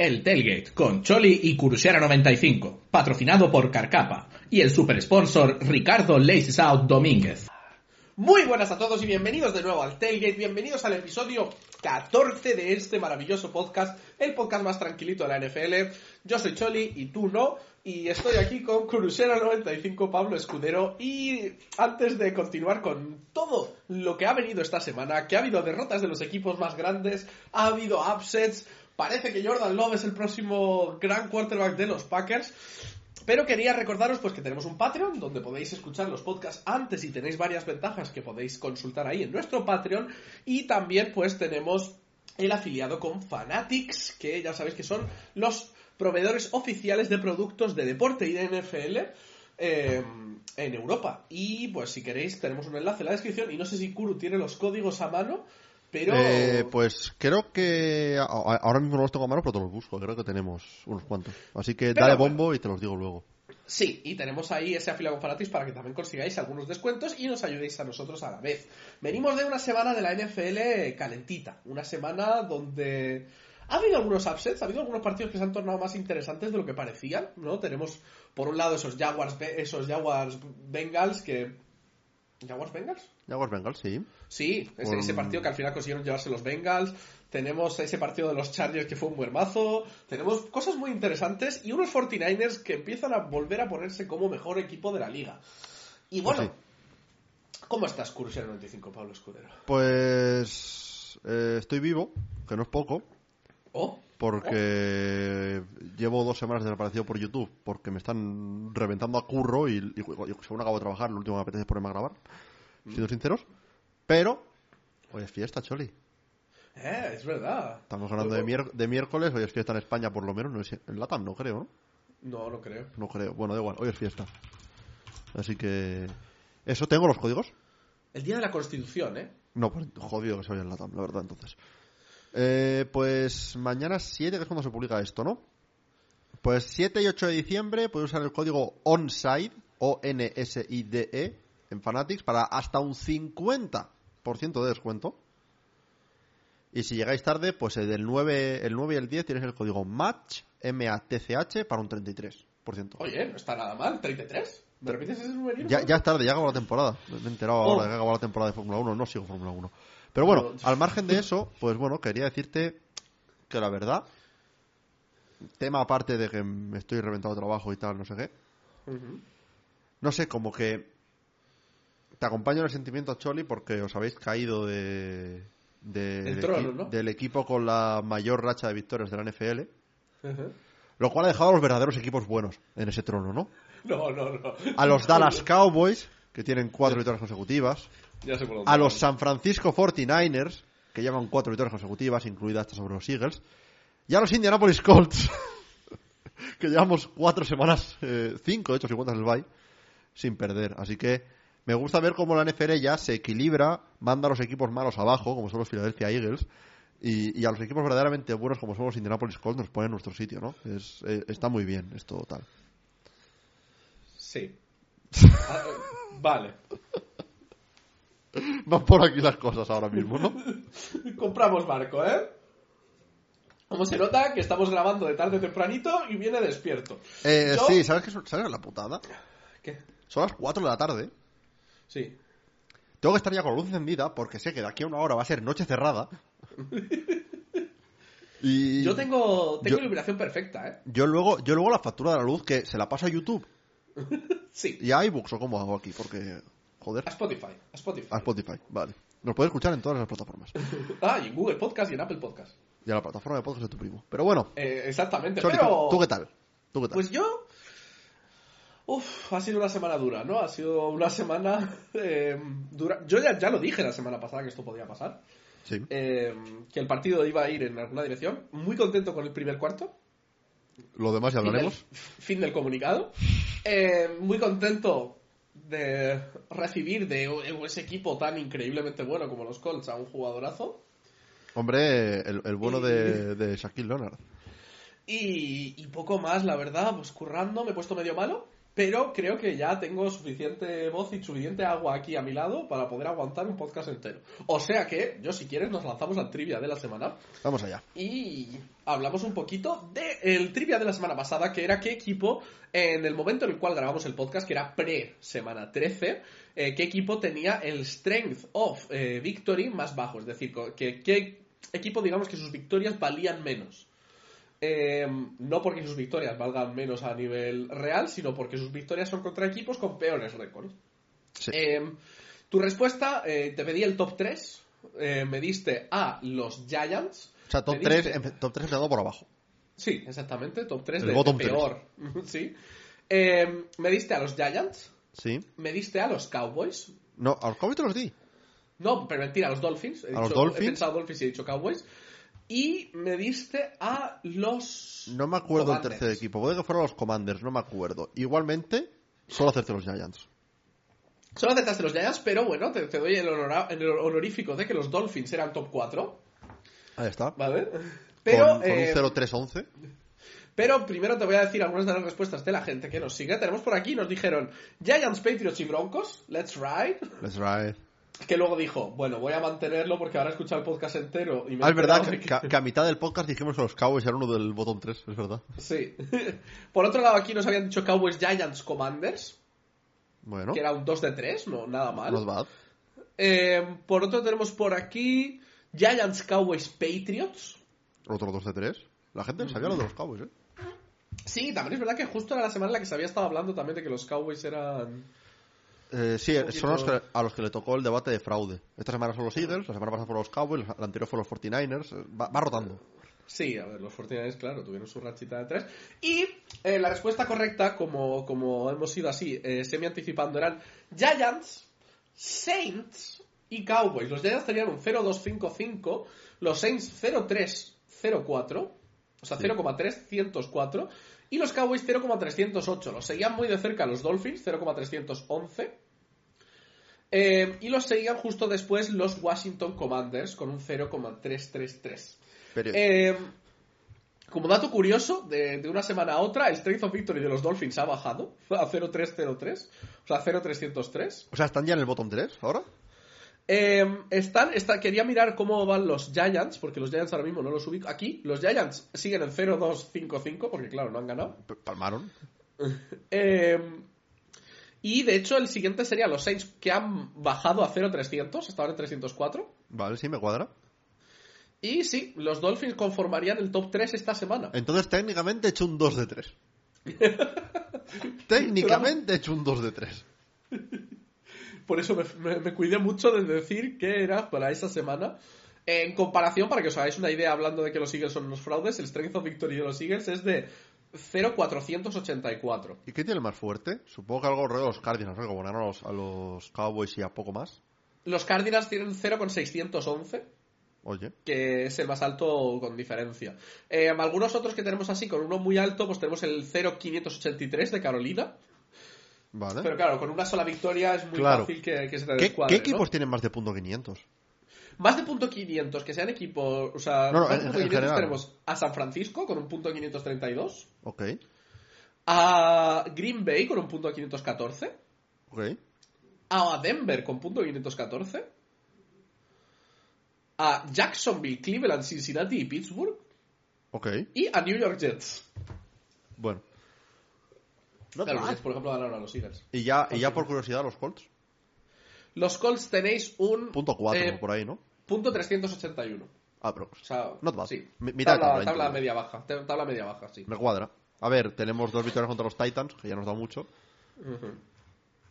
El Tailgate con Choli y Crucera 95, patrocinado por Carcapa y el super sponsor Ricardo Laces Out Domínguez. Muy buenas a todos y bienvenidos de nuevo al Tailgate, bienvenidos al episodio 14 de este maravilloso podcast, el podcast más tranquilito de la NFL. Yo soy Choli y tú no, y estoy aquí con Crucero95 Pablo Escudero y antes de continuar con todo lo que ha venido esta semana, que ha habido derrotas de los equipos más grandes, ha habido upsets, parece que Jordan Love es el próximo gran quarterback de los Packers. Pero quería recordaros pues que tenemos un Patreon donde podéis escuchar los podcasts antes y tenéis varias ventajas que podéis consultar ahí en nuestro Patreon y también pues tenemos el afiliado con Fanatics que ya sabéis que son los proveedores oficiales de productos de deporte y de NFL eh, en Europa. Y pues si queréis tenemos un enlace en la descripción y no sé si Kuru tiene los códigos a mano. Pero... Eh, pues creo que ahora mismo no los tengo a mano, pero te los busco. Creo que tenemos unos cuantos. Así que Pero dale bueno. bombo y te los digo luego. Sí, y tenemos ahí ese afiliado con Fanatics para que también consigáis algunos descuentos y nos ayudéis a nosotros a la vez. Venimos de una semana de la NFL calentita, una semana donde ha habido algunos upsets, ha habido algunos partidos que se han tornado más interesantes de lo que parecían, ¿no? Tenemos por un lado esos Jaguars, esos Jaguars Bengals que Jaguars Bengals? Jaguars Bengals, sí. Sí, ese, ese partido que al final consiguieron llevarse los Bengals. Tenemos ese partido de los Chargers que fue un buen mazo. Tenemos cosas muy interesantes y unos 49ers que empiezan a volver a ponerse como mejor equipo de la liga. Y bueno, Pues ¿cómo estás, Cruiser 95, Pablo Escudero? Pues eh, estoy vivo, que no es poco, Oh, porque llevo dos semanas desaparecido por YouTube, porque me están reventando a curro y, y- y según acabo de trabajar, lo último que me apetece es ponerme a grabar, siendo sinceros. Pero hoy es fiesta, Choli. eh, es verdad. Estamos hablando de, miércoles, hoy es fiesta en España por lo menos, no es en Latam, no creo, ¿no? No, no creo. No creo. Bueno, da igual, hoy es fiesta. Así que... ¿Eso tengo los códigos? El día de la Constitución, ¿eh? No, pues jodido que soy en Latam, la verdad, entonces. Eh, pues mañana 7, que es cuando se publica esto, ¿no? Pues 7 y 8 de diciembre puedes usar el código ONSIDE, O-N-S-I-D-E, en Fanatics para hasta un 50% de descuento. Y si llegáis tarde, pues el del 9, el 9 y el 10 tienes el código MATCH, M-A-T-C-H, para un 33%. Oye, no está nada mal. ¿33? ¿Me repites ese número? Ya, ya es tarde, ya acabó la temporada. Me he enterado Oh. ahora que acabó la temporada de Fórmula 1. No sigo Fórmula 1. Pero bueno, No. al margen de eso, pues bueno, quería decirte que la verdad, tema aparte de que me estoy reventado de trabajo y tal, no sé qué, no sé, como que te acompaño en el sentimiento, Choli, porque os habéis caído de, de- Del del trono, equi- ¿no? del equipo con la mayor racha de victorias de la NFL, lo cual ha dejado a los verdaderos equipos buenos en ese trono, ¿no? No, no, no. A los Dallas Cowboys, que tienen cuatro victorias consecutivas, Ya sé por dónde a los San Francisco 49ers, que llevan cuatro victorias consecutivas, incluida esta sobre los Eagles, y a los Indianapolis Colts, que llevamos cuatro semanas, eh, cinco de hecho, si cuentas el bye, sin perder. Así que me gusta ver cómo la NFL ya se equilibra, manda a los equipos malos abajo, como son los Philadelphia Eagles, y, y a los equipos verdaderamente buenos, como son los Indianapolis Colts, nos ponen en nuestro sitio, ¿no? Es, eh, está muy bien esto tal. Sí. Ah, vale. Van por aquí las cosas ahora mismo, ¿no? Compramos barco, ¿eh? Como se nota que estamos grabando de tarde tempranito y viene despierto. Eh, Yo- Sí, ¿sabes qué es- ¿sabes la putada? ¿Qué? Son las 4 de la tarde. Sí. Tengo que estar ya con la luz encendida porque sé que de aquí a una hora va a ser noche cerrada. y Yo tengo, tengo Yo- iluminación perfecta, ¿eh? yo luego, yo luego la factura de la luz que se la paso a YouTube Sí. y a iBooks o cómo hago aquí porque joder, A Spotify. A Spotify. a Spotify, vale. Nos puedes escuchar en todas las plataformas Ah, y en Google Podcast y en Apple Podcast. y a la plataforma de podcast de tu primo. Pero bueno, Eh, exactamente. Pero... ¿tú, tú qué tal? ¿Tú qué tal? Pues yo. Uf, ha sido una semana dura, ¿no? Ha sido una semana eh, dura. Yo ya, ya lo dije la semana pasada que esto podía pasar. sí. eh, que el partido iba a ir en alguna dirección. Muy contento con el primer cuarto. Lo demás ya Fin del, hablaremos. fin del comunicado. Eh, muy contento de recibir de ese equipo tan increíblemente bueno como los Colts a un jugadorazo. Hombre, el, el bueno de, de Shaquille Leonard. Y, y poco más, la verdad, pues currando, me he puesto medio malo. Pero creo que ya tengo suficiente voz y suficiente agua aquí a mi lado para poder aguantar un podcast entero. O sea que, yo si quieres, nos lanzamos al trivia de la semana Vamos allá. y hablamos un poquito del trivia de la semana pasada, que era qué equipo, en el momento en el cual grabamos el podcast, que era pre-semana 13, eh, qué equipo tenía el strength of eh, victory más bajo, es decir, que, qué equipo, digamos, que sus victorias valían menos. Eh, no porque sus victorias valgan menos a nivel real, sino porque sus victorias son contra equipos con peores récords. Sí. Eh, tu respuesta, eh, te pedí el top 3, eh, me diste a los Giants. o sea, top me 3, diste- top 3 empezado por abajo. Sí, exactamente, top 3 El de, de peor. sí. Me diste a los Giants, Sí. me diste a los Cowboys. No, a los Cowboys te los di. No, pero mentira, a los Dolphins. He ¿A los dicho- Dolphins? He pensado Dolphins y he dicho Cowboys. Y me diste a los. No me acuerdo el Commanders. tercer equipo. Puede que fueran los Commanders, no me acuerdo. Igualmente, solo hacerte los Giants. Solo aceptaste los Giants, pero bueno, te, te doy el, el honorífico de que los Dolphins eran top 4. Ahí está. ¿Vale? Pero, con, con eh, un 0-3-11. pero primero te voy a decir algunas de las respuestas de la gente que nos sigue. Tenemos por aquí, nos dijeron Giants, Patriots y Broncos. Let's ride. Let's ride. Que luego dijo, bueno, voy a mantenerlo porque ahora he escuchado el podcast entero y me Ah, es verdad que, a- que a mitad del podcast dijimos que los Cowboys eran uno del botón 3, es verdad. Sí. Por otro lado, aquí nos habían dicho Cowboys, Giants, Commanders, Bueno, que era un 2 de 3, no, nada mal. not bad. Eh, por otro tenemos por aquí Giants, Cowboys, Patriots. Otro 2 de 3. La gente sabía lo de los Cowboys, ¿eh? Sí, también es verdad que justo era la semana en la que se había estado hablando también de que los Cowboys eran... Eh, sí, son los que- a los que le tocó el debate de fraude. Esta semana son los Eagles, la semana pasada fueron los Cowboys, la anterior fueron los 49ers. eh, Va, va rotando. Sí, a ver, los 49ers, claro, tuvieron su rachita de 3. Y eh, la respuesta correcta, como, como hemos ido así, eh, semi-anticipando, eran Giants, Saints y Cowboys. Los Giants tenían un 0-2-5-5, los Saints 0-3-0-4, o sea, Sí. 0,304, y los Cowboys 0,308. Los seguían muy de cerca los Dolphins, 0,311. Eh, y los seguían justo después los Washington Commanders con un 0,333. Pero, Eh, como dato curioso, de, de una semana a otra, el Strength of Victory de los Dolphins ha bajado a 0,303, o sea, 0,303. o sea, ¿están ya en el bottom 3 ahora? Eh, están, está- quería mirar cómo van los Giants, porque los Giants ahora mismo no los ubico. Aquí, los Giants siguen en 0,255, porque claro, no han ganado. Palmaron. Eh, y de hecho, el siguiente sería los Saints, que han bajado a 0,300, estaban en 304. Vale, sí, me cuadra. Y sí, los Dolphins conformarían el top 3 esta semana. Entonces, técnicamente he hecho un 2 de 3. técnicamente he hecho un 2 de 3. Por eso me, me- me cuidé mucho de decir que era para esa semana. En comparación, para que os hagáis una idea, hablando de que los Eagles son unos fraudes, el Strength of Victory de los Eagles es de 0,484. ¿Y qué tiene el más fuerte? Supongo que algo alrededor de los Cardinals, ¿no? Como ganaron a los, a los Cowboys y a poco más. Los Cardinals tienen 0,611, Oye, que es el más alto con diferencia. Eh, algunos otros que tenemos así, con uno muy alto, pues tenemos el 0,583 de Carolina. Vale. Pero claro, con una sola victoria es muy Claro. fácil que, que se te ¿Qué, descuadre, qué equipos ¿no? tienen más de punto 500? Más de punto 500, que sean equipos. O sea, No, no, en- punto en 500 general. tenemos a San Francisco con un punto 532. Ok, A Green Bay con un punto 514. ok. A Denver con punto 514. A Jacksonville, Cleveland, Cincinnati y Pittsburgh. Ok, Y a New York Jets. bueno. No Claro. Jets, por ejemplo, ganaron a los Eagles. Y ya, y ya por curiosidad, los Colts. Los Colts tenéis un. Punto 4 eh, por ahí, ¿no? punto 381. Ah, pero O sea, Not bad. sí. Mi- mitad de tabla, tabla, tabla media baja. Tabla media baja, sí. me cuadra. A ver, tenemos dos victorias contra los Titans, que ya nos da mucho.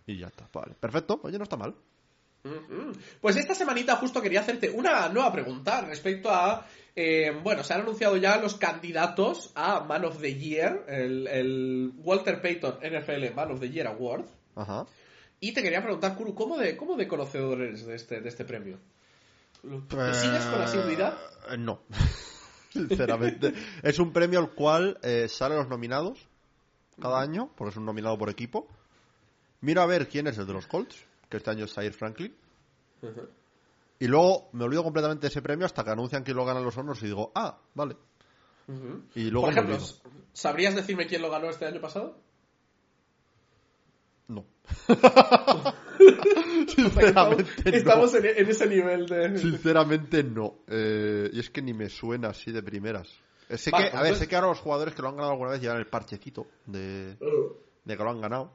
Y ya está, vale. Perfecto, oye, no está mal. Ujú. Pues esta semanita justo quería hacerte una nueva pregunta respecto a... eh, bueno, se han anunciado ya los candidatos a Man of the Year, el, el Walter Payton NFL Man of the Year Award. Ajá. Y te quería preguntar, Kuru, ¿cómo de, cómo de conocedor eres de este, de este premio? ¿Lo lo sigues con asiduidad? Eh, No. Sinceramente. es un premio al cual eh, salen los nominados cada año, porque es un nominado por equipo. Miro a ver quién es el de los Colts, que este año es Zaire Franklin. Y luego me olvido completamente de ese premio hasta que anuncian quién lo ganan los Honors y digo, ah, vale. Y luego Por ejemplo. ¿sabrías decirme quién lo ganó este año pasado? No. Estamos, Sinceramente estamos no. en, en ese nivel de... Sinceramente no. Eh, y es que ni me suena así de primeras. Eh, sé que, a ver, sé que ahora los jugadores que lo han ganado alguna vez llevan el parchecito de, de que lo han ganado.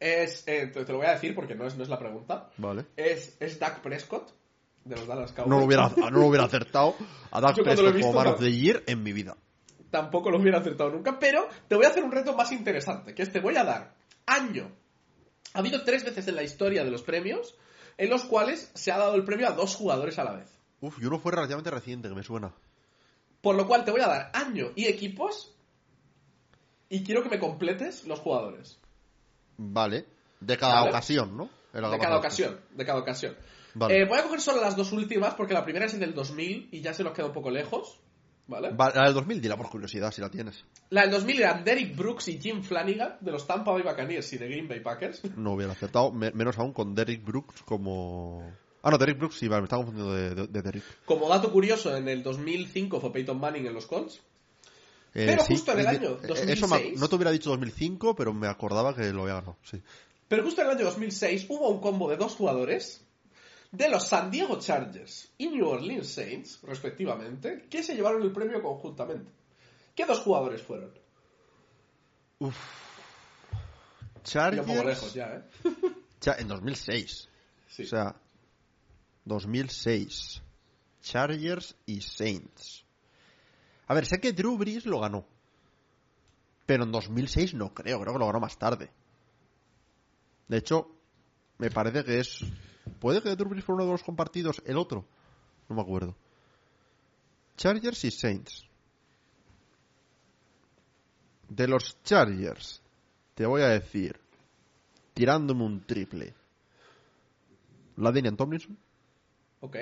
Es, eh, te, te lo voy a decir porque no es, no es la pregunta. Vale. Es, es Dak Prescott, de los Dallas Cowboys. No lo hubiera, no lo hubiera acertado a he Prescott como visto, no. of the Year en mi vida. Tampoco lo hubiera acertado nunca, pero te voy a hacer un reto más interesante, que es te voy a dar año. Ha habido tres veces en la historia de los premios en los cuales se ha dado el premio a dos jugadores a la vez. Uf, y uno fue relativamente reciente, que me suena. Por lo cual te voy a dar año y equipos y quiero que me completes los jugadores. Vale. De cada Vale. ocasión, ¿no? Era De cada ocasión, de cada ocasión. Vale. Eh, voy a coger solo las dos últimas porque la primera es del 2000 y ya se nos queda un poco lejos. ¿Vale? La del 2000, dila por curiosidad, si la tienes. La del 2000 eran Derek Brooks y Jim Flanagan de los Tampa Bay Buccaneers y de Green Bay Packers. No hubiera acertado, me- menos aún con Derrick Brooks como... Ah, no, Derrick Brooks, sí, vale, me estaba confundiendo de, de, de Derrick. Como dato curioso, en el 2005 fue Peyton Manning en los Colts. Eh, Pero justo en el eh, año eh, 2006. Eso me- no te hubiera dicho 2005, pero me acordaba que lo había ganado, sí. Pero justo en el año 2006 hubo un combo de dos jugadores de los San Diego Chargers y New Orleans Saints, respectivamente, que se llevaron el premio conjuntamente. ¿Qué dos jugadores fueron? Ya Chargers... poco lejos ya, ¿eh? Cha- en 2006. Sí. O sea, 2006. Chargers y Saints. A ver, sé que Drew Brees lo ganó. Pero en 2006 no creo, creo que lo ganó más tarde. De hecho, me parece que es... ¿Puede que Drew Brees fuera uno de los compartidos? El otro. No me acuerdo. Chargers y Saints. De los Chargers, te voy a decir, tirándome un triple. La Daniel Tomlinson. Ok.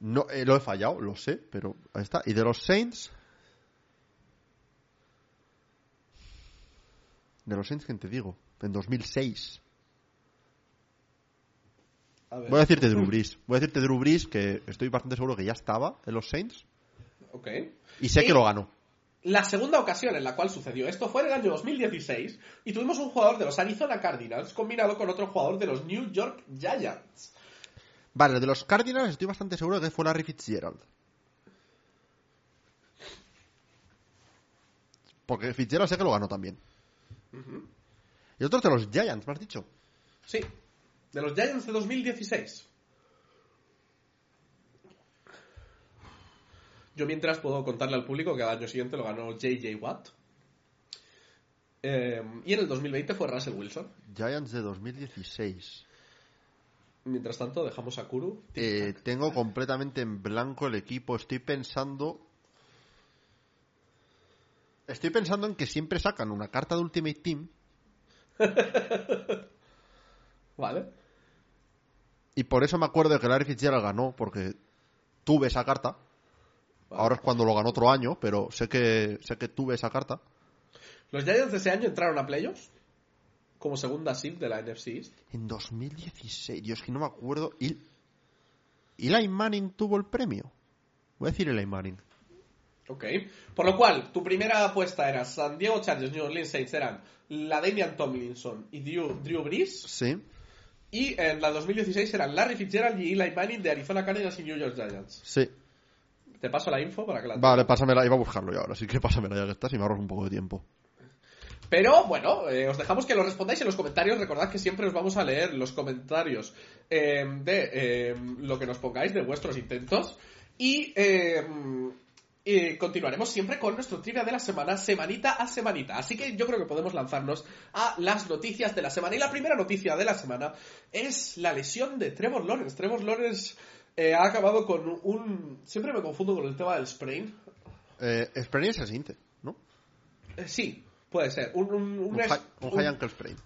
No, eh, lo he fallado, lo sé, pero ahí está. Y de los Saints. De los Saints, ¿quién te digo? En 2006. A ver. Voy a decirte Drew Brees. Voy a decirte Drew Brees, que estoy bastante seguro que ya estaba en los Saints. Ok. Y sé Y- que lo ganó. La segunda ocasión en la cual sucedió esto fue en el año 2016 y tuvimos un jugador de los Arizona Cardinals combinado con otro jugador de los New York Giants. Vale, de los Cardinals estoy bastante seguro de que fue Larry Fitzgerald. Porque Fitzgerald sé que lo ganó también. Y otros de los Giants, me has dicho. Sí, de los Giants de 2016. Yo mientras puedo contarle al público que al año siguiente lo ganó JJ Watt. Eh, y en el 2020 fue Russell Wilson. Giants de 2016. Mientras tanto, dejamos a Kuru. Eh, tengo completamente en blanco el equipo. Estoy pensando. Estoy pensando en que siempre sacan una carta de Ultimate Team Vale. y por eso me acuerdo de que Larry Fitzgerald ganó porque tuve esa carta. Vale. Ahora es cuando lo ganó otro año, pero sé que sé que tuve esa carta. Los Giants de ese año entraron a playoffs como segunda seed de la NFC East. En 2016, Dios, que no me acuerdo. ¿Y Eli Manning tuvo el premio? Voy a decir Eli Manning. Ok. Por lo cual, tu primera apuesta era San Diego Chargers, New Orleans Saints eran la Damian Tomlinson y Drew, Drew Brees. Sí. Y en la 2016 eran Larry Fitzgerald y Eli Manning de Arizona Cardinals y New York Giants. Sí. Te paso la info para que la Vale, pásamela. Iba a buscarlo ya ahora, así que pásamela ya que estás y me ahorras un poco de tiempo. Pero bueno, eh, os dejamos que lo respondáis en los comentarios. Recordad que siempre os vamos a leer los comentarios eh, de eh, lo que nos pongáis, de vuestros intentos. Y eh, continuaremos siempre con nuestro trivia de la semana, semanita a semanita. Así que yo creo que podemos lanzarnos a las noticias de la semana. Y la primera noticia de la semana es la lesión de Trevor Lawrence. Trevor Lawrence eh, ha acabado con un... Siempre me confundo con el tema del sprain. Eh, experiencia 15, ¿no? Eh, sí, puede ser. Un, un, un Un, es- high, ankle sprain.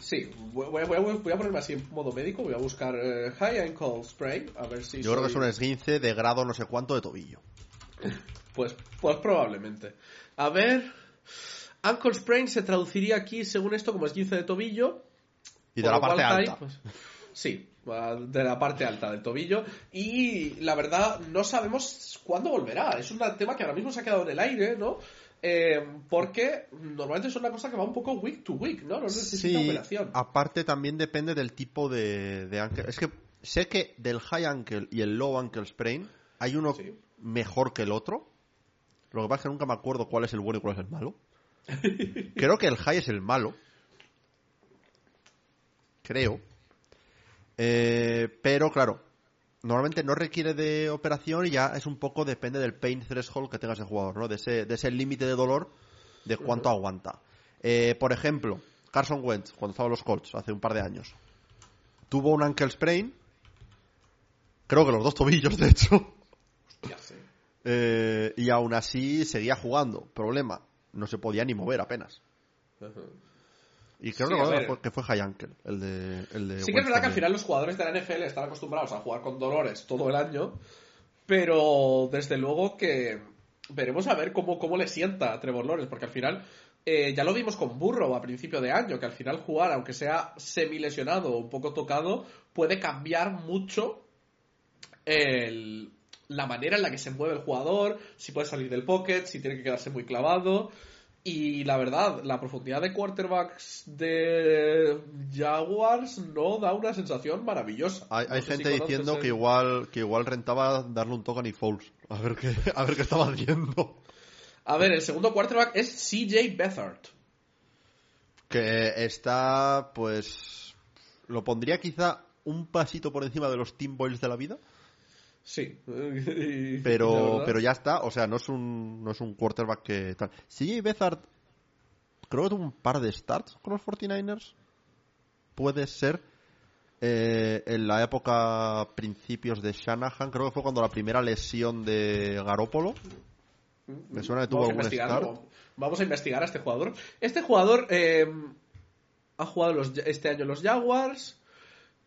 Sí, voy, voy- voy- voy a ponerme así en modo médico, voy a buscar eh, High Ankle Sprain, a ver si Yo creo que es un esguince de grado no sé cuánto de tobillo. Pues, pues probablemente. A ver... Ankle Sprain se traduciría aquí, según esto, como esguince de tobillo. Y de la parte alta. pues, sí, de la parte alta del tobillo. Y la verdad, no sabemos cuándo volverá. Es un tema que ahora mismo se ha quedado en el aire, ¿no? Eh, porque normalmente es una cosa que va un poco week to week, ¿no? No necesita Sí, operación. aparte también depende del tipo de, de ankle. Es que sé que del high ankle y el low ankle sprain hay uno Sí. Mejor que el otro. Lo que pasa es que nunca me acuerdo cuál es el bueno y cuál es el malo. Creo que el high es el malo. Creo. Eh, pero claro, normalmente no requiere de operación y ya es un poco depende del pain threshold que tenga ese jugador, ¿no? De ese, de ese límite de dolor, de cuánto aguanta. Eh, por ejemplo, Carson Wentz, cuando estaba en los Colts hace un par de años, tuvo un ankle sprain, creo que los dos tobillos, de hecho. Eh, y aún así seguía jugando. Problema, no se podía ni mover apenas. Y creo Sí, que que fue ankle, el de, el de Sí que es verdad que al final los jugadores de la NFL están acostumbrados a jugar con dolores todo el año, pero desde luego que veremos a ver cómo, cómo le sienta a Trevor Lawrence, porque al final eh, ya lo vimos con Burrow a principio de año, que al final jugar, aunque sea semilesionado o un poco tocado, puede cambiar mucho el- la manera en la que se mueve el jugador, si puede salir del pocket, si tiene que quedarse muy clavado. Y la verdad, la profundidad de quarterbacks de Jaguars no da una sensación maravillosa. Hay, hay No sé si gente diciendo el- que igual, que igual rentaba darle un toque a Nick Foles. A ver qué, a ver qué estaba haciendo. A ver, el segundo quarterback es CJ Beathard. Que está, pues. Lo pondría quizá un pasito por encima de los Team Boys de la vida. Sí. Pero, pero ya está. O sea, no es un, no es un quarterback que tal. CJ Beathard, creo que tuvo un par de starts con los 49ers. Puede ser. eh, en la época principios de Shanahan, creo que fue cuando la primera lesión de Garópolo. Me suena que tuvo algún start. Vamos a investigar a este jugador. Este jugador eh, ha jugado los- este año los Jaguars.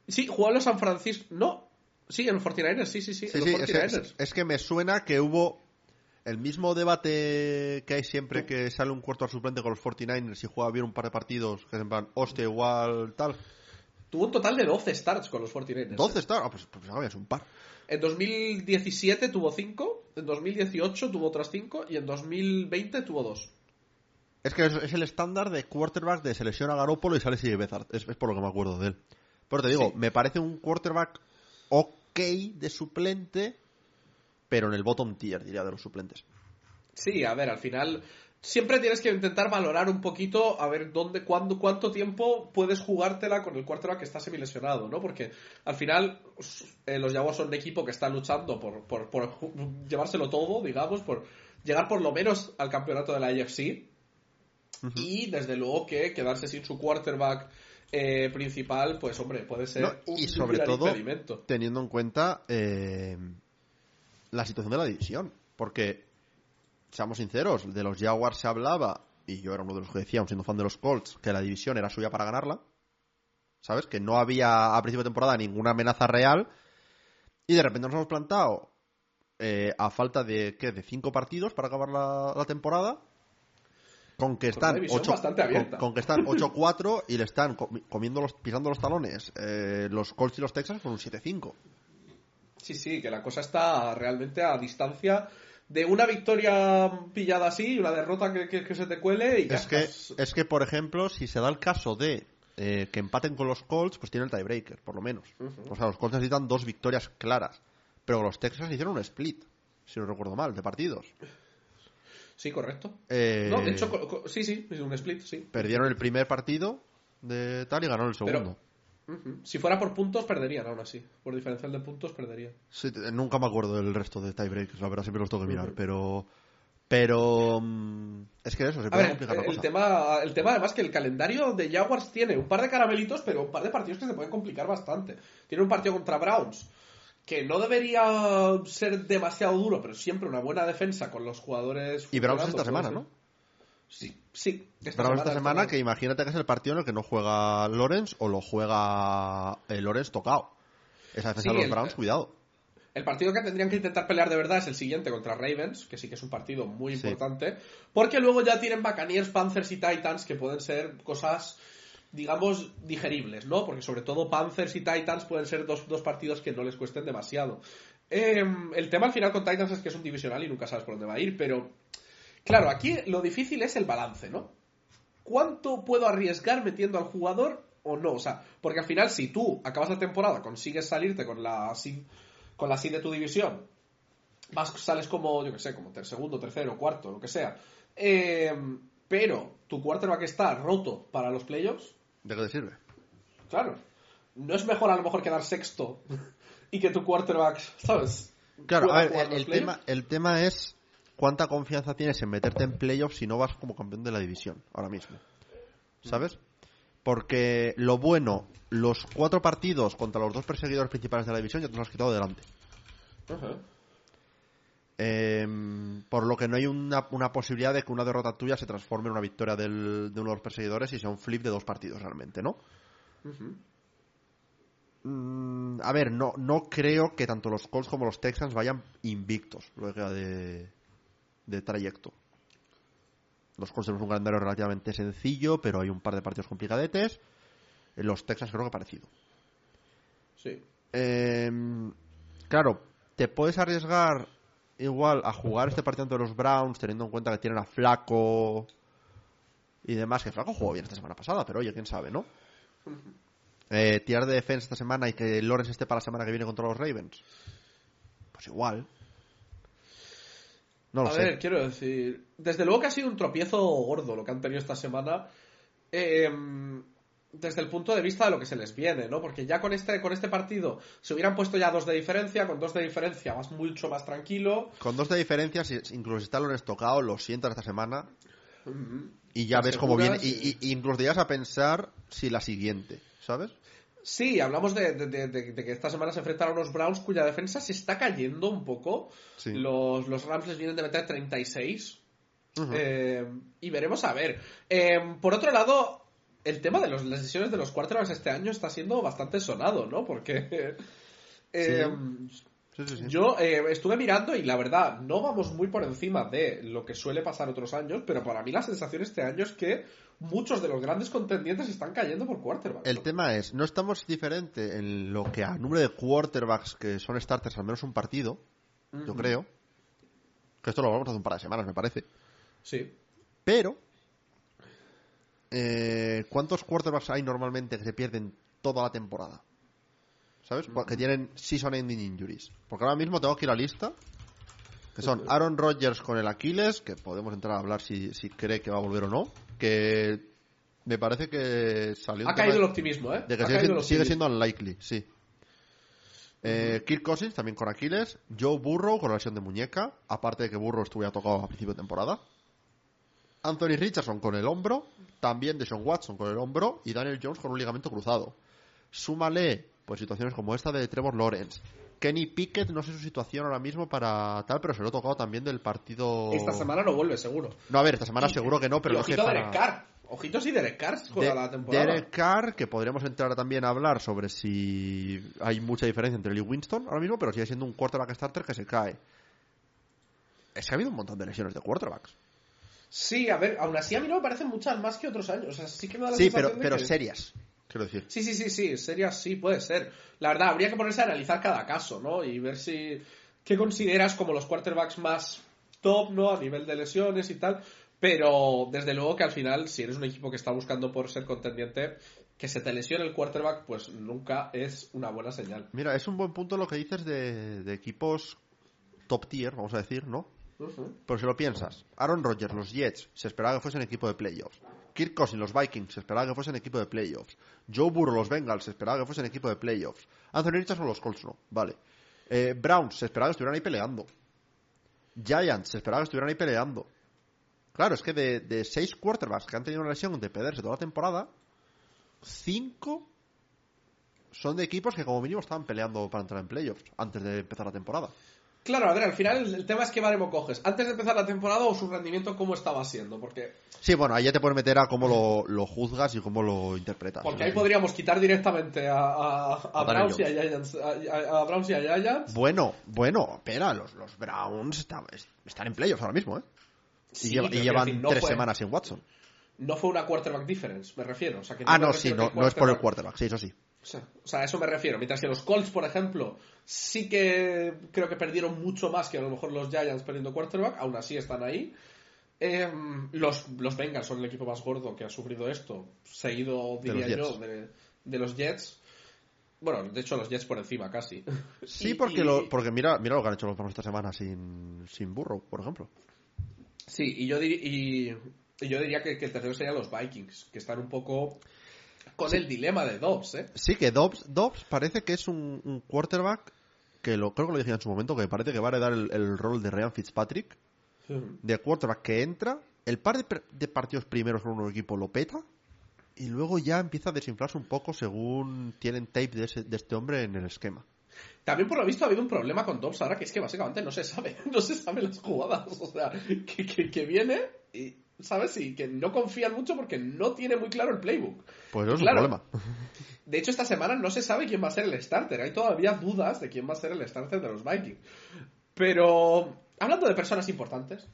Sí, jugó en los San Francisco. No. Sí, en los 49ers. Sí, sí, sí. Sí, en sí, los es, 49ers. es- es que me suena que hubo el mismo debate que hay siempre que sale un cuarto al suplente con los 49ers y juega bien un par de partidos, que es en plan, hostia, igual, tal. Tuvo un total de 12 starts con los 49ers. 12 está, ah, pues, pues ah, es un par. En 2017 tuvo 5, en 2018 tuvo otras 5 y en 2020 tuvo 2. Es que es, es el estándar de quarterback de selección a Garópolo y sale CJ Beathard. Es, es por lo que me acuerdo de él. Pero te digo, Sí. me parece un quarterback ok de suplente, pero en el bottom tier, diría, de los suplentes. Sí, a ver, al final siempre tienes que intentar valorar un poquito a ver dónde, cuándo, cuánto tiempo puedes jugártela con el quarterback que está semilesionado, ¿no? Porque al final eh, los Jaguars son un equipo que está luchando por, por, por ju- llevárselo todo, digamos, por llegar por lo menos al campeonato de la AFC y desde luego que quedarse sin su quarterback eh, principal, pues hombre, puede ser No, un y sobre gran todo, teniendo en cuenta eh, la situación de la división. Porque, seamos sinceros, de los Jaguars se hablaba, y yo era uno de los que decía, aun siendo fan de los Colts, que la división era suya para ganarla. ¿Sabes? Que no había a principio de temporada ninguna amenaza real. Y de repente nos hemos plantado eh, a falta de, ¿qué? De cinco partidos para acabar la, la temporada. Con que están división 8 bastante abierta. con, con que están 8-4 y le están comi- comiendo los, pisando los talones eh, los Colts y los Texans con un 7-5. Sí, sí, que la cosa está realmente a distancia de una victoria pillada así y una derrota que, que- que se te cuele y ya Es que, es que, por ejemplo, si se da el caso de eh, que empaten con los Colts, pues tiene el tiebreaker, por lo menos. O sea, los Colts necesitan dos victorias claras. Pero los Texans hicieron un split, si no recuerdo mal, de partidos. Sí, correcto. Eh, No, de hecho, sí, sí, es un split, sí. Perdieron el primer partido de tal y ganaron el segundo. Si fuera por puntos, perderían aún así. Por diferencial de puntos, perderían. Sí, nunca me acuerdo del resto de tiebreakers, la verdad siempre los tengo que mirar, pero... Pero... mm, es que eso, se A puede ver, complicar la el cosa. tema, el tema además que el calendario de Jaguars tiene un par de caramelitos, pero un par de partidos que se pueden complicar bastante. Tiene un partido contra Browns, que no debería ser demasiado duro, pero siempre una buena defensa con los jugadores. Y Browns esta semana, ¿no? ser. Sí, sí. Browns esta semana, que imagínate que es el partido en el que no juega Lawrence o lo juega el Lawrence tocado. Esa defensa Sí, de los el- Browns, cuidado. El partido que tendrían que intentar pelear de verdad es el siguiente contra Ravens, que sí que es un partido muy Sí. importante, porque luego ya tienen Buccaneers, Panthers y Titans que pueden ser cosas, digamos, digeribles, ¿no? Porque sobre todo Panthers y Titans pueden ser dos, dos partidos que no les cuesten demasiado. Eh, el tema al final con Titans es que es un divisional y nunca sabes por dónde va a ir, pero Claro, aquí lo difícil es el balance, ¿no? ¿Cuánto puedo arriesgar metiendo al jugador o no? O sea, porque al final, si tú acabas la temporada, consigues salirte con la seed, con la seed de tu división, vas, sales como, yo que sé, como segundo, tercero, cuarto, lo que sea. eh, pero tu quarterback está roto para los playoffs, ¿De qué te sirve? claro. No es mejor a lo mejor quedar sexto y que tu quarterback, ¿sabes? Claro, a ver, el, tema, el tema es cuánta confianza tienes en meterte en playoffs si no vas como campeón de la división ahora mismo. ¿Sabes? Porque lo bueno, los cuatro partidos contra los dos perseguidores principales de la división ya te los has quitado delante. Ajá. Em, por lo que no hay una, una posibilidad de que una derrota tuya se transforme en una victoria del- de uno de los perseguidores y sea un flip de dos partidos realmente, ¿no? Mm, a ver, no, no creo que tanto los Colts como los Texans vayan invictos queda de, de trayecto. Los Colts tenemos un calendario relativamente sencillo, pero hay un par de partidos complicadetes. En Los Texans creo que parecido. Sí. Em, claro, te puedes arriesgar igual a jugar este partido ante los Browns, teniendo en cuenta que tienen a Flaco y demás, que Flaco jugó bien esta semana pasada, pero oye, quién sabe, ¿no? Eh, tirar de defensa esta semana y que Lawrence esté para la semana que viene contra los Ravens. Pues igual. No lo a sé. ver, quiero decir, desde luego que ha sido un tropiezo gordo lo que han tenido esta semana. eh, desde el punto de vista de lo que se les viene, ¿no? Porque ya con este, con este partido se hubieran puesto ya dos de diferencia, con dos de diferencia vas mucho más tranquilo. Con dos de diferencia, si, incluso si está Lawrence tocado, lo sientas esta semana y ya ves cómo viene. Y, incluso llegas a pensar si la siguiente, ¿sabes? Sí, hablamos de, de- de- de- de que esta semana se enfrentan a unos Browns cuya defensa se está cayendo un poco. Sí. Los, los Rams les vienen de meter 36. Ujú. Eh, y veremos a ver. Eh, por otro lado, el tema de los- las decisiones de los quarterbacks este año está siendo bastante sonado, ¿no? Porque eh, Sí, sí, sí. yo eh, estuve mirando y la verdad, no vamos muy por encima de lo que suele pasar otros años, pero para mí la sensación este año es que muchos de los grandes contendientes están cayendo por quarterbacks. El tema es, no estamos diferente en lo que a número de quarterbacks que son starters al menos un partido, yo creo. Que esto lo hablamos hace un par de semanas, me parece. Sí. Pero, eh, ¿cuántos quarterbacks hay normalmente que se pierden toda la temporada? ¿Sabes? Que tienen season ending injuries. Porque ahora mismo tengo aquí la lista. Que son Aaron Rodgers con el Aquiles, que podemos entrar a hablar si, si cree que va a volver o no. Que me parece que salió Ha caído el optimismo, ¿eh? de que sigue, el sigue siendo unlikely, sí. Eh, Kirk Cousins también con Aquiles. Joe Burrow con la lesión de muñeca. Aparte de que Burrow estuviera tocado a principio de temporada. Anthony Richardson con el hombro. También Deshaun Watson con el hombro. Y Daniel Jones con un ligamento cruzado. Súmale, pues situaciones como esta de Trevor Lawrence. Kenny Pickett, no sé su situación ahora mismo para tal, pero se lo ha tocado también del partido. Esta semana no vuelve, seguro. No, a ver, esta semana seguro que no, pero y ojito para... Derek Carr. Ojitos y Derek Carr juega De- la temporada. Derek Carr, que podríamos entrar también a hablar sobre si hay mucha diferencia entre Lee Winston ahora mismo, pero sigue siendo un quarterback starter que se cae. Es que ha habido un montón de lesiones de quarterbacks. Sí, a ver, aún así a mí no me parecen muchas más que otros años. O sea, sí que me da la Sí, sensación pero, de pero que- serias, quiero decir. Sí, sí, sí, sí, serias sí, puede ser. La verdad, habría que ponerse a analizar cada caso, ¿no? Y ver si... ¿Qué consideras como los quarterbacks más top, ¿no? A nivel de lesiones y tal. Pero, desde luego que al final, si eres un equipo que está buscando por ser contendiente, que se te lesione el quarterback, pues nunca es una buena señal. Mira, es un buen punto lo que dices de, de equipos top tier, vamos a decir, ¿no? Ujú. Pero si lo piensas, Aaron Rodgers, los Jets, se esperaba que fuesen equipo de playoffs. Kirk Cousins, los Vikings, se esperaba que fuesen equipo de playoffs. Joe Burrow, los Bengals, se esperaba que fuesen equipo de playoffs. Anthony Richardson, los Colts, no. Vale. Eh, Browns, se esperaba que estuvieran ahí peleando. Giants, se esperaba que estuvieran ahí peleando. Claro, es que de, de seis quarterbacks que han tenido una lesión de perderse toda la temporada, cinco son de equipos que como mínimo estaban peleando para entrar en playoffs antes de empezar la temporada. Claro, a ver, al final el, tema es qué baremo coges. Antes de empezar la temporada o su rendimiento, ¿cómo estaba siendo? Porque, Sí, bueno, ahí ya te puedes meter a cómo lo, lo juzgas y cómo lo interpretas. porque ahí podríamos quitar directamente a, a, a A Daniel Browns y Giants. Browns y a Giants. Bueno, bueno, espera, los, los Browns está- están en playoffs ahora mismo, ¿eh? Y, lleva- llevan quiero decir, no tres fue- semanas sin Watson. No fue una quarterback difference, me refiero. O sea, que Ah, no, sí, no, que no es por el quarterback, sí, eso sí. O sea, o sea, a eso me refiero. Mientras que los Colts, por ejemplo, sí que creo que perdieron mucho más que a lo mejor los Giants perdiendo quarterback, aún así están ahí. Em, los, los Bengals son el equipo más gordo que ha sufrido esto, seguido, De diría yo, Jets. de, de los Jets. Bueno, de hecho, los Jets por encima casi. Sí, Y- porque, y- lo- porque mira, mira lo que han hecho los Browns esta semana sin, sin Burrow, por ejemplo. Sí, y yo, y, y yo diría que, que el tercero serían los Vikings, que están un poco con el dilema de Dobbs, ¿eh? Sí, que Dobbs, Dobbs parece que es un, un quarterback que lo, creo que lo dije en su momento, que parece que va a heredar el, el rol de Ryan Fitzpatrick, de quarterback que entra, el par de, partidos primeros con un equipo lo peta, y luego ya empieza a desinflarse un poco según tienen tape de, ese- de este hombre en el esquema. También por lo visto ha habido un problema con Dobbs ahora que es que básicamente no se sabe, no se saben las jugadas, o sea, que, que, que viene y, ¿sabes? Y que no confían mucho porque no tiene muy claro el playbook. Pues eso es Claro. un problema. De hecho, esta semana no se sabe quién va a ser el starter. Hay todavía dudas de quién va a ser el starter de los Vikings. Pero, hablando de personas importantes,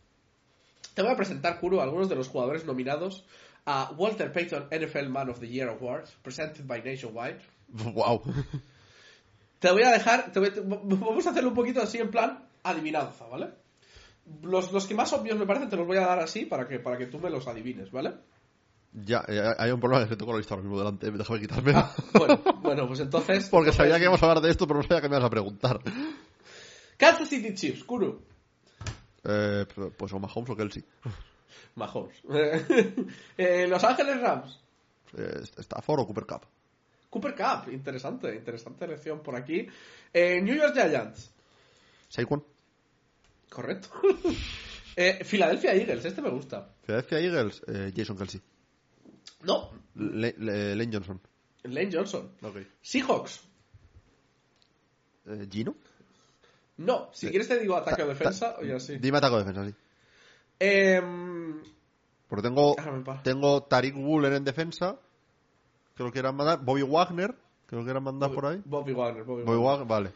te voy a presentar, Kuro, algunos de los jugadores nominados a Walter Payton NFL Man of the Year Award, presented by Nationwide. wow. Te voy a dejar, te voy- vamos a hacerlo un poquito así en plan adivinanza, ¿vale? Los, los que más obvios me parecen te los voy a dar así para que, para que tú me los adivines, ¿vale? Ya, eh, hay un problema que tengo la lista ahora mismo delante, déjame quitarme. Bueno, bueno pues entonces... Porque entonces- sabía que íbamos a hablar de esto, pero no sabía que me ibas a preguntar. Kansas City Chiefs, Kuro. Eh, pues o Mahomes o Kelsey. Mahomes. Eh, Los Ángeles Rams. Eh, Stafford o Cooper Cup. Cooper Cup. Interesante, interesante elección por aquí. New York Giants. Saquon. Correcto. Eh, Philadelphia Eagles. Este me gusta. Philadelphia Eagles, eh, Jason Kelsey. No. Le- Le- Lane Johnson. Lane Johnson. Ok. Seahawks. Eh, Gino. No. Si quieres te digo ataque o defensa ta- o ya sí. Dime ataque o defensa, sí. Porque tengo, tengo Tariq Woolen en defensa. Creo que quieran mandar. Bobby Wagner. Creo que quieran mandar por ahí. Bobby Wagner. Bobby Bobby Wagner. Wagner, vale.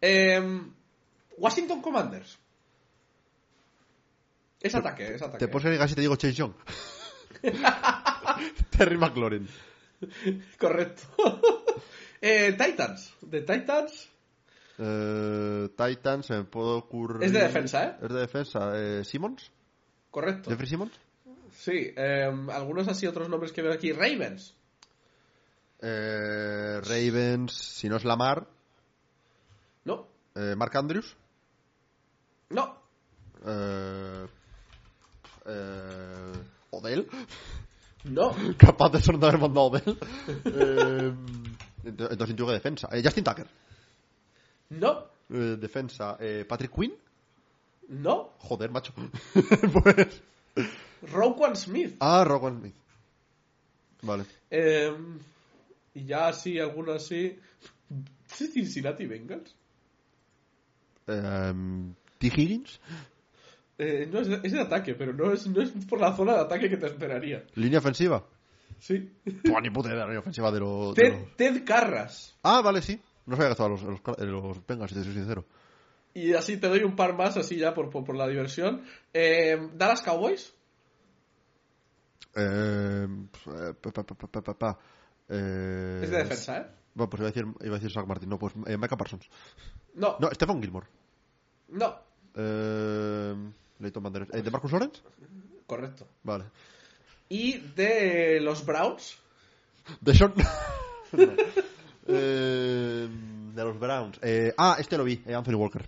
Em, Washington Commanders. Es ataque, es ataque. Te puedo seguir casi te digo Chase Young. Terry McLaurin. Correcto. Eh, Titans. De Titans. Eh, Titans, se me puede ocurrir. Es de defensa, ¿eh? Es de defensa. Eh, Simmons. Correcto. Jeffrey Simmons. Sí, eh, algunos así, otros nombres que veo aquí. Ravens. Eh, Ravens, si no es Lamar. No, Mark Andrews. No. Eh, eh, Odell. No. Capaz de ser de haber mandado Odell. Eh, ent- entonces intuyo que defensa. Eh, Justin Tucker. No. Eh, defensa. Eh, Patrick Quinn. No. Joder, macho. pues. Roquan Smith. Ah, Rowan Smith. Vale. Eh, y ya así, alguno así. Cincinnati Bengals. Eh, T. Higgins. Eh, no es de, es de ataque, pero no es, no es por la zona de ataque que te esperaría. Línea ofensiva. Sí. Buah, ni puta idea de la línea ofensiva de los. de los- Ted, Ted Carras. Ah, vale, sí. No sabía que estaban los, los, los Bengals, si te soy sincero. Y así te doy un par más, así ya por, por, por la diversión. Eh, Dallas Cowboys. Eh, eh, pa, pa, pa, pa, pa, pa, pa. Eh, Es de defensa, ¿eh? Bueno, pues iba a decir, iba a decir Zach Martin. No, pues eh, Micah Parsons. No, No, Stephen Gilmore. no. Eh, Leighton Van Der eh, ¿De Marcus Lawrence? Correcto. Vale. Y de los Browns. De Sean. No. Eh, de los Browns. Eh, ah, este lo vi, eh, Anthony Walker.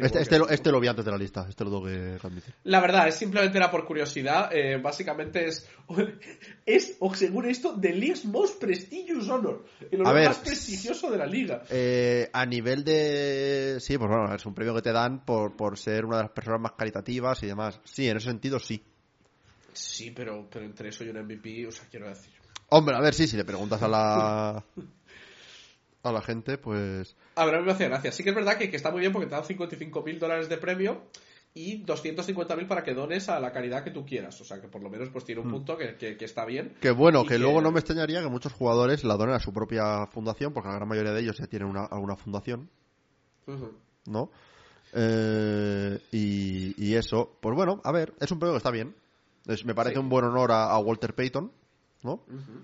Este, este, lo, este lo vi antes de la lista. Este lo tengo que admitir. La verdad, es simplemente era por curiosidad. eh, básicamente es, es, o según esto, The League's Most Prestigious Honor. El honor ver, más prestigioso de la liga. Eh, a nivel de... Sí, pues bueno, es un premio que te dan por, por ser una de las personas más caritativas y demás. Sí, en ese sentido sí. Sí, pero, pero entre eso y un MVP, o sea, quiero decir. Hombre, a ver, sí, si le preguntas a la... A la gente, pues... A ver, a mí me hace gracia. Sí que es verdad que, que está muy bien porque te dan 55 mil dólares de premio y 250 mil para que dones a la caridad que tú quieras. O sea, que por lo menos pues tiene un punto que, que- que está bien. Que bueno, que que- luego no me extrañaría que muchos jugadores la donen a su propia fundación, porque la gran mayoría de ellos ya tienen una, alguna fundación. ¿no? Eh, y, y eso, pues bueno, a ver, es un premio que está bien. Es- me parece Sí. un buen honor a, a Walter Payton, ¿no? Ujú.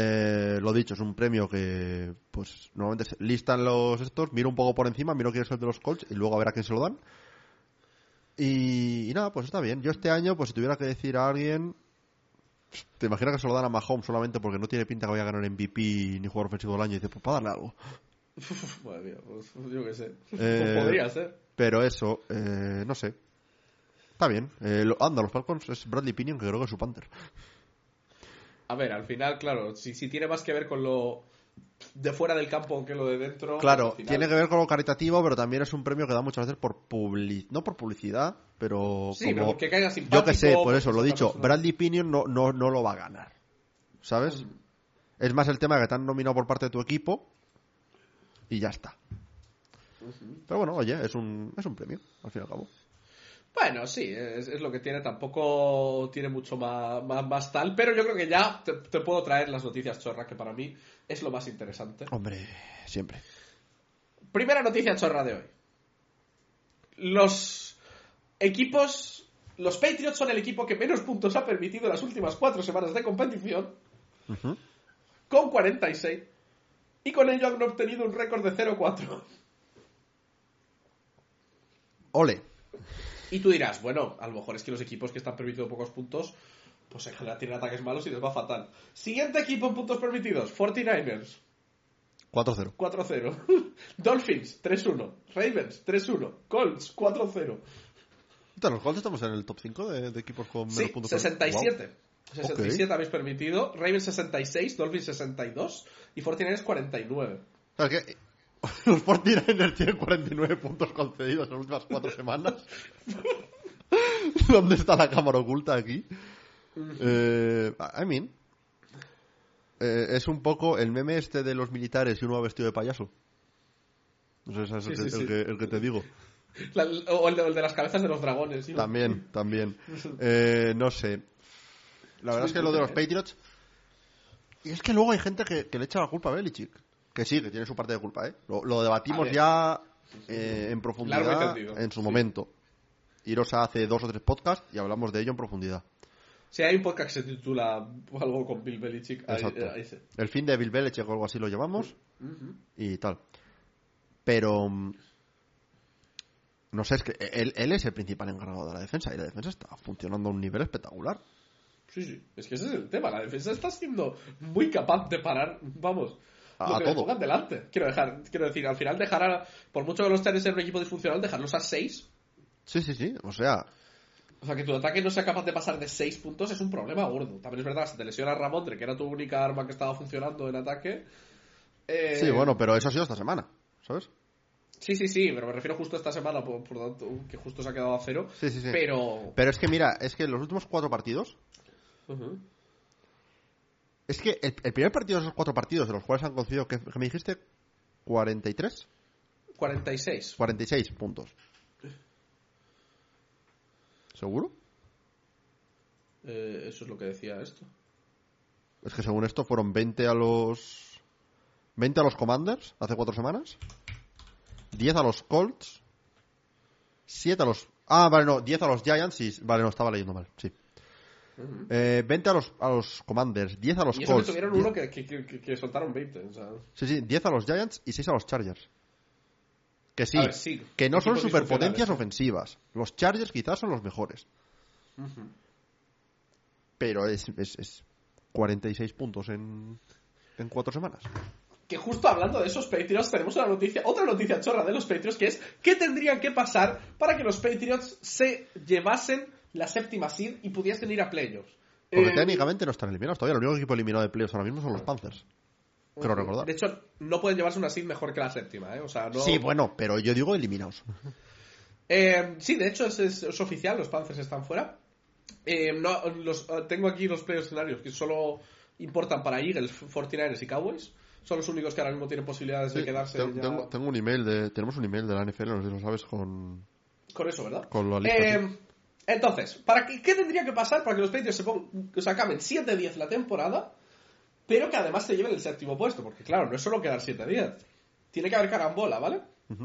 Eh, lo dicho, es un premio que, pues, normalmente listan los estos, miro un poco por encima, miro quién es el de los Colts y luego a ver a quién se lo dan. Y, y nada, pues está bien. Yo este año, pues si tuviera que decir a alguien, te imaginas que se lo dan a Mahomes solamente porque no tiene pinta que vaya a ganar MVP ni jugador ofensivo del año y dice, pues para darle algo. Madre mía, pues, yo qué sé. Eh, Pues podría ser. Pero eso, eh, no sé. Está bien. Eh, lo- anda, los Falcons es Bradley Pinion, que creo que es su Panther. A ver, al final, claro, si, si tiene más que ver con lo de fuera del campo que lo de dentro. Claro, final- tiene que ver con lo caritativo, pero también es un premio que da muchas veces por publicidad. No por publicidad, pero Sí, como... pero que caiga simpático. Yo que sé, por pues, eso, lo otra dicho, persona. Bradley Pinion no, no, no lo va a ganar. ¿Sabes? Es más el tema de que te han nominado por parte de tu equipo y ya está. Pero bueno, oye, es un, es un premio, al fin y al cabo. Bueno, sí, es, es lo que tiene, tampoco tiene mucho más, más, más tal, pero yo creo que ya te, te puedo traer las noticias chorras, que para mí es lo más interesante. Hombre, siempre. Primera noticia chorra de hoy. Los equipos, los Patriots son el equipo que menos puntos ha permitido en las últimas cuatro semanas de competición, Ujú. con 46, y con ello han obtenido un récord de 0-4. Ole. Y tú dirás, bueno, a lo mejor es que los equipos que están permitiendo pocos puntos, pues en general tienen ataques malos y les va fatal. Siguiente equipo en puntos permitidos, 49ers, 4-0. 4-0. Dolphins, 3-1. Ravens, 3-1. Colts, 4-0. Puta, Los Colts estamos en el top 5 de, de equipos con menos Sí, puntos. 67. 67 Ok. habéis permitido. Ravens 66, Dolphins 62 y 49ers 49. Wow. Es que los 49ers tienen 49 puntos concedidos en las últimas cuatro semanas. ¿Dónde está la cámara oculta aquí? Eh, I mean, eh, es un poco el meme este de los militares y uno va vestido de payaso. No sé, ese es Sí, el, sí, el sí. que, el que te digo. La- o el de, el de las cabezas de los dragones. También, también. Eh, no sé. La verdad es que lo de los Patriots. Y es que luego hay gente que, que le echa la culpa a Belichick. Que sí, que tiene su parte de culpa, ¿eh? Lo, debatimos ya eh, en profundidad en su Sí. momento. Iros a hace dos o tres podcasts y hablamos de ello en profundidad. Sí, hay un podcast que se titula algo con Bill Belichick. ahí- Exacto. ahí sí. El fin de Bill Belichick o algo así lo llamamos Ujú. y tal. Pero. No sé, es que él, él es el principal encargado de la defensa y la defensa está funcionando a un nivel espectacular. Sí, sí. Es que ese es el tema. La defensa está siendo muy capaz de parar, vamos, A- a todo. delante. Quiero dejar, quiero decir, al final dejar a, por mucho que los tenés en un equipo disfuncional, dejarlos a 6. Sí, sí, sí. O sea, O sea, que tu ataque no sea capaz de pasar de 6 puntos es un problema gordo. También es verdad, se te lesiona Ramondre, que era tu única arma que estaba funcionando en ataque. Eh, sí, bueno, pero eso ha sido esta semana, ¿sabes? Sí, sí, sí, pero me refiero justo a esta semana, por, por tanto, que justo se ha quedado a cero. Sí, sí, sí. Pero. Pero es que mira, es que en los últimos cuatro partidos, Ujú. Es que el, el primer partido de esos cuatro partidos de los cuales han concedido, que, que me dijiste, 43, 46. 46 puntos. ¿Seguro? Eh, eso es lo que decía esto. Es que según esto fueron 20 a los 20 a los Commanders hace cuatro semanas, 10 a los Colts, 7 a los Ah, vale, no, 10 a los Giants y vale, no estaba leyendo mal, sí. Ujú. Eh, 20 a los a los Commanders, 10 a los Y eso que Colts. tuvieron 10 uno que, que, que- soltaron 20. O sea, Sí, sí, 10 a los Giants y 6 a los Chargers. Que sí, A ver, sí, que no son superpotencias ofensivas. Los Chargers quizás son los mejores. Pero es, es, es 46 puntos en, en cuatro semanas. Que justo hablando de esos Patriots, tenemos una noticia, otra noticia chorra de los Patriots, que es qué tendrían que pasar para que los Patriots se llevasen la séptima seed y pudiesen ir a playoffs. Porque Eh, técnicamente no están eliminados todavía. El único equipo eliminado de playoffs ahora mismo son los Panthers. Creo recordar. De hecho, no pueden llevarse una seed mejor que la séptima, ¿eh? O sea, no... Sí, bueno, pero yo digo eliminados. Eh, sí, de hecho es, es- es oficial, los Panthers están fuera. Eh, no, los, tengo aquí los playoff escenarios que solo importan para Eagles, 49ers y Cowboys. Son los únicos que ahora mismo tienen posibilidades de quedarse tengo, ya tengo- tengo un email de, tenemos un email de la NFL, no sé si lo sabes, con, con eso, ¿verdad? con la lista. Eh. Entonces, ¿para qué, qué tendría que pasar para que los Patriots se, pongan, se acaben 7-10 la temporada, pero que además se lleven el séptimo puesto? Porque claro, no es solo quedar 7-10. Tiene que haber carambola, ¿vale?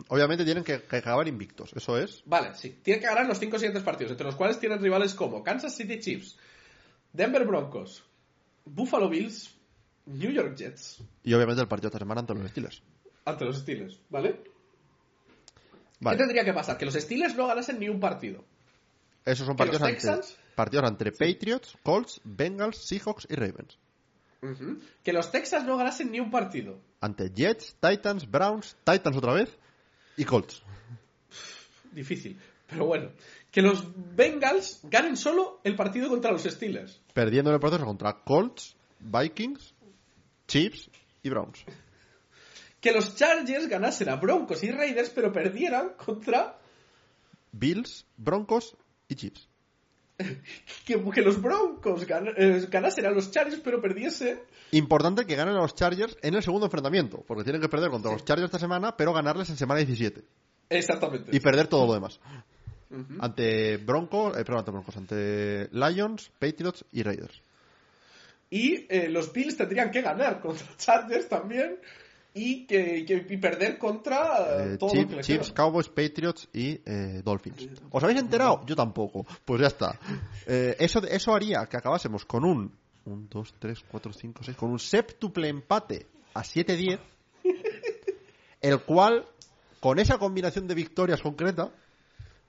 Obviamente tienen que, que acabar invictos, eso es. Vale, sí. Tienen que ganar los cinco siguientes partidos, entre los cuales tienen rivales como Kansas City Chiefs, Denver Broncos, Buffalo Bills, New York Jets, Y obviamente el partido de esta semana ante los Steelers. ante los Steelers, ¿vale? ¿Qué tendría que pasar? Que los Steelers no ganasen ni un partido. Esos son ¿Que los partidos, ante- partidos entre Patriots, Colts, Bengals, Seahawks y Ravens. Que los Texans no ganasen ni un partido. Ante Jets, Titans, Browns, Titans otra vez y Colts. Difícil. Pero bueno. Que los Bengals ganen solo el partido contra los Steelers. Perdiendo en el proceso contra Colts, Vikings, Chiefs y Browns. Que los Chargers ganasen a Broncos y Raiders, pero perdieran contra. Bills, Broncos y. Que, que los Broncos gan- eh, ganasen a los Chargers, pero perdiesen. Importante que ganen a los Chargers en el segundo enfrentamiento, porque tienen que perder contra los Chargers esta semana, pero ganarles en semana 17 Exactamente. y perder todo lo demás. Ante Broncos, eh, perdón, ante Broncos, ante Lions, Patriots y Raiders. Y eh, los Bills tendrían que ganar contra Chargers también. Y, que, que- y perder contra eh, Eh, todo Chief- lo que Chiefs. Cowboys, Patriots y eh, Dolphins. ¿Os habéis enterado? Yo tampoco. Pues ya está. Eh, eso, eso haría que acabásemos con un 1, 2, 3, 4, 5, 6, con un séptuple empate a 7-10, el cual, con esa combinación de victorias concreta,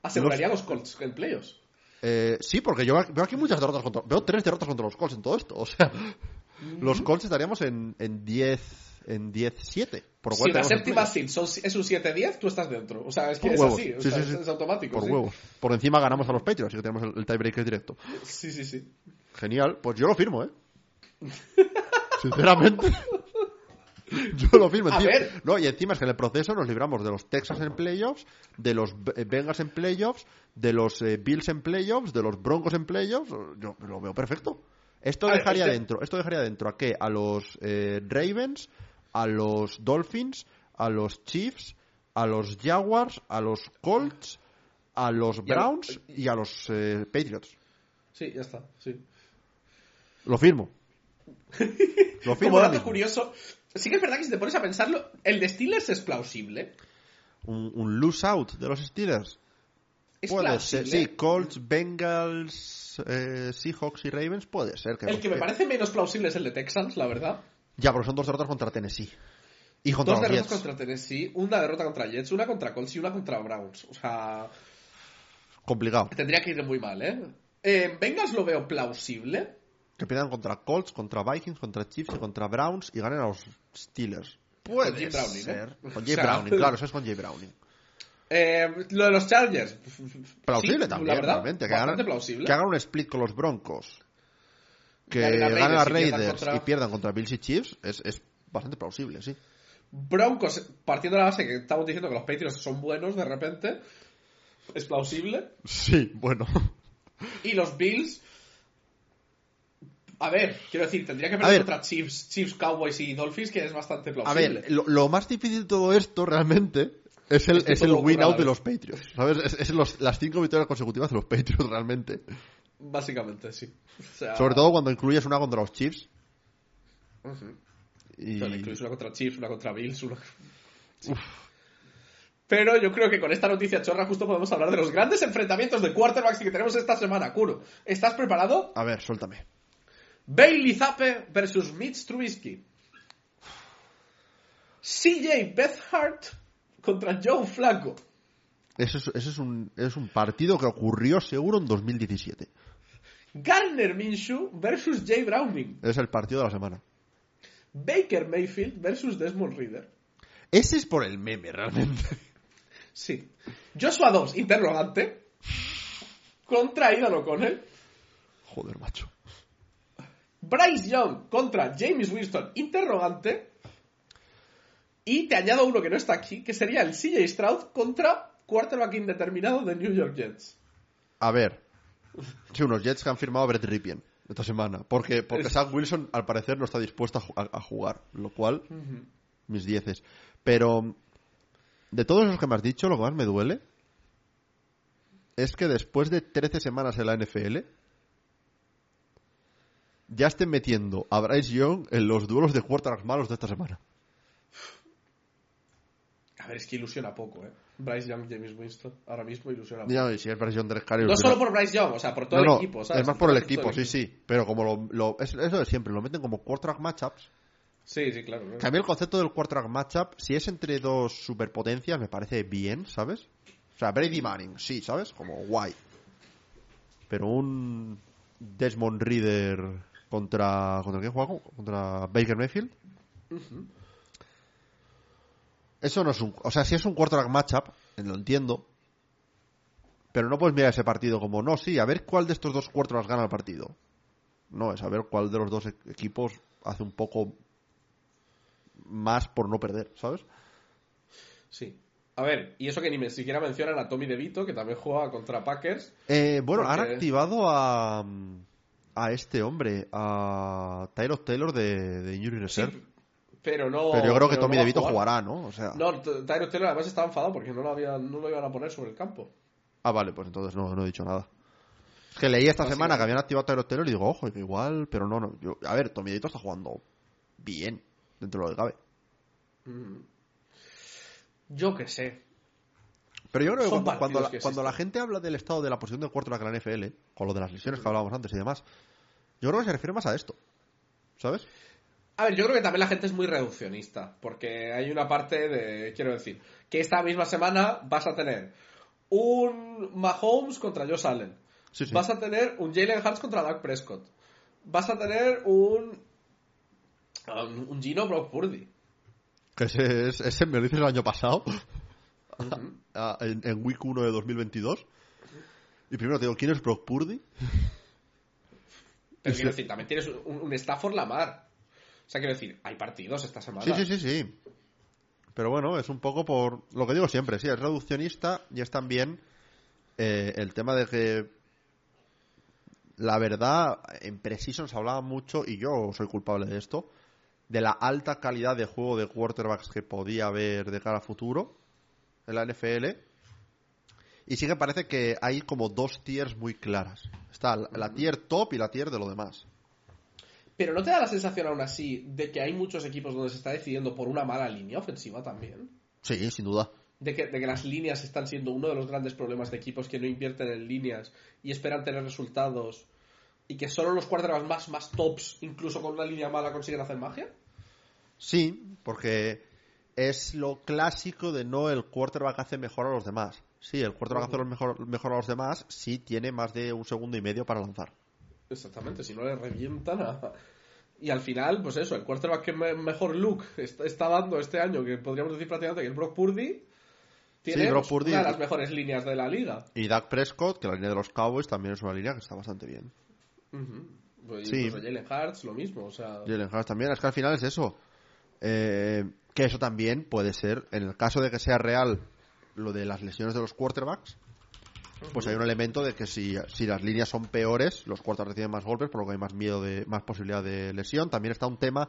Aseguraría los Colts en playoffs. eh, sí, porque yo veo aquí muchas derrotas contra... Veo tres derrotas contra los Colts en todo esto. O sea, los Colts estaríamos en, en 10... En 10-7. Por lo Si la séptima seed son- es un 7-10, tú estás dentro. O sea, es que Por es huevos. así. o Sí, sea, sí, sí. Es, automático. Por huevos. Por encima ganamos a los Patriots, así que tenemos el, el tiebreaker directo. Sí, sí, sí. Genial, pues yo lo firmo, ¿eh? Sinceramente. Yo lo firmo. Encima-. No, y encima es que en el proceso nos libramos de los Texas en playoffs, de los eh, Bengals en playoffs, de los eh, Bills en playoffs, de los Broncos en playoffs. Yo lo veo perfecto. Esto A ver, dejaría este- dentro, esto dejaría dentro a qué? A los eh, Ravens, a los Dolphins, a los Chiefs, a los Jaguars, a los Colts, a los Browns y a los eh, Patriots. Sí, ya está. Sí. Lo firmo. Lo firmo Como dato mismo. curioso, sí que es verdad que si te pones a pensarlo, el de Steelers es plausible. Un, un lose out de los Steelers. Es puede plausible. ser. Sí, Colts, Bengals, eh, Seahawks y Ravens puede ser. Que El que me parece menos plausible es el de Texans, la verdad. Ya, porque son dos derrotas contra Tennessee. Y contra Dos los derrotas Jets. contra Tennessee, una derrota contra Jets, una contra Colts y una contra Browns. O sea, Complicado. tendría que ir muy mal, ¿eh? eh Bengals lo veo plausible. Que pierdan contra Colts, contra Vikings, contra Chiefs y contra Browns y ganen a los Steelers. Puede Con Jay Browning, ser. ¿eh? Con O Jay sea, Browning, claro, eso es con Jay Browning. Eh, lo de los Chargers. Plausible Sí, también, la verdad, realmente. Que hagan, plausible. que hagan un split con los Broncos. Que Ganen a a Raiders y pierdan Raiders contra- y pierdan contra Bills y Chiefs es, es bastante plausible, sí. Broncos, partiendo de la base que estamos diciendo que los Patriots son buenos de repente, es plausible. Sí, bueno. Y los Bills. A ver, quiero decir, tendría que A perder contra Chiefs, Chiefs, Cowboys y Dolphins, que es bastante A plausible. ver, lo, lo más difícil de todo esto realmente es el, Es es el win a out de los Patriots. ¿Sabes? Es, es los- las cinco victorias consecutivas de los Patriots realmente. Básicamente, sí. O sea, Sobre todo cuando incluyes una contra los Chiefs. Ujú. Y... Incluís una contra Chiefs, una contra Bills, una... Pero yo creo que con esta noticia chorra justo podemos hablar de los grandes enfrentamientos de quarterbacks que tenemos esta semana. Kuro, ¿estás preparado? A ver, suéltame. Bailey Zappe versus Mitch Trubisky. CJ Bethart contra Joe Flacco. Ese es, ese es un, es un partido que ocurrió seguro en 2017. Garner Minshew versus Jay Browning. Es el partido de la semana. Baker Mayfield versus Desmond Reader. Ese es por el meme, realmente. Sí. Joshua Dobbs, interrogante. Contra Aidan O'Connell. Joder, macho. Bryce Young contra James Winston, interrogante. Y te añado uno que no está aquí, que sería el CJ Stroud contra quarterback indeterminado de New York Jets. A ver. Sí, unos Jets que han firmado a Brett Ripien esta semana. Porque, porque Zach Wilson al parecer no está dispuesto a- a jugar. Lo cual, mis dieces. Pero, de todos los que me has dicho, lo que más me duele es que después de 13 semanas en la NFL, ya estén metiendo a Bryce Young en los duelos de quarterbacks malos de esta semana. A ver, es que ilusiona poco, ¿eh? Bryce Young, James Winston, ahora mismo ilusiona. Ya, y si es Bryce Young de No solo por Bryce Young, o sea, por todo No, el no, equipo, ¿sabes? Es más por el equipo, sí, sí. Pero como lo, lo- es, es lo de siempre, lo meten como quarterback matchups. Sí, sí, claro. claro. El concepto del quarterback matchup, si es entre dos superpotencias, me parece bien, ¿sabes? O sea, Brady Manning, sí, ¿sabes? Como guay. pero un Desmond Reader contra. ¿Contra quién juega? Contra Baker Mayfield. Eso no es un. O sea, si es un quarterback matchup, lo entiendo. Pero no puedes mirar ese partido como, no, sí, a ver cuál de estos dos quarterbacks gana el partido. No, es a ver cuál de los dos e- equipos hace un poco más por no perder, ¿sabes? Sí. A ver, y eso que ni me siquiera mencionan a Tommy DeVito, que también juega contra Packers. Eh, bueno, han activado a. A este hombre, a Tyrod Taylor de, de Injury Reserve. Sí, pero no. pero yo creo que Tommy no DeVito jugar. jugará, ¿no? O sea. No, T- Tyrod Taylor además estaba enfadado porque no lo, había, no lo iban a poner sobre el campo. Ah, vale, pues entonces no, no he dicho nada. Es que leí esta semana que habían activado a Tyrod Taylor y digo, ojo, igual, pero no, no. Yo- a ver, Tommy DeVito está jugando bien, dentro de lo que cabe. Yo qué sé. Pero yo creo que Son cuando, cuando, la, que cuando la existen. gente habla del estado de la posición del quarterback en la NFL, con lo de las lesiones que hablábamos antes y demás, yo creo que se refiere más a esto. ¿Sabes? A ver, yo creo que también la gente es muy reduccionista, porque hay una parte de, quiero decir, que esta misma semana vas a tener un Mahomes contra Josh Allen, Sí, sí. vas a tener un Jalen Hurts contra Dak Prescott, vas a tener un um, un Gino Brock Purdy. Que ese, es- ese me lo dices el año pasado, ah, en, en Week 1 de 2022. Y primero te digo, ¿quién es Brock Purdy? Pero quiero decir, también tienes un, un Stafford Lamar. O sea, quiero decir, hay partidos esta semana. Sí, sí, sí, sí. Pero bueno, es un poco por lo que digo siempre, sí, es reduccionista y es también eh, el tema de que la verdad, en Precision se hablaba mucho, y yo soy culpable de esto, de la alta calidad de juego de quarterbacks que podía haber de cara a futuro en la NFL. Y sí que parece que hay como dos tiers muy claras. Está la, la tier top y la tier de lo demás. Pero ¿no te da la sensación aún así de que hay muchos equipos donde se está decidiendo por una mala línea ofensiva también? Sí, sin duda. De que, de que las líneas están siendo uno de los grandes problemas de equipos que no invierten en líneas y esperan tener resultados y que solo los quarterbacks más, más tops, incluso con una línea mala, consiguen hacer magia? Sí, porque es lo clásico de no el quarterback hace mejor a los demás. Sí, el quarterback hace los mejor, mejor a los demás si tiene más de un segundo y medio para lanzar. Exactamente, si no le revientan a... Y al final, pues eso, el quarterback que me- mejor look está, está dando este año, que podríamos decir prácticamente que es Brock Purdy, tiene Sí, Brock Purdy- una de las mejores líneas de la liga. Y Dak Prescott, que la línea de los Cowboys también es una línea que está bastante bien. Pues Sí. Jalen Hurts, lo mismo, o sea... Jalen Hurts también, es que al final es eso. Eh, que eso también puede ser, en el caso de que sea real lo de las lesiones de los quarterbacks, pues hay un elemento de que si, si las líneas son peores, los quarterbacks reciben más golpes, por lo que hay más miedo de, más posibilidad de lesión. También está un tema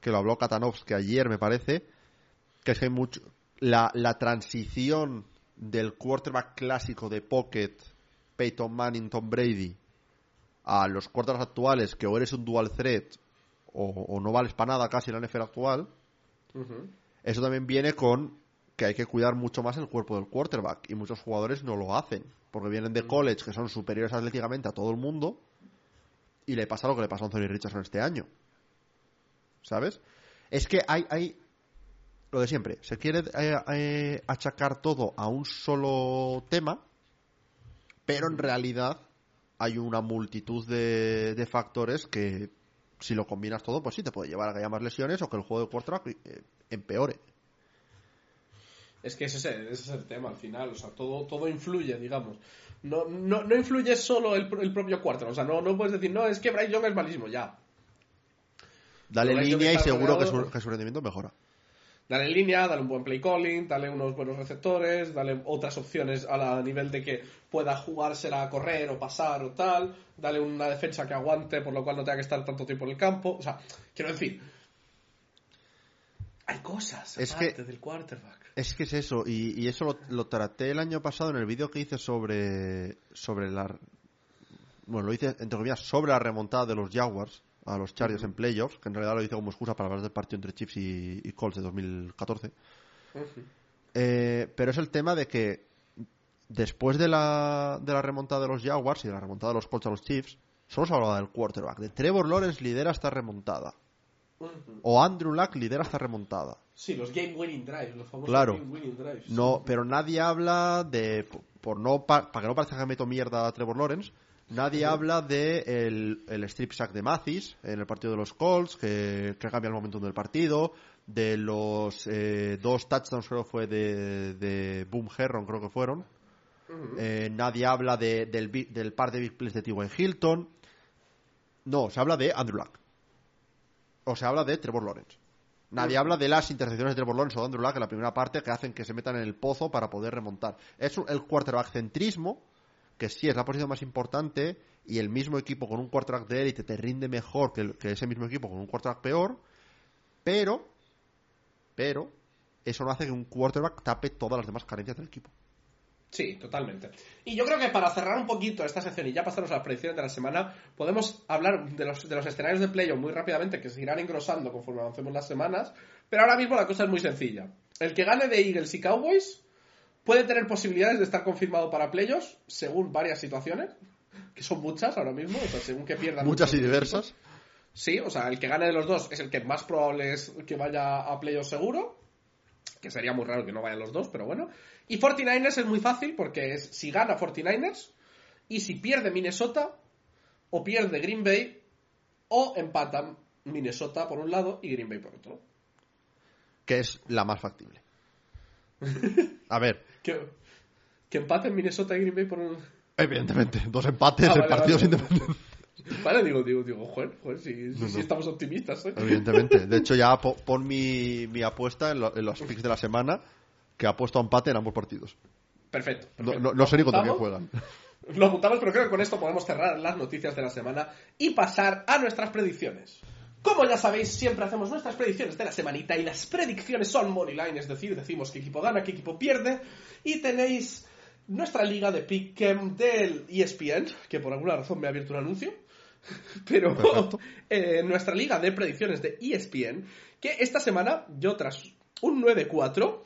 que lo habló Katanovsky ayer, me parece, que es que hay mucho, la, la transición del quarterback clásico de Pocket, Peyton Manning, Tom Brady, a los quarterbacks actuales, que o eres un dual threat o, o no vales para nada casi en la NFL actual, eso también viene con que hay que cuidar mucho más el cuerpo del quarterback y muchos jugadores no lo hacen porque vienen de college que son superiores atléticamente a todo el mundo y le pasa lo que le pasó a Anthony Richardson este año. ¿Sabes? Es que hay, hay lo de siempre, se quiere eh, eh, achacar todo a un solo tema, pero en realidad hay una multitud de, de factores que si lo combinas todo, pues sí te puede llevar a que haya más lesiones o que el juego de quarterback eh, empeore. Es que ese es, el, ese es el tema al final, o sea, todo, todo influye, digamos. No, no, no influye solo el, el propio quarter, o sea, no, no puedes decir, no, es que Bryce Young es malísimo, ya. Dale que línea y seguro que su, que su rendimiento mejora. Dale en línea, dale un buen play calling, dale unos buenos receptores, dale otras opciones a, la- a nivel de que pueda jugársela a correr o pasar o tal, dale una defensa que aguante, por lo cual no tenga que estar tanto tiempo en el campo. O sea, quiero decir, hay cosas Es aparte que- del quarterback. Es que es eso, y, y eso lo, lo traté el año pasado en el vídeo que hice sobre, sobre la... Bueno, lo hice, entre comillas, sobre la remontada de los Jaguars a los Chargers en playoffs, que en realidad lo hice como excusa para hablar del partido entre Chiefs y, y Colts de 2014. Ujú. Eh, pero es el tema de que después de la, de la remontada de los Jaguars y de la remontada de los Colts a los Chiefs, solo se hablaba del quarterback. De Trevor Lawrence lidera esta remontada. O Andrew Luck lidera esta remontada. Sí, los game winning drives, los famosos Claro. game winning drives. No, pero nadie habla de. Por no, pa- para que no parezca que meto mierda a Trevor Lawrence, Nadie habla de el, el strip sack de Mathis en el partido de los Colts, que, que cambia el momento del partido. De los eh, dos touchdowns, creo que fue de, de Boom Herron, creo que fueron. Eh, nadie habla de- del, del par de big plays de T.Y. Hilton. No, se habla de Andrew Luck. O se habla de Trevor Lawrence. Nadie habla de las intercepciones de Trevor Lawrence o de Andrew Luck en la primera parte que hacen que se metan en el pozo para poder remontar. Es el quarterback centrismo, que sí es la posición más importante, y el mismo equipo con un quarterback de élite te rinde mejor que, el- que ese mismo equipo con un quarterback peor, pero, pero, eso no hace que un quarterback tape todas las demás carencias del equipo. Sí, totalmente. Y yo creo que para cerrar un poquito esta sección y ya pasarnos a las predicciones de la semana, podemos hablar de los, de los escenarios de playoff muy rápidamente que se irán engrosando conforme avancemos las semanas. Pero ahora mismo la cosa es muy sencilla. El que gane de Eagles y Cowboys puede tener posibilidades de estar confirmado para playoffs según varias situaciones, que son muchas ahora mismo, o sea, según que pierdan. Muchas y diversas. equipos. Sí, o sea, el que gane de los dos es el que más probable es que vaya a playoffs seguro. Que sería muy raro que no vayan los dos, pero bueno. Y 49ers es muy fácil porque es si gana 49ers y si pierde Minnesota o pierde Green Bay o empatan Minnesota por un lado y Green Bay por otro. que es la más factible. A ver, Que, que empaten Minnesota y Green Bay por un... evidentemente, dos empates Ah, en vale, partidos vale. independientes. Vale, digo, digo, digo, joder, joder, si, si- No, si no. estamos optimistas, ¿eh? Evidentemente. De hecho, ya po- pon mi, mi apuesta en, lo- en los picks de la semana, que apuesto a empate en ambos partidos. Perfecto. No, perfecto. no, no sé ni contra juegan. Lo apuntamos, pero creo que con esto podemos cerrar las noticias de la semana y pasar a nuestras predicciones. Como ya sabéis, siempre hacemos nuestras predicciones de la semanita y las predicciones son moneyline, es decir, decimos qué equipo gana, qué equipo pierde y tenéis nuestra liga de Pick'em del ESPN, que por alguna razón me ha abierto un anuncio, pero eh, nuestra liga de predicciones de ESPN, que esta semana yo tras un 9-4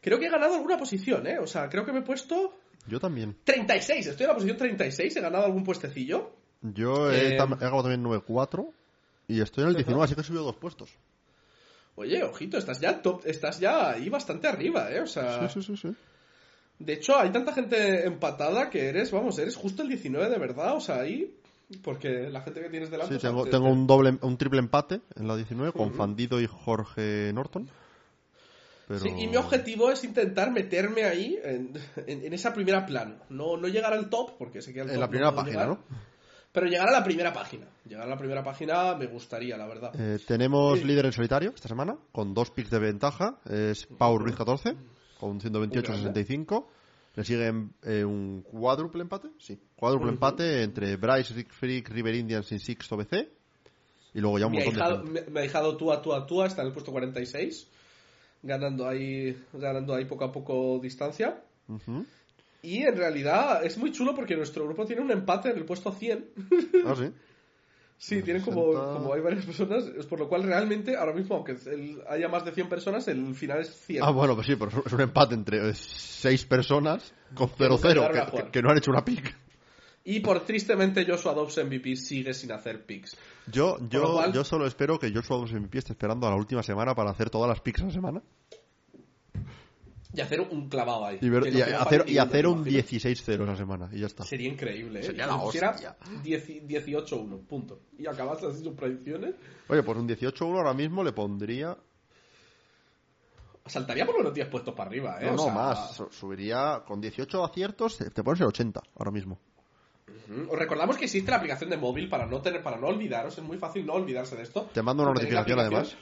creo que he ganado alguna posición, ¿eh? O sea, creo que me he puesto Yo también. 36, estoy en la posición 36, he ganado algún puestecillo. Yo he, Eh, he acabado también 9-4 y estoy en el 19, así que he subido dos puestos. Oye, ojito, estás ya top, estás ya ahí bastante arriba, ¿eh? O sea, Sí, sí, sí, sí. de hecho, hay tanta gente empatada que eres, vamos, eres justo el 19 de verdad, o sea, ahí, porque la gente que tienes delante... Sí, tengo, te- tengo te- un doble, un triple empate en la 19 con Ujú. Fandido y Jorge Norton. Pero... Sí, y mi objetivo es intentar meterme ahí, en, en- en esa primera plana. No, no llegar al top, porque sé que al En top la primera puedo página, llegar, ¿no? Pero llegar a la primera página. Llegar a la primera página me gustaría, la verdad. Eh, tenemos Sí. líder en solitario esta semana, con dos picks de ventaja. Es Pau Ruiz 14, con 128-65. Le siguen eh, un cuádruple empate. Sí, cuádruple Ujú. empate entre Bryce, Rick Freak, River Indians y Sixto BC. Y luego ya un Me ha, montón dejado, de me, me ha dejado tú a tú a tú en el puesto 46, ganando ahí, ganando ahí poco a poco distancia. Ujú. Y en realidad es muy chulo porque nuestro grupo tiene un empate en el puesto 100. Ah, sí. Sí, tienen como, 60. como hay varias personas, es por lo cual realmente ahora mismo, aunque el- haya más de 100 personas, el final es 100. Ah, bueno, pues sí, pero es un empate entre eh, seis personas con Que nunca 0-0 llegaron a que, que- que no han hecho una pick. Y por tristemente Joshua Dobbs MVP sigue sin hacer picks. Yo, yo, cual- yo solo espero que Joshua Dobbs MVP esté esperando a la última semana para hacer todas las picks a la semana. Y hacer un clavado ahí. Y, ver- hacer, y un ¿te imaginas? 16-0 esa semana y ya está. Sería increíble, ¿eh? Sería la pusiera hostia. 10 18-1, punto. Y acabas así sus predicciones. Oye, pues un 18-1 ahora mismo le pondría. Saltaría por unos 10 puestos para arriba, ¿eh? No, O no, sea, más. Su- Subiría con 18 aciertos, te pones el 80 ahora mismo. Os recordamos que existe la aplicación de móvil para no tener, para no olvidaros, es muy fácil no olvidarse de esto. Te mando una notificación además.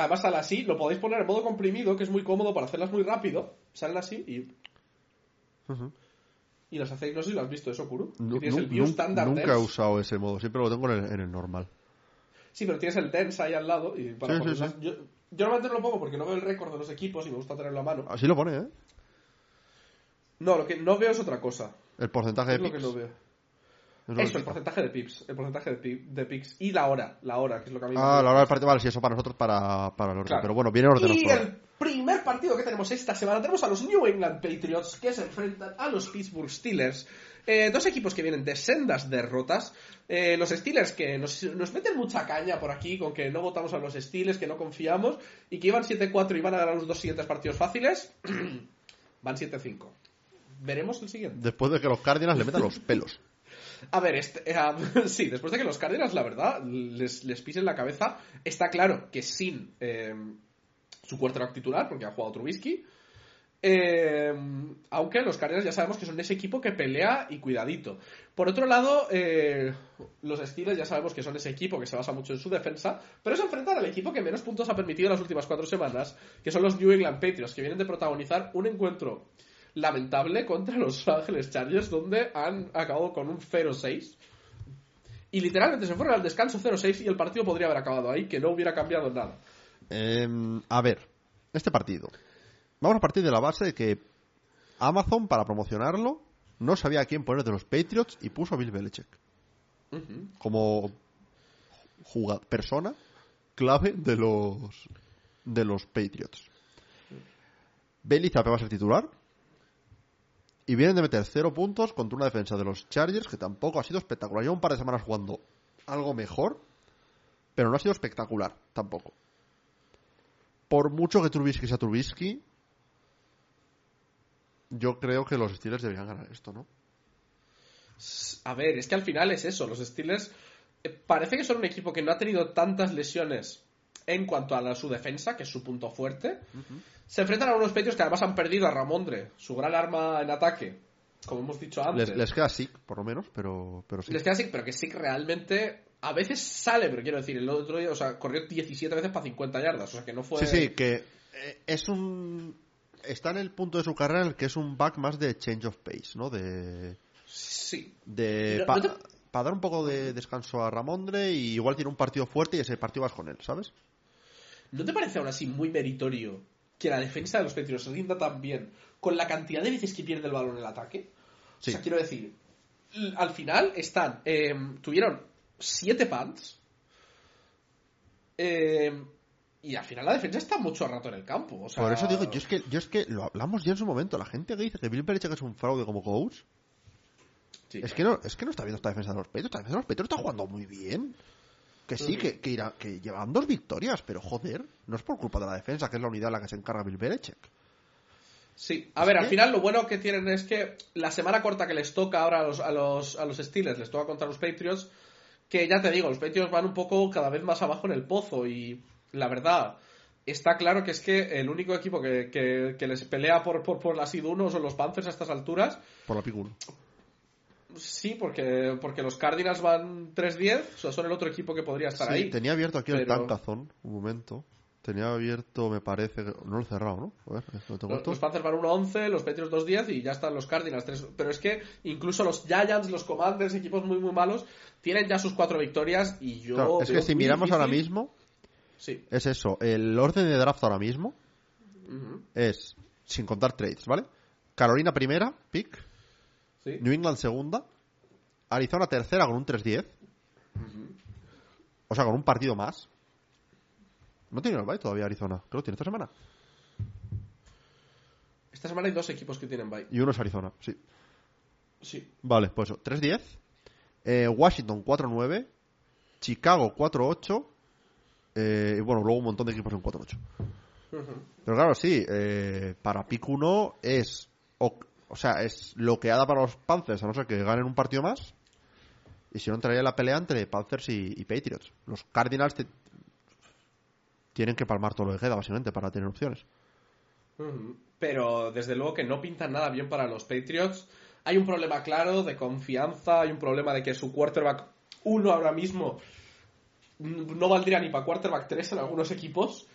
Además sale así, lo podéis poner en modo comprimido, que es muy cómodo para hacerlas muy rápido. Salen así y, Ujú. y las hacéis, no sé si lo has visto eso, Kuru. Tienes el view standard nunca he usado ese modo, siempre lo tengo en el, en el normal. Sí, pero tienes el tense ahí al lado y para Sí, sí. Yo, yo normalmente no lo pongo porque no veo el récord de los equipos y me gusta tenerlo a mano. Así lo pone, ¿eh? No, lo que no veo es otra cosa. El porcentaje de Es lo que picks. no veo. Eso, el porcentaje de pips. El porcentaje de, pi- de pics. Y la hora. La hora, que es lo que a mí me Ah, gusta. la hora del partido, vale, sí, eso para nosotros, para, para el orden. Claro. Pero bueno, viene ordenado Y el primer partido que tenemos esta semana tenemos a los New England Patriots que se enfrentan a los Pittsburgh Steelers. Eh, dos equipos que vienen de sendas derrotas. Eh, los Steelers que nos, nos meten mucha caña por aquí con que no votamos a los Steelers, que no confiamos y que iban 7-4 y van a ganar los dos siguientes partidos fáciles. van 7-5. Veremos el siguiente. Después de que los Cardinals le metan los pelos. A ver, este, eh, sí, después de que los Cardinals, la verdad, les, les pisen la cabeza, está claro que sin eh, su quarterback titular, porque ha jugado Trubisky, eh, aunque los Cardinals ya sabemos que son ese equipo que pelea y cuidadito. Por otro lado, eh, los Steelers ya sabemos que son ese equipo que se basa mucho en su defensa, pero se enfrentan al equipo que menos puntos ha permitido en las últimas cuatro semanas, que son los New England Patriots, que vienen de protagonizar un encuentro lamentable contra los Ángeles Chargers, donde han acabado con un 0-6. Y literalmente se fueron al descanso 0-6 y el partido podría haber acabado ahí, que no hubiera cambiado nada. Em, a ver, este partido. Vamos a partir de la base de que Amazon, para promocionarlo, no sabía a quién poner de los Patriots y puso a Bill Belichick. Como juga- persona clave de los de los Patriots. Belichick va a ser titular. Y vienen de meter cero puntos contra una defensa de los Chargers que tampoco ha sido espectacular. Lleva un par de semanas jugando algo mejor, pero no ha sido espectacular tampoco. Por mucho que Trubisky sea Trubisky, yo creo que los Steelers deberían ganar esto, ¿no? A ver, es que al final es eso. Los Steelers eh, parece que son un equipo que no ha tenido tantas lesiones en cuanto a la- su defensa, que es su punto fuerte. Se enfrentan a unos Patriots que además han perdido a Ramondre, su gran arma en ataque, como hemos dicho antes. Les, les queda sick, por lo menos, pero, pero sí. Les queda así, pero que que realmente a veces sale, pero quiero decir, el otro día, o sea, corrió 17 veces para 50 yardas, o sea que no fue... Sí, sí, que eh, es un... Está en el punto de su carrera en el que es un back más de change of pace, ¿no? De... Sí. de No- no te- dar un poco de descanso a Ramondre y igual tiene un partido fuerte y ese partido vas con él, ¿sabes? ¿No te parece aún así muy meritorio que la defensa de los Patriots rinda tan bien con la cantidad de veces que pierde el balón en el ataque? Sí. O sea, quiero decir, al final están, eh, tuvieron siete punts eh, y al final la defensa está mucho rato en el campo. O sea, Por eso digo, yo es que yo es que lo hablamos ya en su momento. La gente que dice que Bill Belichick es un fraude como coach, sí, es que no, es que no está viendo esta defensa de los Patriots. Esta defensa de los Patriots está jugando muy bien. Que sí, que, que, irá- que llevan dos victorias, pero joder, no es por culpa de la defensa, que es la unidad en la que se encarga Bill Belichick. Sí, a ver, al final lo bueno que tienen es que la semana corta que les toca ahora a los, a los, a los Steelers, les toca contra los Patriots, que ya te digo, los Patriots van un poco cada vez más abajo en el pozo y la verdad, está claro que es que el único equipo que, que- que les pelea por, por, por la SID 1 son los Panthers a estas alturas. Por la pick. Sí, porque, porque los Cardinals van 3-10, o sea, son el otro equipo que podría estar Sí, ahí. tenía abierto aquí el pero- Tankazón, un momento. Tenía abierto, me parece, no lo he cerrado, ¿no? A ver, ¿lo tengo Los, los Panthers van 1-11, los Patriots 2-10 y ya están los Cardinals 3. Pero es que incluso los Giants, los Commanders, equipos muy muy malos, tienen ya sus cuatro victorias y yo... Claro, es que si miramos ahora mismo, Sí. es eso. El orden de draft ahora mismo es, sin contar trades, ¿vale? Carolina primera, pick. Sí. New England segunda. Arizona tercera con un 3-10. O sea, con un partido más. No tiene el bye todavía Arizona. Creo que tiene esta semana. Esta semana hay dos equipos que tienen bye. Y uno es Arizona, sí. Sí. Vale, pues eso. 3-10. Eh, Washington 4-9. Chicago 4-8. Eh, y bueno, luego un montón de equipos en 4-8. Ujú. Pero claro, sí, eh, para pick 1 es. O, o sea, es bloqueada para los Panthers, a no ser que ganen un partido más. Y si no, entraría la pelea entre Panthers y, Patriots. Los Cardinals te- tienen que palmar todo lo que queda, básicamente, para tener opciones. Pero desde luego que no pintan nada bien para los Patriots. Hay un problema claro de confianza, hay un problema de que su quarterback 1 ahora mismo no valdría ni para quarterback 3 en algunos equipos.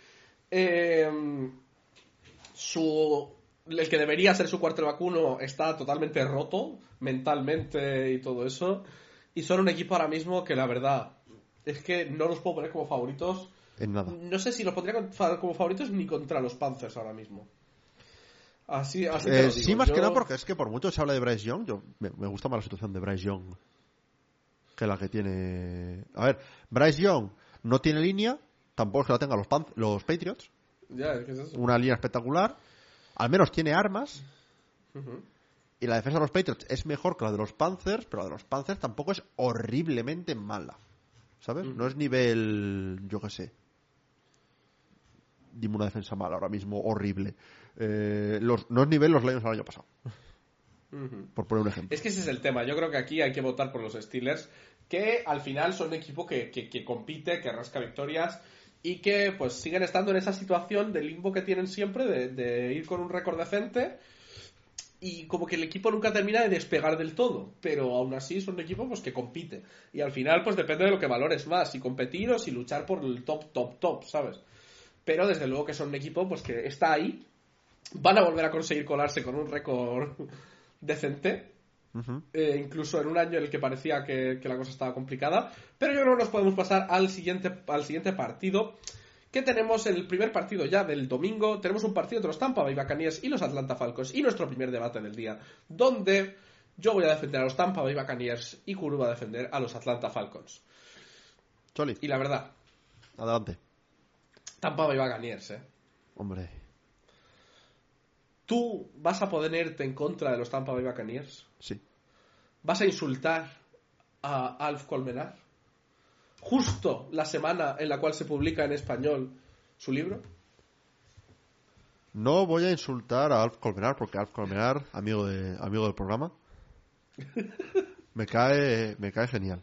Eh, su, el que debería ser su quarterback 1 está totalmente roto mentalmente y todo eso. Y son un equipo ahora mismo que la verdad es que no los puedo poner como favoritos. En nada. No sé si los pondría como favoritos ni contra los Panthers ahora mismo. Así, así Eh, digo. sí, más Yo- que nada porque es que por mucho se habla de Bryce Young. Yo, me, me gusta más la situación de Bryce Young que la que tiene. A ver, Bryce Young no tiene línea, tampoco es que la tengan los, Pan- los Patriots. Ya, es que es eso. Una línea espectacular. Al menos tiene armas. Y la defensa de los Patriots es mejor que la de los Panthers, pero la de los Panthers tampoco es horriblemente mala. ¿Sabes? No es nivel, yo qué sé. Dime una defensa mala ahora mismo, horrible. Eh, los, no es nivel los Lions del año pasado. Por poner un ejemplo. Es que ese es el tema. Yo creo que aquí hay que votar por los Steelers, que al final son un equipo que, que- que compite, que rasca victorias y que pues siguen estando en esa situación de limbo que tienen siempre, de, ir con un récord decente y como que el equipo nunca termina de despegar del todo, pero aún así son un equipo pues que compite y al final pues depende de lo que valores más, si competir o si luchar por el top, top, top, ¿sabes? Pero desde luego que son un equipo pues que está ahí, van a volver a conseguir colarse con un récord decente, Eh, incluso en un año en el que parecía que, que la cosa estaba complicada. Pero yo creo que nos podemos pasar al siguiente, al siguiente partido. Que tenemos el primer partido ya del domingo. Tenemos un partido entre los Tampa Bay Buccaneers y los Atlanta Falcons. Y nuestro primer debate del día. Donde yo voy a defender a los Tampa Bay Buccaneers y Kuru va a defender a los Atlanta Falcons. Choli, Y la verdad, adelante. Tampa Bay Buccaneers, ¿eh? Hombre, ¿Tú vas a ponerte en contra de los Tampa Bay Buccaneers? Sí. ¿Vas a insultar a Alf Colmenar? Justo la semana en la cual se publica en español su libro. No voy a insultar a Alf Colmenar porque Alf Colmenar, amigo de amigo del programa, me cae me cae genial.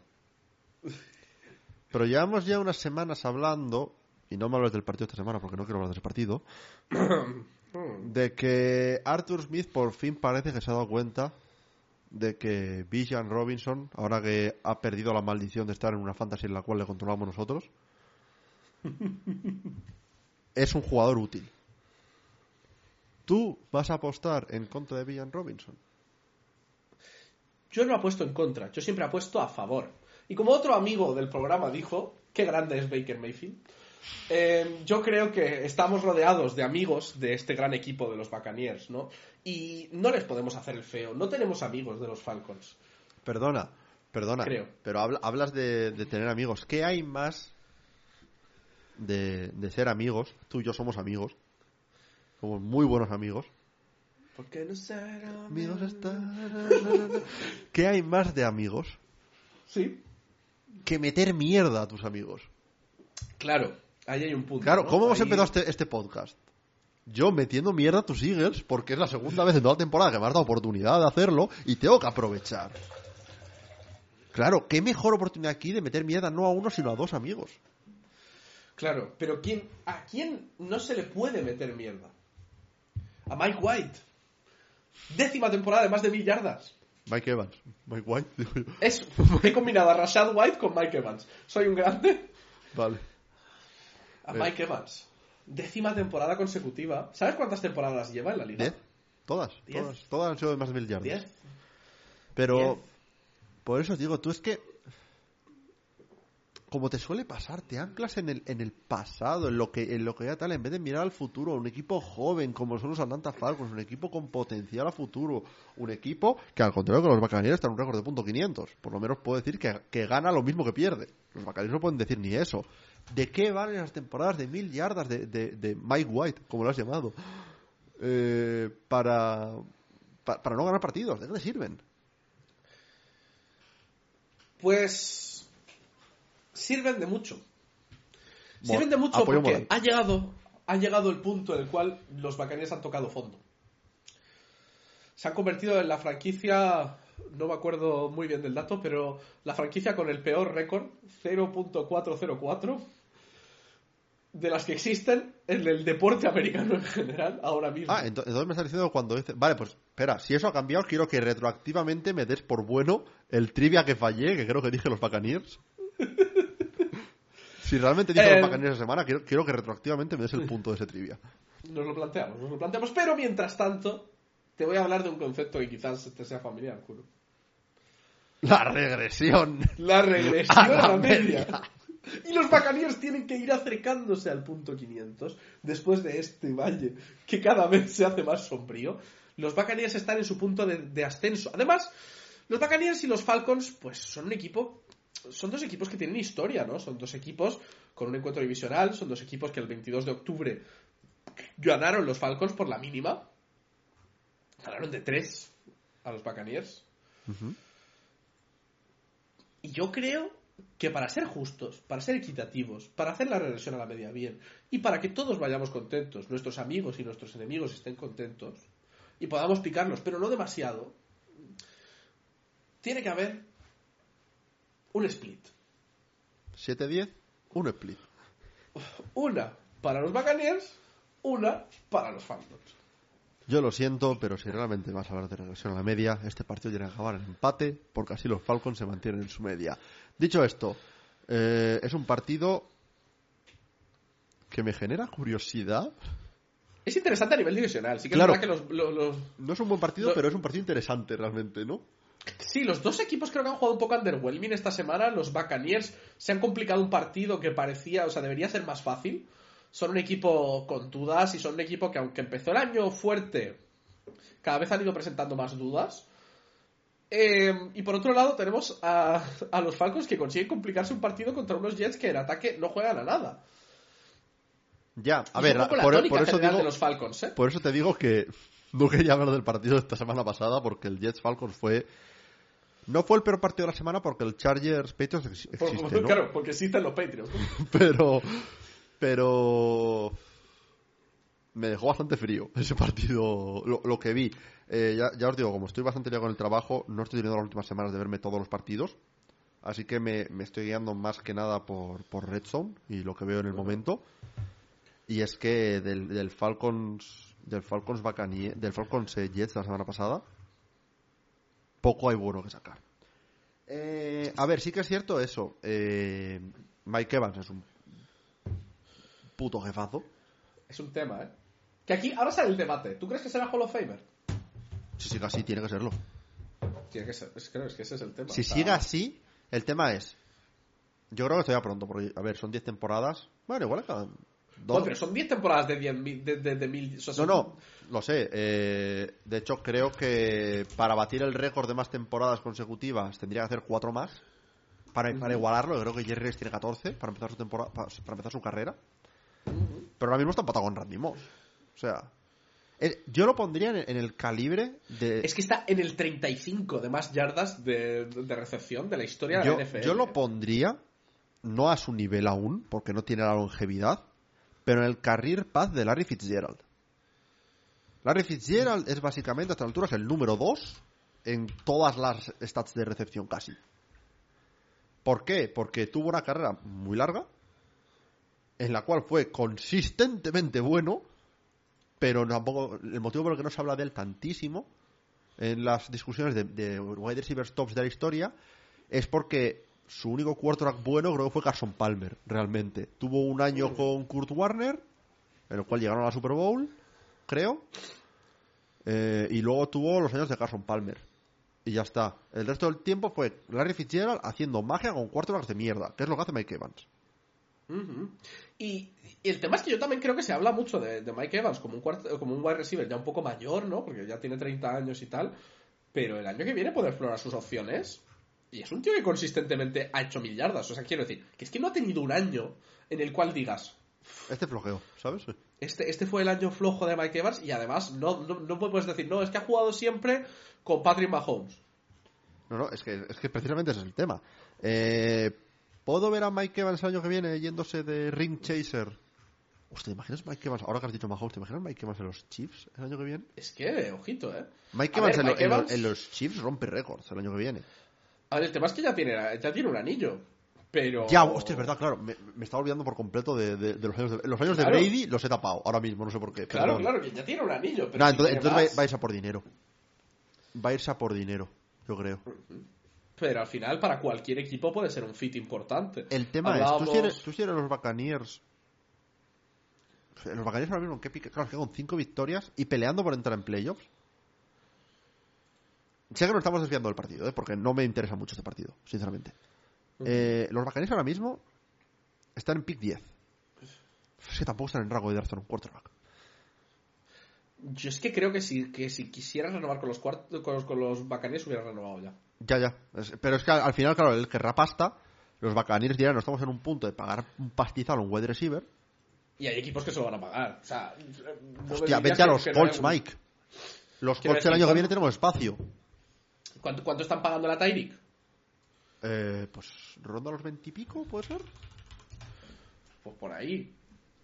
Pero llevamos ya unas semanas hablando y no me hables del partido esta semana porque no quiero hablar del partido, de que Arthur Smith por fin parece que se ha dado cuenta de que Bijan Robinson, ahora que ha perdido la maldición de estar en una fantasy en la cual le controlamos nosotros, es un jugador útil. ¿Tú vas a apostar en contra de Bijan Robinson? Yo no apuesto en contra, yo siempre apuesto a favor. Y como otro amigo del programa dijo, qué grande es Baker Mayfield, eh, yo creo que estamos rodeados de amigos de este gran equipo de los Buccaneers, ¿no? Y no les podemos hacer el feo, no tenemos amigos de los Falcons. Perdona, perdona. Creo. Pero habla- hablas de, de tener amigos. ¿Qué hay más de, de ser amigos? Tú y yo somos amigos. Somos muy buenos amigos. Porque no ser Amigos. ¿Qué hay más de amigos Sí, que meter mierda a tus amigos? claro, ahí hay un punto. Claro, ¿no? ¿cómo hemos Ahí- empezado este, este podcast? Yo metiendo mierda a tus Eagles porque es la segunda vez en toda la temporada que me has dado oportunidad de hacerlo y tengo que aprovechar. Claro, qué mejor oportunidad aquí de meter mierda no a uno sino a dos amigos. Claro, pero ¿quién, ¿a quién no se le puede meter mierda? A Mike White. Décima temporada de más de mil yardas. Mike Evans, Mike White. Es, he combinado a Rashad White con Mike Evans. Soy un grande. Vale. A Eh. Mike Evans. Décima temporada consecutiva. ¿Sabes cuántas temporadas lleva en la liga? ¿Diez? Todas, Diez. todas, todas han sido de más de mil yardas. Diez. Pero, Diez. por eso digo, tú es que, como te suele pasar, te anclas en el, en el pasado, en lo que en lo que ya tal, en vez de mirar al futuro, un equipo joven como son los Atlanta Falcons, un equipo con potencial a futuro, un equipo que al contrario que los Bacaneros están en un récord de punto 500. Por lo menos puedo decir que, que gana lo mismo que pierde. Los Bacaneros no pueden decir ni eso. ¿De qué valen las temporadas de mil yardas de, de, de Mike White, como lo has llamado? Eh, para, pa- para no ganar partidos, ¿de qué le sirven? Pues sirven de mucho. Bueno, Sirven de mucho porque moral. ha llegado, ha llegado el punto en el cual los Buccaneers han tocado fondo. Se han convertido en la franquicia, no me acuerdo muy bien del dato, pero la franquicia con el peor récord, 0.404, de las que existen en el deporte americano en general, ahora mismo. Ah, ento- entonces me estás diciendo cuando dice... Vale, pues espera, si eso ha cambiado, quiero que retroactivamente me des por bueno el trivia que fallé, que creo que dije los Buccaneers. si realmente dije Eh, los Buccaneers esa semana, quiero, quiero que retroactivamente me des el punto de ese trivia. Nos lo planteamos, nos lo planteamos, pero mientras tanto, te voy a hablar de un concepto que quizás te sea familiar, juro. La regresión. La regresión A a la la media. media. Y los Buccaneers tienen que ir acercándose al punto 500 después de este valle que cada vez se hace más sombrío. Los Buccaneers están en su punto de, de ascenso. Además, los Buccaneers y los Falcons, pues son un equipo, son dos equipos que tienen historia, ¿no? Son dos equipos con un encuentro divisional, son dos equipos que el 22 de octubre ganaron los Falcons por la mínima. Ganaron de 3 a los Buccaneers. Y yo creo que para ser justos, para ser equitativos, para hacer la regresión a la media bien y para que todos vayamos contentos, nuestros amigos y nuestros enemigos estén contentos y podamos picarlos, pero no demasiado, Tiene que haber un split. 7-10, un split. Una para los Buccaneers, una para los Falcons. Yo lo siento, pero si realmente vas a hablar de regresión a la media, este partido tiene que acabar en empate, porque así los Falcons se mantienen en su media. Dicho esto, eh, es un partido que me genera curiosidad. Es interesante a nivel divisional. Sí que Claro. es verdad que los, los- los- No es un buen partido, pero es un partido interesante realmente, ¿no? Sí, los dos equipos creo que han jugado un poco underwhelming esta semana. Los Buccaneers se han complicado un partido que parecía, o sea, debería ser más fácil. Son un equipo con dudas y son un equipo que aunque empezó el año fuerte, cada vez han ido presentando más dudas. Eh, y por otro lado tenemos a, a los Falcons que consiguen complicarse un partido contra unos Jets que en ataque no juegan a nada. Ya, a Y ver, la por, tónica por eso digo, de los Falcons, ¿eh? por eso te digo que no quería hablar del partido de esta semana pasada, porque el Jets Falcons fue... No fue el peor partido de la semana porque el Chargers Patriots Por- existe, ¿no? Claro, porque existen los Patriots. pero pero me dejó bastante frío ese partido lo, lo que vi Eh, ya, ya os digo como estoy bastante liado con el trabajo no estoy teniendo las últimas semanas de verme todos los partidos así que me, me estoy guiando más que nada por, por Red Zone y lo que veo en el momento y es que del, del Falcons del Falcons Buccaneers- del Falcons eh, Jets la semana pasada poco hay bueno que sacar Eh, a ver, sí que es cierto eso. Eh, Mike Evans es un puto jefazo. Es un tema, ¿eh? Que aquí, ahora sale el debate. ¿Tú crees que será Hall of Famer? Si sigue así, tiene que serlo. Tiene que ser. Es, creo es que ese es el tema. Si sigue así, el tema es. Yo creo que todavía pronto, porque, a ver, son 10 temporadas. Bueno, igual acaban. Dos. Bueno, pero son 10 temporadas de 10 mil. De, de, de mil o sea, No, son- no, lo sé. eh, de hecho, creo que para batir el récord de más temporadas consecutivas tendría que hacer 4 más. Para, para igualarlo, creo que Jerry tiene 14 para empezar su temporada, para, para empezar su carrera. Pero ahora mismo está empatado con Randy Moss. O sea, yo lo pondría en, el calibre de. Es que está en el 35 de más yardas de, de recepción de la historia de yo, la NFL. yo lo pondría, no a su nivel aún, porque no tiene la longevidad, pero en el career path de Larry Fitzgerald. Larry Fitzgerald es básicamente a estas alturas el número 2 en todas las stats de recepción casi. ¿Por qué? Porque tuvo una carrera muy larga, en la cual fue consistentemente bueno, pero tampoco el motivo por el que no se habla de él tantísimo en las discusiones de, de wide receivers tops de la historia es porque su único quarterback bueno creo que fue Carson Palmer, realmente. Tuvo un año con Kurt Warner, en el cual llegaron a la Super Bowl, creo, eh, y luego tuvo los años de Carson Palmer. Y ya está. El resto del tiempo fue Larry Fitzgerald haciendo magia con quarterbacks de mierda, que es lo que hace Mike Evans. Ujú. y, y el tema es que yo también creo que se habla mucho de, de Mike Evans como un, cuart- como un wide receiver ya un poco mayor, ¿no? Porque ya tiene 30 años y tal. Pero el año que viene puede explorar sus opciones. Y es un tío que consistentemente ha hecho mil yardas. O sea, quiero decir, que es que no ha tenido un año en el cual digas, Este flojeo, ¿sabes? este, este fue el año flojo de Mike Evans y además no, no, no puedes decir, no, es que ha jugado siempre con Patrick Mahomes. No, no, es que, es que precisamente ese es el tema. Eh, ¿Puedo ver a Mike Evans el año que viene yéndose de ring chaser? Hostia, ¿te imaginas Mike Evans? Ahora que has dicho Mahomes, ¿te imaginas Mike Evans en los Chiefs el año que viene? Es que, ojito, ¿eh? Mike Evans, ver, en, lo- Mike en lo- Evans- en los Chiefs rompe récords el año que viene. A ver, el tema es que ya tiene, ya tiene un anillo. Pero. Ya, hostia, es verdad, claro. Me, me estaba olvidando por completo de, de- de los años de... Los años Claro. de Brady los he tapado ahora mismo, no sé por qué. Claro, claro, que ya tiene un anillo. Pero No, si entonces, entonces va, más- va a irse a por dinero. Va a irse a por dinero, yo creo. Pero al final, para cualquier equipo puede ser un fit importante. El tema es, tú si eres, tú si eres los Buccaneers... Los Buccaneers ahora mismo, ¿en qué pique? Claro, es que con cinco victorias y peleando por entrar en playoffs. Sé que nos estamos desviando del partido, ¿eh? porque no me interesa mucho este partido, sinceramente. Eh, los Buccaneers ahora mismo están en pick 10. Es que tampoco están en rango de darse un quarterback. Yo es que creo que si, que si quisiera renovar con los, con los, con los Buccaneers hubiera renovado ya. Ya, ya. Pero es que al, al final, claro, el querrá pasta. Los Buccaneers dirán, no estamos en un punto de pagar un pastizal a un wide receiver. Y hay equipos que se lo van a pagar. O sea, Hostia, vete a los no Colts, Mike. Los Colts el año que ¿cuánto- viene tenemos espacio. ¿Cuánto, cuánto están pagando la Tyreek? Eh, pues ronda los 20 y pico, ¿puede ser? Pues por ahí.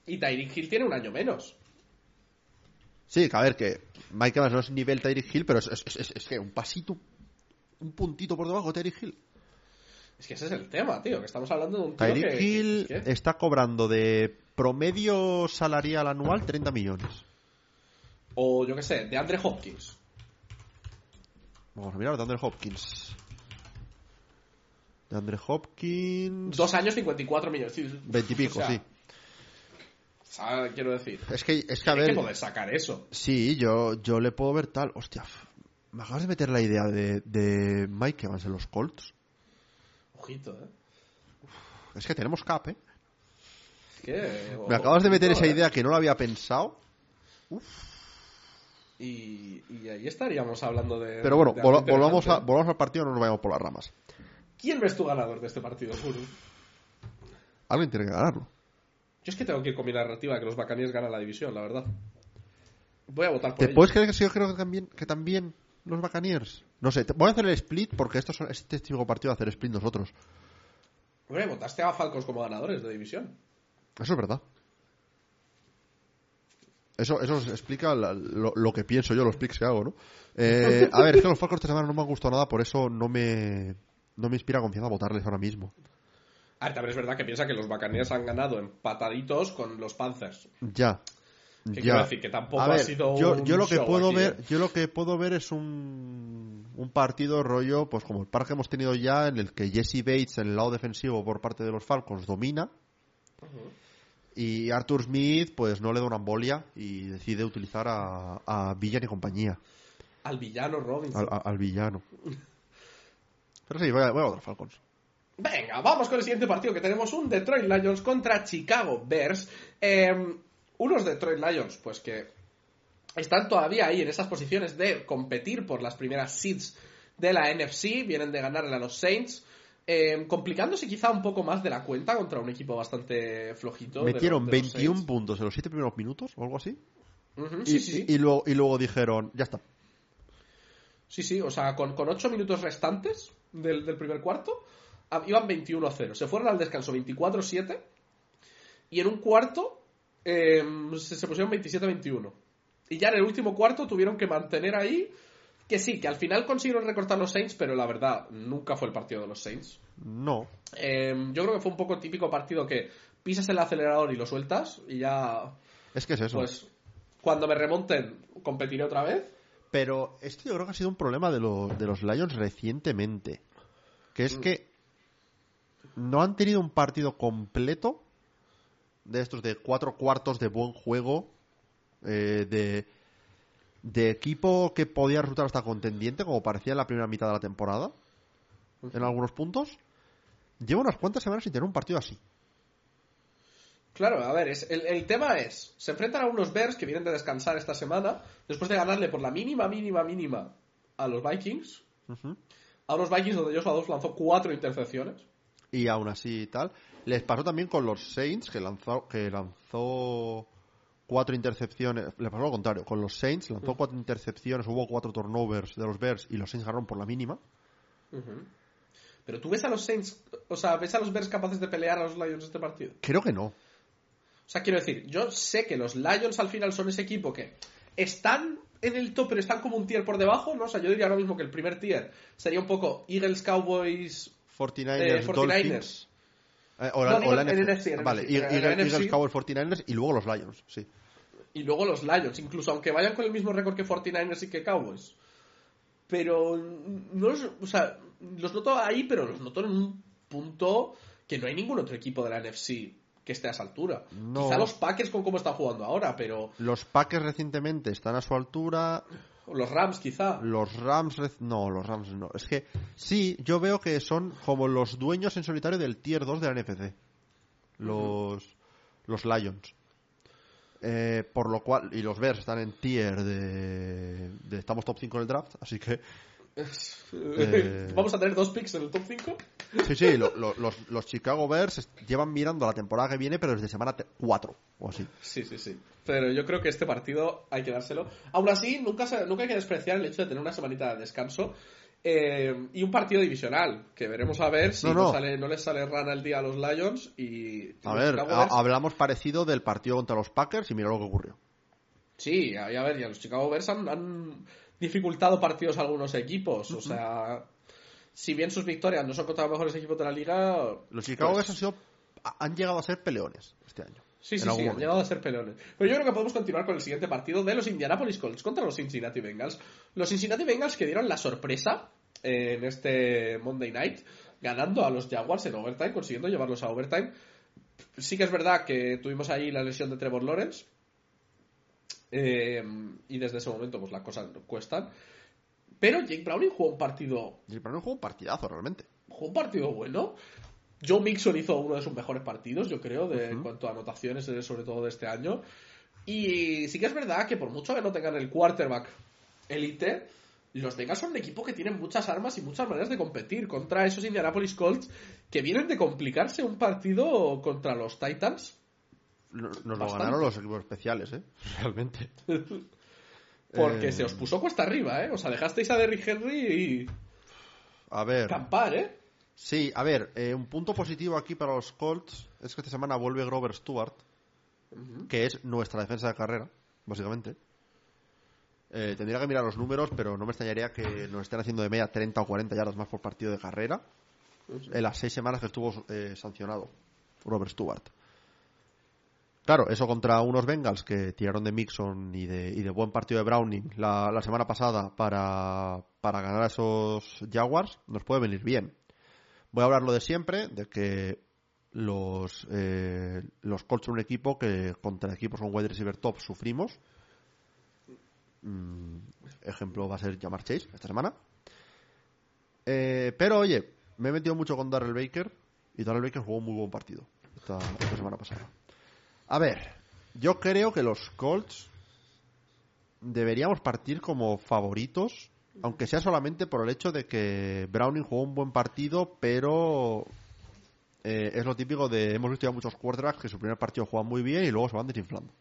Y Tyreek Hill tiene un año menos. Sí, a ver, que Mike Evans no es nivel Tyreek Hill, pero es, es, es- es que un pasito, un puntito por debajo de Tyreek Hill. Es que ese es el tema, tío, que estamos hablando de un tío Tyreek que- Hill que- está cobrando de promedio salarial anual 30 millones. O yo qué sé, de Andre Hopkins. Vamos a mirar de Andre Hopkins. De Andre Hopkins. Dos años, 54 millones. Sí, 20 y pico, o sea, sí. quiero decir, Es que, es que a hay ver. que poder sacar eso. Sí, yo, yo le puedo ver tal. Hostia, me acabas de meter la idea de, de Mike Evans en los Colts. Ojito, ¿eh? Es que tenemos cap, ¿eh? Que, Me acabas de meter esa ¿eh? idea que no lo había pensado. Y, y ahí estaríamos hablando de. Pero bueno, de vol- algo volvamos, a, volvamos al partido, no nos vayamos por las ramas. ¿Quién ves tu ganador de este partido, Guru? Alguien tiene que ganarlo. Yo es que tengo que ir con mi narrativa de que los Bacaníes ganan la división, la verdad. Voy a votar por ¿Te ellos. puedes creer que yo creo que también, que también los Buccaneers? No sé, voy a hacer el split porque esto es este típico partido de hacer split nosotros. Hombre, votaste a Falcons como ganadores de división. Eso es verdad. Eso, eso explica la- lo, lo que pienso yo, los picks que hago, ¿no? Eh, a ver, es que los Falcons esta semana no me han gustado nada, por eso no me, no me inspira confianza votarles ahora mismo. A ver, también es verdad que piensa que los Bacaníes han ganado empataditos con los Panthers. Ya. Que ya. quiero decir que tampoco A ha ver, sido yo, un yo lo que show puedo aquí, ver, ¿eh? yo lo que puedo ver es un, un partido rollo, pues como el par que hemos tenido ya, en el que Jesse Bates en el lado defensivo por parte de los Falcons domina y Arthur Smith pues no le da una embolia y decide utilizar a, a Villan y compañía, Al villano Robinson. al, a- al villano. Pero sí, voy a, voy a Falcons. Venga, vamos con el siguiente partido que tenemos un Detroit Lions contra Chicago Bears. Eh, unos Detroit Lions, pues que están todavía ahí en esas posiciones de competir por las primeras seeds de la NFC, vienen de ganarle a los Saints, eh, complicándose quizá un poco más de la cuenta contra un equipo bastante flojito. de Metieron los- de los 21 Saints. puntos en los 7 primeros minutos o algo así. Ujú, Y, sí, sí, y luego, y luego dijeron, ya está. Sí, sí, o sea, con, con 8 minutos restantes del, del primer cuarto, ah, iban 21 a 0. Se fueron al descanso 24-7 y en un cuarto eh, se, se pusieron 27 a 21. Y ya en el último cuarto tuvieron que mantener ahí que sí, que al final consiguieron recortar los Saints, pero la verdad, nunca fue el partido de los Saints. No. Eh, yo creo que fue un poco típico partido que pisas el acelerador y lo sueltas y ya, Es que es eso. pues, cuando me remonten, competiré otra vez. Pero esto yo creo que ha sido un problema de, lo- de los Lions recientemente. Que es Mm. que no han tenido un partido completo de estos de cuatro cuartos de buen juego, eh, de, de equipo que podía resultar hasta contendiente, como parecía en la primera mitad de la temporada, en algunos puntos. Lleva unas cuantas semanas sin tener un partido así. Claro, a ver, es, el, el tema es, se enfrentan a unos Bears que vienen de descansar esta semana, después de ganarle por la mínima, mínima, mínima a los Vikings, a unos Vikings donde Joshua 2 lanzó cuatro intercepciones. Y aún así tal. Les pasó también con los Saints, que lanzó, que lanzó cuatro intercepciones. Le pasó lo contrario. Con los Saints lanzó cuatro intercepciones, hubo cuatro turnovers de los Bears y los Saints ganaron por la mínima. Pero tú ves a los Saints, o sea, ves a los Bears capaces de pelear a los Lions este partido. Creo que no. O sea, quiero decir, yo sé que los Lions al final son ese equipo que están en el top, pero están como un tier por debajo, ¿no? O sea, yo diría ahora mismo que el primer tier sería un poco Eagles, Cowboys, 49ers, Eh, 49ers. Eh, o la, No, o digo la en NFC. Vale, NFC. Eagles, la Eagles. Cowboys, 49ers y luego los Lions, sí. y luego los Lions, incluso aunque vayan con el mismo récord que 49ers y que Cowboys. Pero no los, o sea, los noto ahí, pero los noto en un punto que no hay ningún otro equipo de la NFC que esté a esa altura. No. Quizá los Packers con cómo están jugando ahora, pero Los Packers recientemente están a su altura. Los Rams quizá. Los Rams, no, los Rams no. Es que sí, yo veo que son como los dueños en solitario del tier 2 de la NFC. Los, los Lions. Eh, por lo cual, y los Bears están en tier de, de estamos top 5 en el draft, así que Eh. Vamos a tener dos picks en el top 5. sí, sí, lo- lo- los, los Chicago Bears llevan mirando la temporada que viene, pero desde semana 4 o así. Sí, sí, sí. Pero yo creo que este partido hay que dárselo. Aún así, nunca, se- nunca hay que despreciar el hecho de tener una semanita de descanso eh, y un partido divisional, que veremos a ver si No, no, no. sale, no les sale rana el día a los Lions y... A ver, hablamos parecido del partido contra los Packers y mira lo que ocurrió. Sí, a, a ver, ya los Chicago Bears han, han dificultado partidos a algunos equipos. O sea, si bien sus victorias no son contra los mejores equipos de la liga. Los Chicago pues- han, sido, han llegado a ser peleones este año. Sí, sí, sí, han llegado a ser pelones. Pero yo creo que podemos continuar con el siguiente partido de los Indianapolis Colts contra los Cincinnati Bengals. Los Cincinnati Bengals que dieron la sorpresa eh, en este Monday Night, ganando a los Jaguars en overtime, consiguiendo llevarlos a overtime. Sí que es verdad que tuvimos ahí la lesión de Trevor Lawrence. Eh, y desde ese momento, pues las cosas cuestan. Pero Jake Browning jugó un partido el Browning jugó un partidazo realmente. jugó un partido bueno. Joe Mixon hizo uno de sus mejores partidos, yo creo, de, en cuanto a anotaciones, eh, sobre todo de este año. Y sí que es verdad que por mucho que no tengan el quarterback elite, los Bengals son un equipo que tienen muchas armas y muchas maneras de competir contra esos Indianapolis Colts que vienen de complicarse un partido contra los Titans. No- Nos lo ganaron los equipos especiales, ¿eh? Realmente. Porque Eh, se os puso cuesta arriba, ¿eh? O sea, dejasteis a Derrick Henry y A ver. campar, ¿eh? Sí, a ver, eh, un punto positivo aquí para los Colts es que esta semana vuelve Grover Stewart, que es nuestra defensa de carrera, básicamente. Eh, tendría que mirar los números, pero no me extrañaría que nos estén haciendo de media 30 o 40 yardas más por partido de carrera en las seis semanas que estuvo eh, sancionado Grover Stewart. Claro, eso contra unos Bengals que tiraron de Mixon y de, y de buen partido de Browning la, semana pasada para, para ganar a esos Jaguars, nos puede venir bien. Voy a hablar lo de siempre, de que los, eh, los Colts son un equipo que contra equipos con wide receiver top sufrimos. Mm, ejemplo va a ser Jamar Chase esta semana. Eh, pero oye, me he metido mucho con Darrell Baker y Darrell Baker jugó un muy buen partido esta semana pasada. A ver, yo creo que los Colts deberíamos partir como favoritos, aunque sea solamente por el hecho de que Browning jugó un buen partido, pero eh, es lo típico de hemos visto ya muchos quarterbacks que su primer partido juegan muy bien y luego se van desinflando.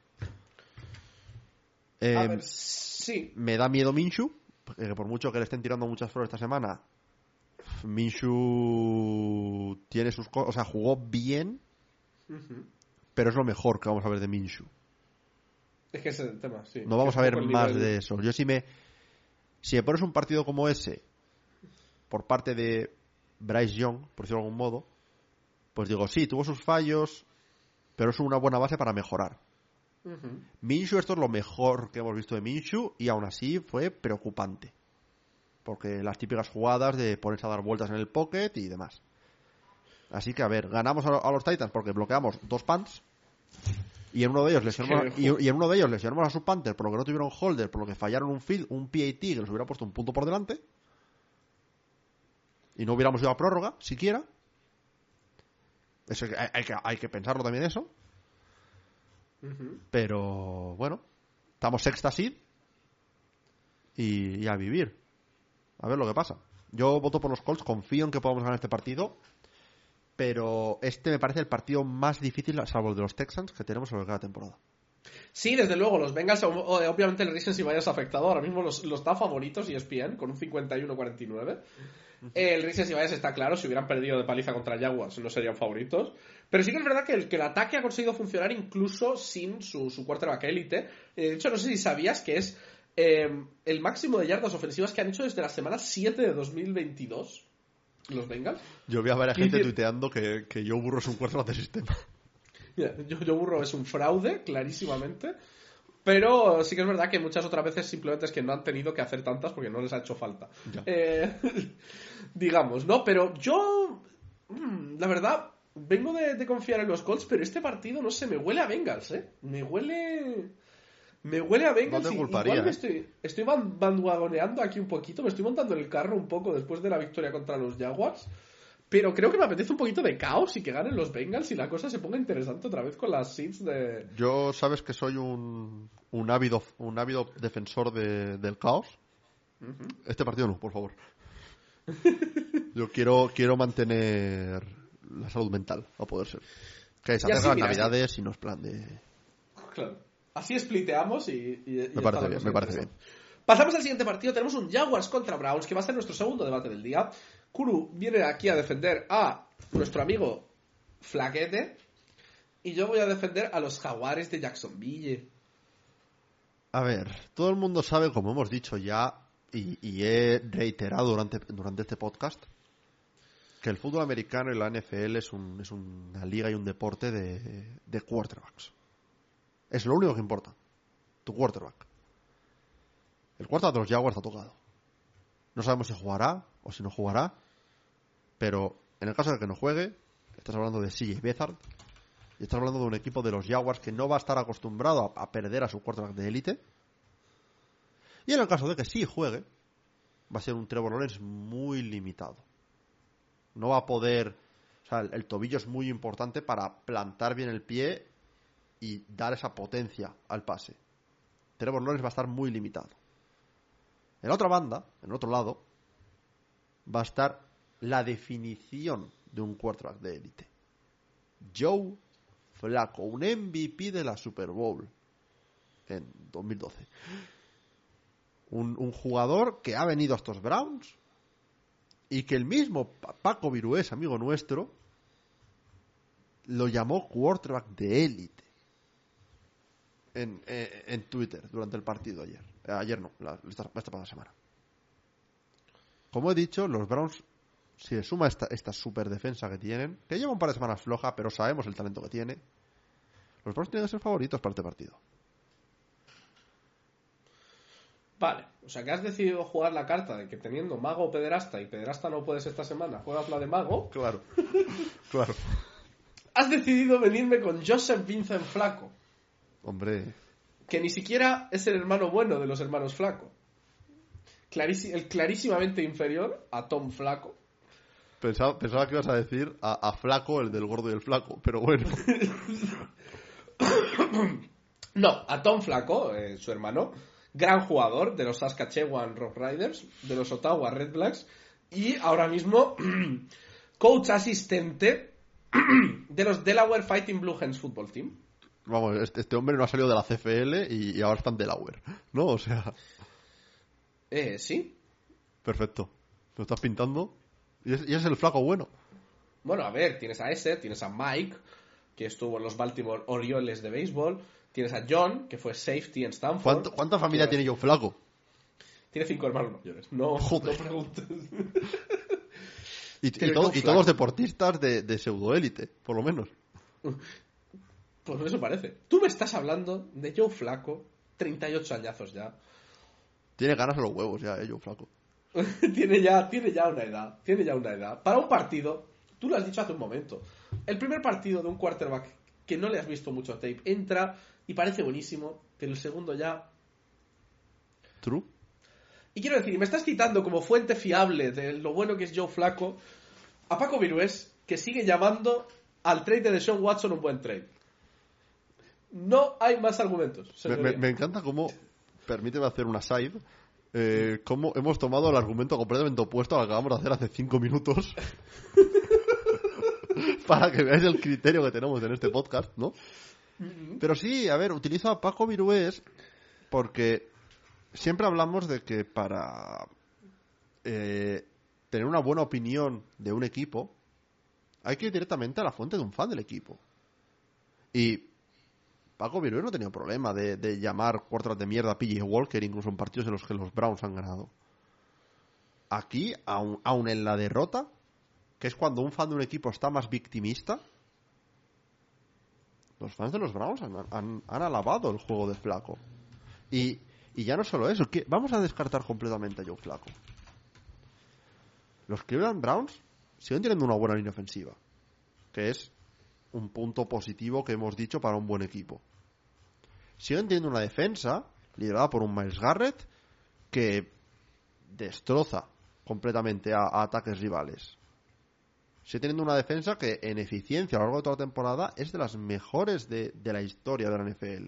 A ver, sí. me da miedo Minshu, que por mucho que le estén tirando muchas flores esta semana, Minshu tiene sus cosas, o sea, jugó bien. Pero es lo mejor que vamos a ver de Minshu. Es que ese es el tema, sí. No vamos a ver más de eso. Yo si me si me pones un partido como ese por parte de Bryce Young, por decirlo de algún modo, pues digo, sí, tuvo sus fallos, pero es una buena base para mejorar. Ujú. Minshu, esto es lo mejor que hemos visto de Minshu y aún así fue preocupante. Porque las típicas jugadas de ponerse a dar vueltas en el pocket y demás. Así que, a ver, ganamos a, los Titans porque bloqueamos dos punts. Y en uno de ellos lesionamos, que, y, y en uno de ellos a su Panther por lo que no tuvieron holder, por lo que fallaron un field, un PAT que les hubiera puesto un punto por delante. Y no hubiéramos ido a prórroga, siquiera. Eso hay, hay que, hay que pensarlo también eso. Pero bueno, estamos sexta seed y, y a vivir. A ver lo que pasa. Yo voto por los Colts, confío en que podamos ganar este partido. Pero este me parece el partido más difícil, salvo el de los Texans, que tenemos sobre cada temporada. Sí, desde luego, los Bengals, o- obviamente el Recency Bias ha afectado. Ahora mismo los, los está favoritos ESPN con un 51-49. El Recency Bias está claro, si hubieran perdido de paliza contra Jaguars no serían favoritos. Pero sí que es verdad que el, que el ataque ha conseguido funcionar incluso sin su, su quarterback élite. Eh, De hecho, no sé si sabías que es eh, el máximo de yardas ofensivas que han hecho desde la semana 7 de 2022 los Bengals. Yo vi a varias ¿Qué gente tuiteando que, que Joe Burrow es un cuarto de sistema. Mira, yo, yo burro es un fraude, clarísimamente. Pero sí que es verdad que muchas otras veces simplemente es que no han tenido que hacer tantas porque no les ha hecho falta. Eh, digamos, ¿no? Pero yo, mm, la verdad, vengo de, de confiar en los Colts, pero este partido, no sé, me huele a Bengals, ¿eh? Me huele... Me huele a Bengals No igual me ¿eh? estoy, estoy ban- bandwagoneando aquí un poquito, me estoy montando el carro un poco después de la victoria contra los Jaguars. Pero creo que me apetece un poquito de caos y que ganen los Bengals y la cosa se ponga interesante otra vez con las seeds de... Yo sabes que soy un, un ávido un ávido defensor de- del caos. Este partido no, por favor. Yo quiero quiero mantener la salud mental, a poder ser. Que se acercan las navidades y no es plan de... Claro. Así spliteamos y... Me parece bien, me parece interesante. Pasamos al siguiente partido. Tenemos un Jaguars contra Browns, que va a ser nuestro segundo debate del día. Kuru viene aquí a defender a nuestro amigo Flaquete. Y yo voy a defender a los Jaguares de Jacksonville. A ver, todo el mundo sabe, como hemos dicho ya, y, y he reiterado durante, durante este podcast, que el fútbol americano y la NFL es, un, es una liga y un deporte de, de quarterbacks. Es lo único que importa. Tu quarterback. El quarterback de los Jaguars está tocado. No sabemos si jugará o si no jugará. Pero en el caso de que no juegue, estás hablando de CJ Beathard. Y estás hablando de un equipo de los Jaguars que no va a estar acostumbrado a, perder a su quarterback de élite. Y en el caso de que sí juegue, va a ser un Trevor muy limitado. No va a poder. O sea, el tobillo es muy importante para plantar bien el pie y dar esa potencia al pase. Trevor Lawrence va a estar muy limitado. En la otra banda, en el otro lado, va a estar la definición de un quarterback de élite. Joe Flaco, un MVP de la Super Bowl en 2012. Un, un jugador que ha venido a estos Browns y que el mismo Pa- Paco Virués, amigo nuestro, lo llamó quarterback de élite en, eh, en Twitter durante el partido ayer. Eh, ayer no, la- esta, esta pasada semana. Como he dicho, los Browns, si le suma esta, esta super defensa que tienen, que lleva un par de semanas floja, pero sabemos el talento que tiene, los Browns tienen que ser favoritos para este partido. Vale, o sea que has decidido jugar la carta de que teniendo mago o pederasta y pederasta no puedes esta semana, juegas la de mago. Claro, claro. Has decidido venirme con Joseph Vincent Flaco, Hombre, que ni siquiera es el hermano bueno de los hermanos Flaco. Clarísi- el clarísimamente inferior a Tom Flaco. pensaba, pensaba que ibas a decir a, a Flaco, el del gordo y el flaco, pero bueno. No, a Tom Flaco, eh, su hermano, gran jugador de los Saskatchewan Rock Riders, de los Ottawa Red Blacks, y ahora mismo coach asistente de los Delaware Fighting Blue Hens Football Team. Vamos, este, este hombre no ha salido de la CFL y, y ahora está en Delaware. ¿No? O sea, Eh, sí. perfecto. Lo estás pintando. Y es, y es el flaco bueno. Bueno, a ver, tienes a ese, tienes a Mike, que estuvo en los Baltimore Orioles de béisbol, tienes a John, que fue safety en Stanford. ¿Cuánto- ¿Cuánta familia tiene yo flaco? Tiene cinco hermanos mayores. No, Joder. no preguntes. Y, y todo- y todos deportistas de, de pseudoélite, por lo menos. Pues eso parece. Tú me estás hablando de Joe Flaco, 38 añazos ya. Tiene ganas a los huevos ya, eh, yo flaco. tiene, ya, tiene ya una edad. Tiene ya una edad. Para un partido, tú lo has dicho hace un momento. El primer partido de un quarterback que no le has visto mucho tape entra y parece buenísimo, pero el segundo ya. True. Y quiero decir, y me estás citando como fuente fiable de lo bueno que es Joe Flaco a Paco Virués, que sigue llamando al trade de Deshaun Watson un buen trade. No hay más argumentos. Me, señoría. me- me encanta cómo, permíteme hacer una side, eh, cómo hemos tomado el argumento completamente opuesto al que acabamos de hacer hace cinco minutos. para que veáis el criterio que tenemos en este podcast, ¿no? Pero sí, a ver, utilizo a Paco Virués porque siempre hablamos de que para eh, tener una buena opinión de un equipo hay que ir directamente a la fuente de un fan del equipo. Y Paco Virués no tenía problema de, llamar cuartos de mierda a PJ Walker, incluso en partidos en los que los Browns han ganado. Aquí, aun, aun en la derrota, que es cuando un fan de un equipo está más victimista, los fans de los Browns han, alabado el juego de Flaco. Y, ya no solo eso, vamos a descartar completamente a Joe Flaco. Los Cleveland Browns siguen teniendo una buena línea ofensiva, que es un punto positivo que hemos dicho para un buen equipo. Siguen teniendo una defensa liderada por un Miles Garrett que destroza completamente a, ataques rivales. Sigue teniendo una defensa que en eficiencia a lo largo de toda la temporada es de las mejores de, la historia de la NFL.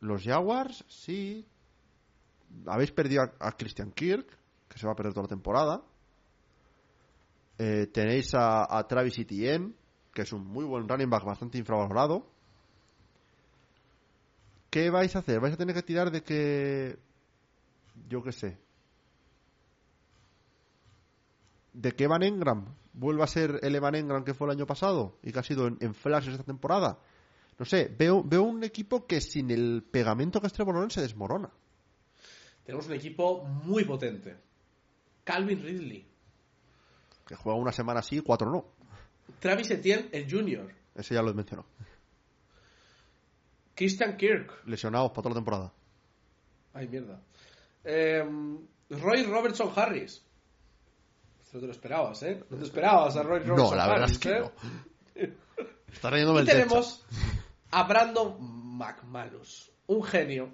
Los Jaguars, sí. Habéis perdido a, Christian Kirk, que se va a perder toda la temporada. Eh, tenéis a Travis Etienne, que es un muy buen running back bastante infravalorado. ¿Qué vais a hacer? ¿Vais a tener que tirar de que... Yo qué sé. ¿De que Evan Engram vuelva a ser el Evan Engram que fue el año pasado y que ha sido en, en flashes esta temporada? No sé, veo, veo un equipo que sin el pegamento que es Trevor se desmorona. Tenemos un equipo muy potente. Calvin Ridley. Que juega una semana así y cuatro no. Travis Etienne, el Junior. Ese ya lo he mencionado. Christian Kirk. Lesionados para toda la temporada. Ay, mierda. Eh, Roy Robertson Harris. No te lo esperabas, ¿eh? No te esperabas a Roy Robertson No, la verdad Harris, es que ¿eh? no. Está reyéndome Y el techo. tenemos a Brandon McManus. Un genio.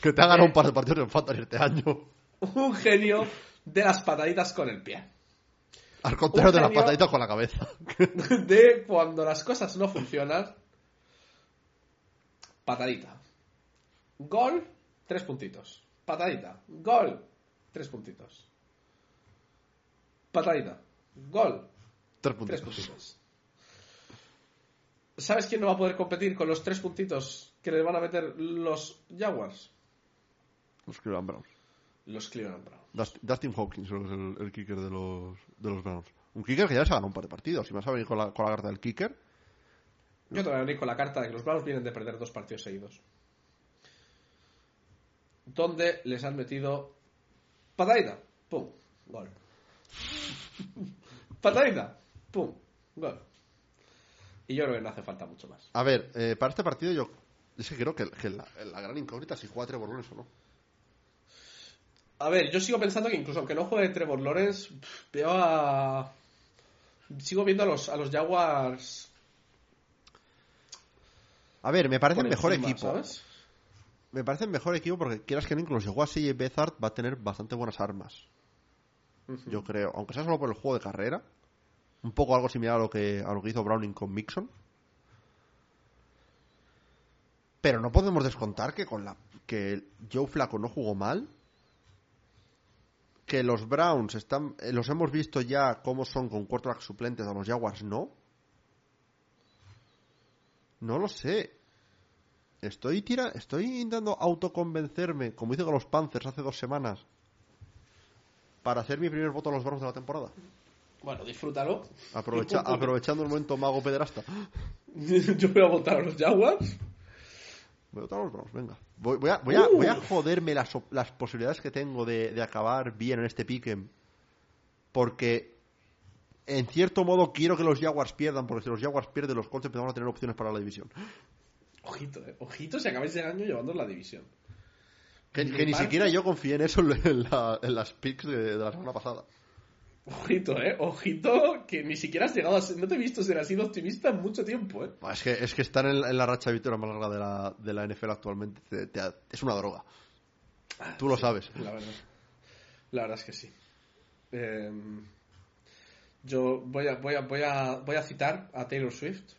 Que te ha ganado un par de partidos en Fantasy este año. Un genio de las pataditas con el pie. Al contrario de las pataditas con la cabeza. De cuando las cosas no funcionan. Patadita. Gol, tres puntitos. Patadita. Gol, tres puntitos. Patadita. Gol, Tres puntitos. ¿Sabes quién no va a poder competir con los tres puntitos que le van a meter los Jaguars? Los Cleveland Browns. Los Cleveland Browns. Dust- Dustin Hawkins es el, el kicker de los, de los Browns. Un kicker que ya se ha ganado un par de partidos. Si me vas a venir con la, con la carta del kicker, Yo te voy a venir con la carta de que los Browns vienen de perder dos partidos seguidos. Donde les han metido patadita, pum, gol. patadita, pum, gol. Y yo creo que no hace falta mucho más. A ver, eh, para este partido yo es que creo que, que la, la gran incógnita es si juega Trevor Lawrence o no. A ver, yo sigo pensando que incluso aunque no juegue Trevor Lawrence, veo a... Sigo viendo a los, a los Jaguars... A ver, me parece por el mejor encima, equipo. ¿sabes? Me parece el mejor equipo porque quieras que no, incluso si juega CJ Beathard va a tener bastante buenas armas. Yo creo, aunque sea solo por el juego de carrera. Un poco algo similar a lo que, a lo que hizo Browning con Mixon. Pero no podemos descontar que con la que Joe Flaco no jugó mal. Que los Browns están. eh, Los hemos visto ya cómo son con quarterback suplentes, a los Jaguars no. No lo sé. Estoy tira, estoy intentando autoconvencerme, como hice con los Panthers hace dos semanas, para hacer mi primer voto a los Browns de la temporada. Bueno, disfrútalo. Aprovecha- aprovechando el momento mago pederasta. yo voy a votar a los Jaguars. Voy a votar a los Browns, venga. Voy, voy a, voy, a, Uh. voy a joderme las, las posibilidades que tengo de, de acabar bien en este pick'em. Porque, en cierto modo, quiero que los Jaguars pierdan, porque si los Jaguars pierden, los Colts empezamos a tener opciones para la división. Ojito, eh. Ojito si acabáis el año llevando la división. Que, ni siquiera yo confié en eso en, la- en las picks de, de la semana pasada. Ojito, eh. Ojito que ni siquiera has llegado a ser... No te he visto ser así de optimista en mucho tiempo, eh. Es que, es que estar en, en la racha victoria más larga de la, de la NFL actualmente te- te- es una droga. Tú lo sabes. La verdad. La verdad es que sí. Eh, yo voy a, voy, a, voy, a, voy a citar a Taylor Swift.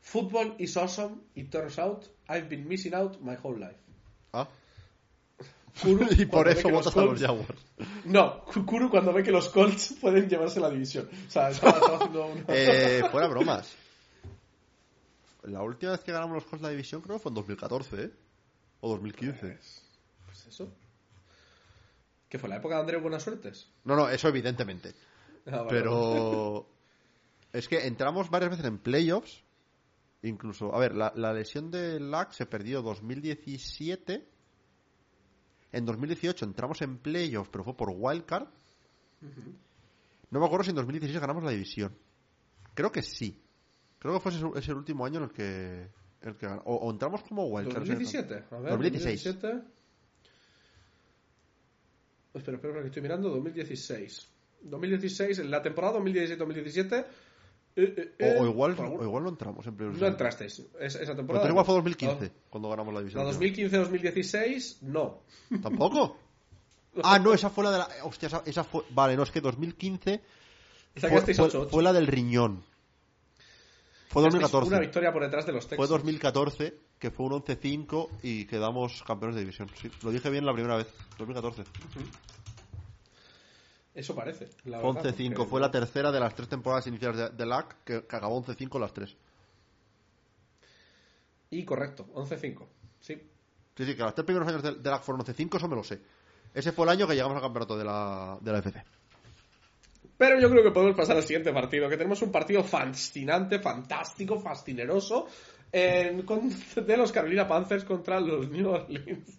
Football is awesome, it turns out I've been missing out my whole life. Ah. Kuru, y por eso votas a los Jaguars. No, Kuru cuando ve que los Colts pueden llevarse la división. O sea, estaba, estaba haciendo una... Eh, fuera bromas. La última vez que ganamos los Colts la división creo que fue en 2014, ¿eh? O 2015. Pues eso. ¿Qué fue la época de Andrés Buenas Suertes? No, no, eso evidentemente. Ah, vale. Pero es que entramos varias veces en playoffs. Incluso, a ver, la, la lesión de Lack se perdió 2017. En 2018 entramos en playoffs, pero fue por wildcard. No me acuerdo si en 2016 ganamos la división. Creo que sí. Creo que fue ese, ese el último año en el que, el que o entramos como wildcard. 2017, a ver. 2016. 2017. Espera, espera, que estoy mirando. 2016. 2016, en la temporada 2016-2017. eh, eh, eh, O, o igual, o igual no entramos en playoffs. No entrasteis es- esa Pero temporada. igual fue no. 2015 cuando ganamos la división. La 2015-2016, no. ¿Tampoco? Ah, no, esa fue la de la. Hostia, esa, esa fue. Vale, no, es que 2015 fue, fue- 8-8. fue la del riñón. Fue Sacasteis 2014. Una victoria por detrás de los Fue Texans. 2014, que fue un 11-5 y quedamos campeones de división. Sí, lo dije bien la primera vez. 2014. Eso parece. la Fue verdad, 11-5. porque- Fue la tercera de las tres temporadas iniciales de, de LAC que, que acabó 11-5 las tres. Y correcto, 11-5. Sí. Sí, sí, que los tres primeros años de, de LAC fueron 11-5, eso me lo sé. Ese fue el año que llegamos al campeonato de la, de la FC. Pero yo creo que podemos pasar al siguiente partido, que tenemos un partido fascinante, fantástico, fascineroso, en- con- de los Carolina Panthers contra los New Orleans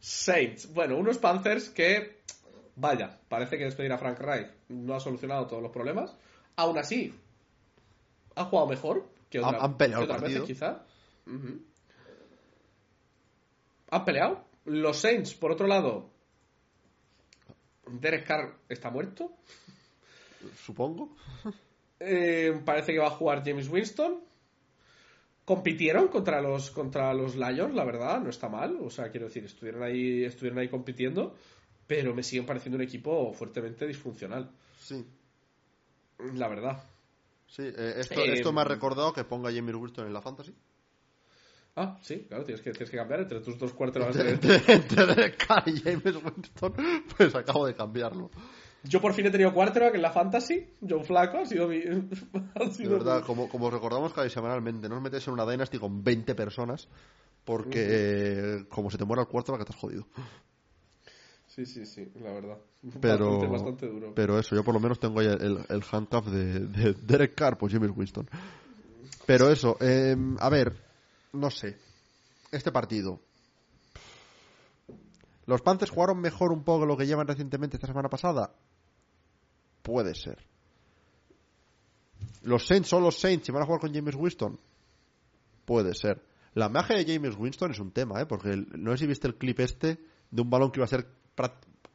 Saints. Bueno, unos Panthers que, vaya, parece que despedir a Frank Reich no ha solucionado todos los problemas. Aún así, ha jugado mejor que, otra- Han- peleado que otras veces, quizá. Ujú. Han peleado. Los Saints, por otro lado, Derek Carr está muerto. Supongo. Eh, parece que va a jugar James Winston. Compitieron contra los contra los Lions, la verdad, no está mal. O sea, quiero decir, estuvieron ahí, estuvieron ahí compitiendo, pero me siguen pareciendo un equipo fuertemente disfuncional. Sí. La verdad. Sí, eh, esto, Eh, esto me ha recordado que ponga Jamie Winston en la fantasy. Ah, sí, claro, tienes que, tienes que cambiar entre tus dos quarterbacks. de- y James Winston, pues acabo de cambiarlo. Yo por fin he tenido quarterback en la fantasy. Joe Flaco ha sido mi. ha De sido verdad, mi- como, como os recordamos casi semanalmente, no os metes en una Dynasty con 20 personas porque como se te muera el cuarto, la que te has jodido. Sí, sí, sí, la verdad. Pero, Bastante, bastante duro. pero eso, yo por lo menos tengo ahí el, el handcuff de, de Derek Carr, pues James Winston. Pero eso, eh, a ver, no sé. Este partido. ¿Los Panthers jugaron mejor un poco lo que llevan recientemente esta semana pasada? Puede ser. ¿Los Saints son los Saints y van a jugar con James Winston? Puede ser. La magia de James Winston es un tema, ¿eh? Porque el- no sé si viste el clip este de un balón que iba a ser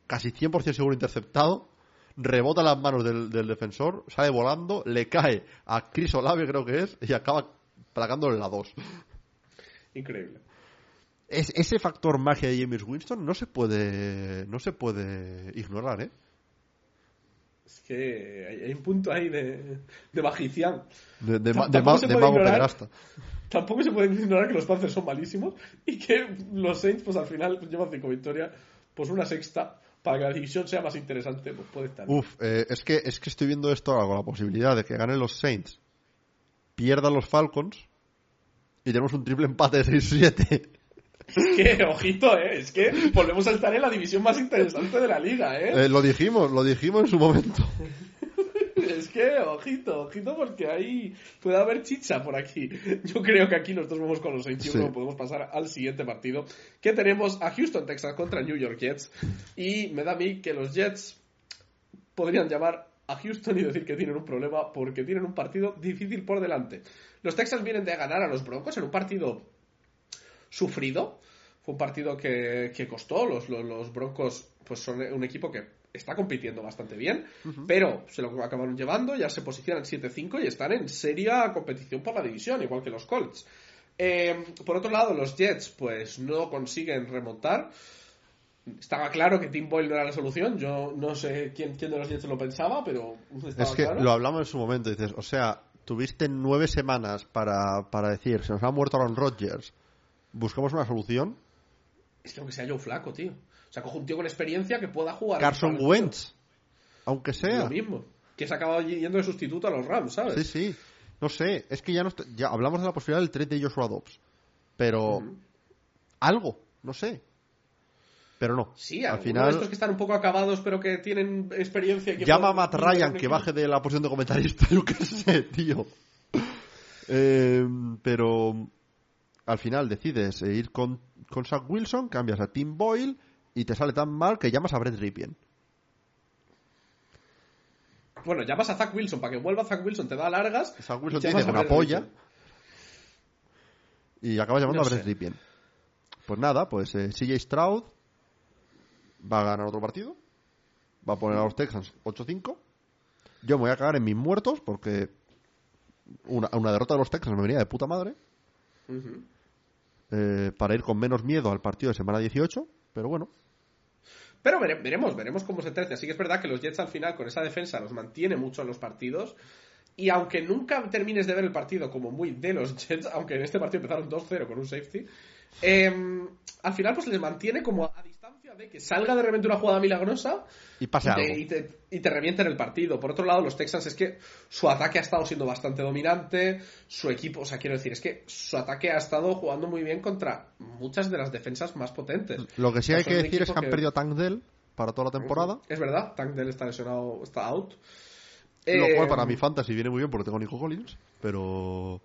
casi 100% seguro interceptado, rebota en las manos del, del defensor, sale volando, le cae a Chris Olave, creo que es, y acaba plagándole la 2. Increíble. Es, ese factor magia de James Winston no se puede no se puede ignorar, ¿eh? Es que hay, hay un punto ahí de, de magicián. De, de, de, ma- de mago ignorar. Tampoco se puede ignorar que los Panthers son malísimos y que los Saints, pues al final, pues, llevan cinco victorias, pues una sexta, para que la división sea más interesante, pues puede estar. Uf, eh, es, que, es que estoy viendo esto ahora con la posibilidad de que ganen los Saints, pierdan los Falcons y tenemos un triple empate de 6-7. Es que, ojito, eh, es que volvemos a estar en la división más interesante de la liga, eh. Eh, lo dijimos, lo dijimos en su momento. Es que, ojito, ojito, porque ahí puede haber chicha por aquí. Yo creo que aquí nosotros vamos con los Saints y Sí. luego podemos pasar al siguiente partido, que tenemos a Houston, Texas contra New York Jets. Y me da a mí que los Jets podrían llamar a Houston y decir que tienen un problema porque tienen un partido difícil por delante. Los Texans vienen de ganar a los Broncos en un partido sufrido. Fue un partido que, que costó. Los, los, los Broncos pues son un equipo que está compitiendo bastante bien, pero se lo acabaron llevando, ya se posicionan 7-5 y están en seria competición por la división, igual que los Colts. Eh, por otro lado, los Jets pues no consiguen remontar. Estaba claro que Tim Boyle no era la solución. Yo no sé quién, quién de los Jets lo pensaba, pero estaba Es que claro. lo hablamos en su momento, dices, o sea, tuviste nueve semanas para, para decir, se nos ha muerto Aaron Rodgers, buscamos una solución. Es que aunque sea Joe Flaco, tío. O sea, coge un tío con experiencia que pueda jugar. Carson Wentz, aunque sea. Lo mismo. Que se ha acabado yendo de sustituto a los Rams, ¿sabes? Sí, sí. No sé, es que ya, no est- ya hablamos de la posibilidad del trade de Joshua Dobbs. Pero algo, no sé. Pero no. Sí, al final de estos que están un poco acabados, pero que tienen experiencia. Que llama a Matt Ryan que baje de la posición de comentarista, yo qué sé, tío. Eh, pero al final decides eh, ir con, con Zach Wilson, cambias a Tim Boyle y te sale tan mal que llamas a Brett Ripien. Bueno, llamas a Zach Wilson para que vuelva Zach Wilson, te da largas. Zach Wilson a una polla Ripien. y acabas llamando No a Brett. Ripien. Pues nada, pues eh, CJ Stroud va a ganar otro partido. Va a poner a los Texans 8-5. Yo me voy a cagar en mis muertos porque una, una derrota de los Texans me venía de puta madre. Eh, para ir con menos miedo al partido de semana 18. Pero bueno, Pero vere- veremos, veremos cómo se trece. Así que es verdad que los Jets al final con esa defensa los mantiene mucho en los partidos. Y aunque nunca termines de ver el partido como muy de los Jets, aunque en este partido empezaron 2-0 con un safety, eh, al final pues les mantiene como de que salga de repente una jugada milagrosa y pase y algo. te, y, te, y te revienten el partido. Por otro lado, los Texans es que su ataque ha estado siendo bastante dominante, su equipo, o sea, quiero decir, es que su ataque ha estado jugando muy bien contra muchas de las defensas más potentes. Lo que sí hay que decir es que han perdido a Tank Dell para toda la temporada. Es verdad, Tank Dell está lesionado, está out. Lo Eh, cual para mi fantasy viene muy bien porque tengo Nico Collins, pero...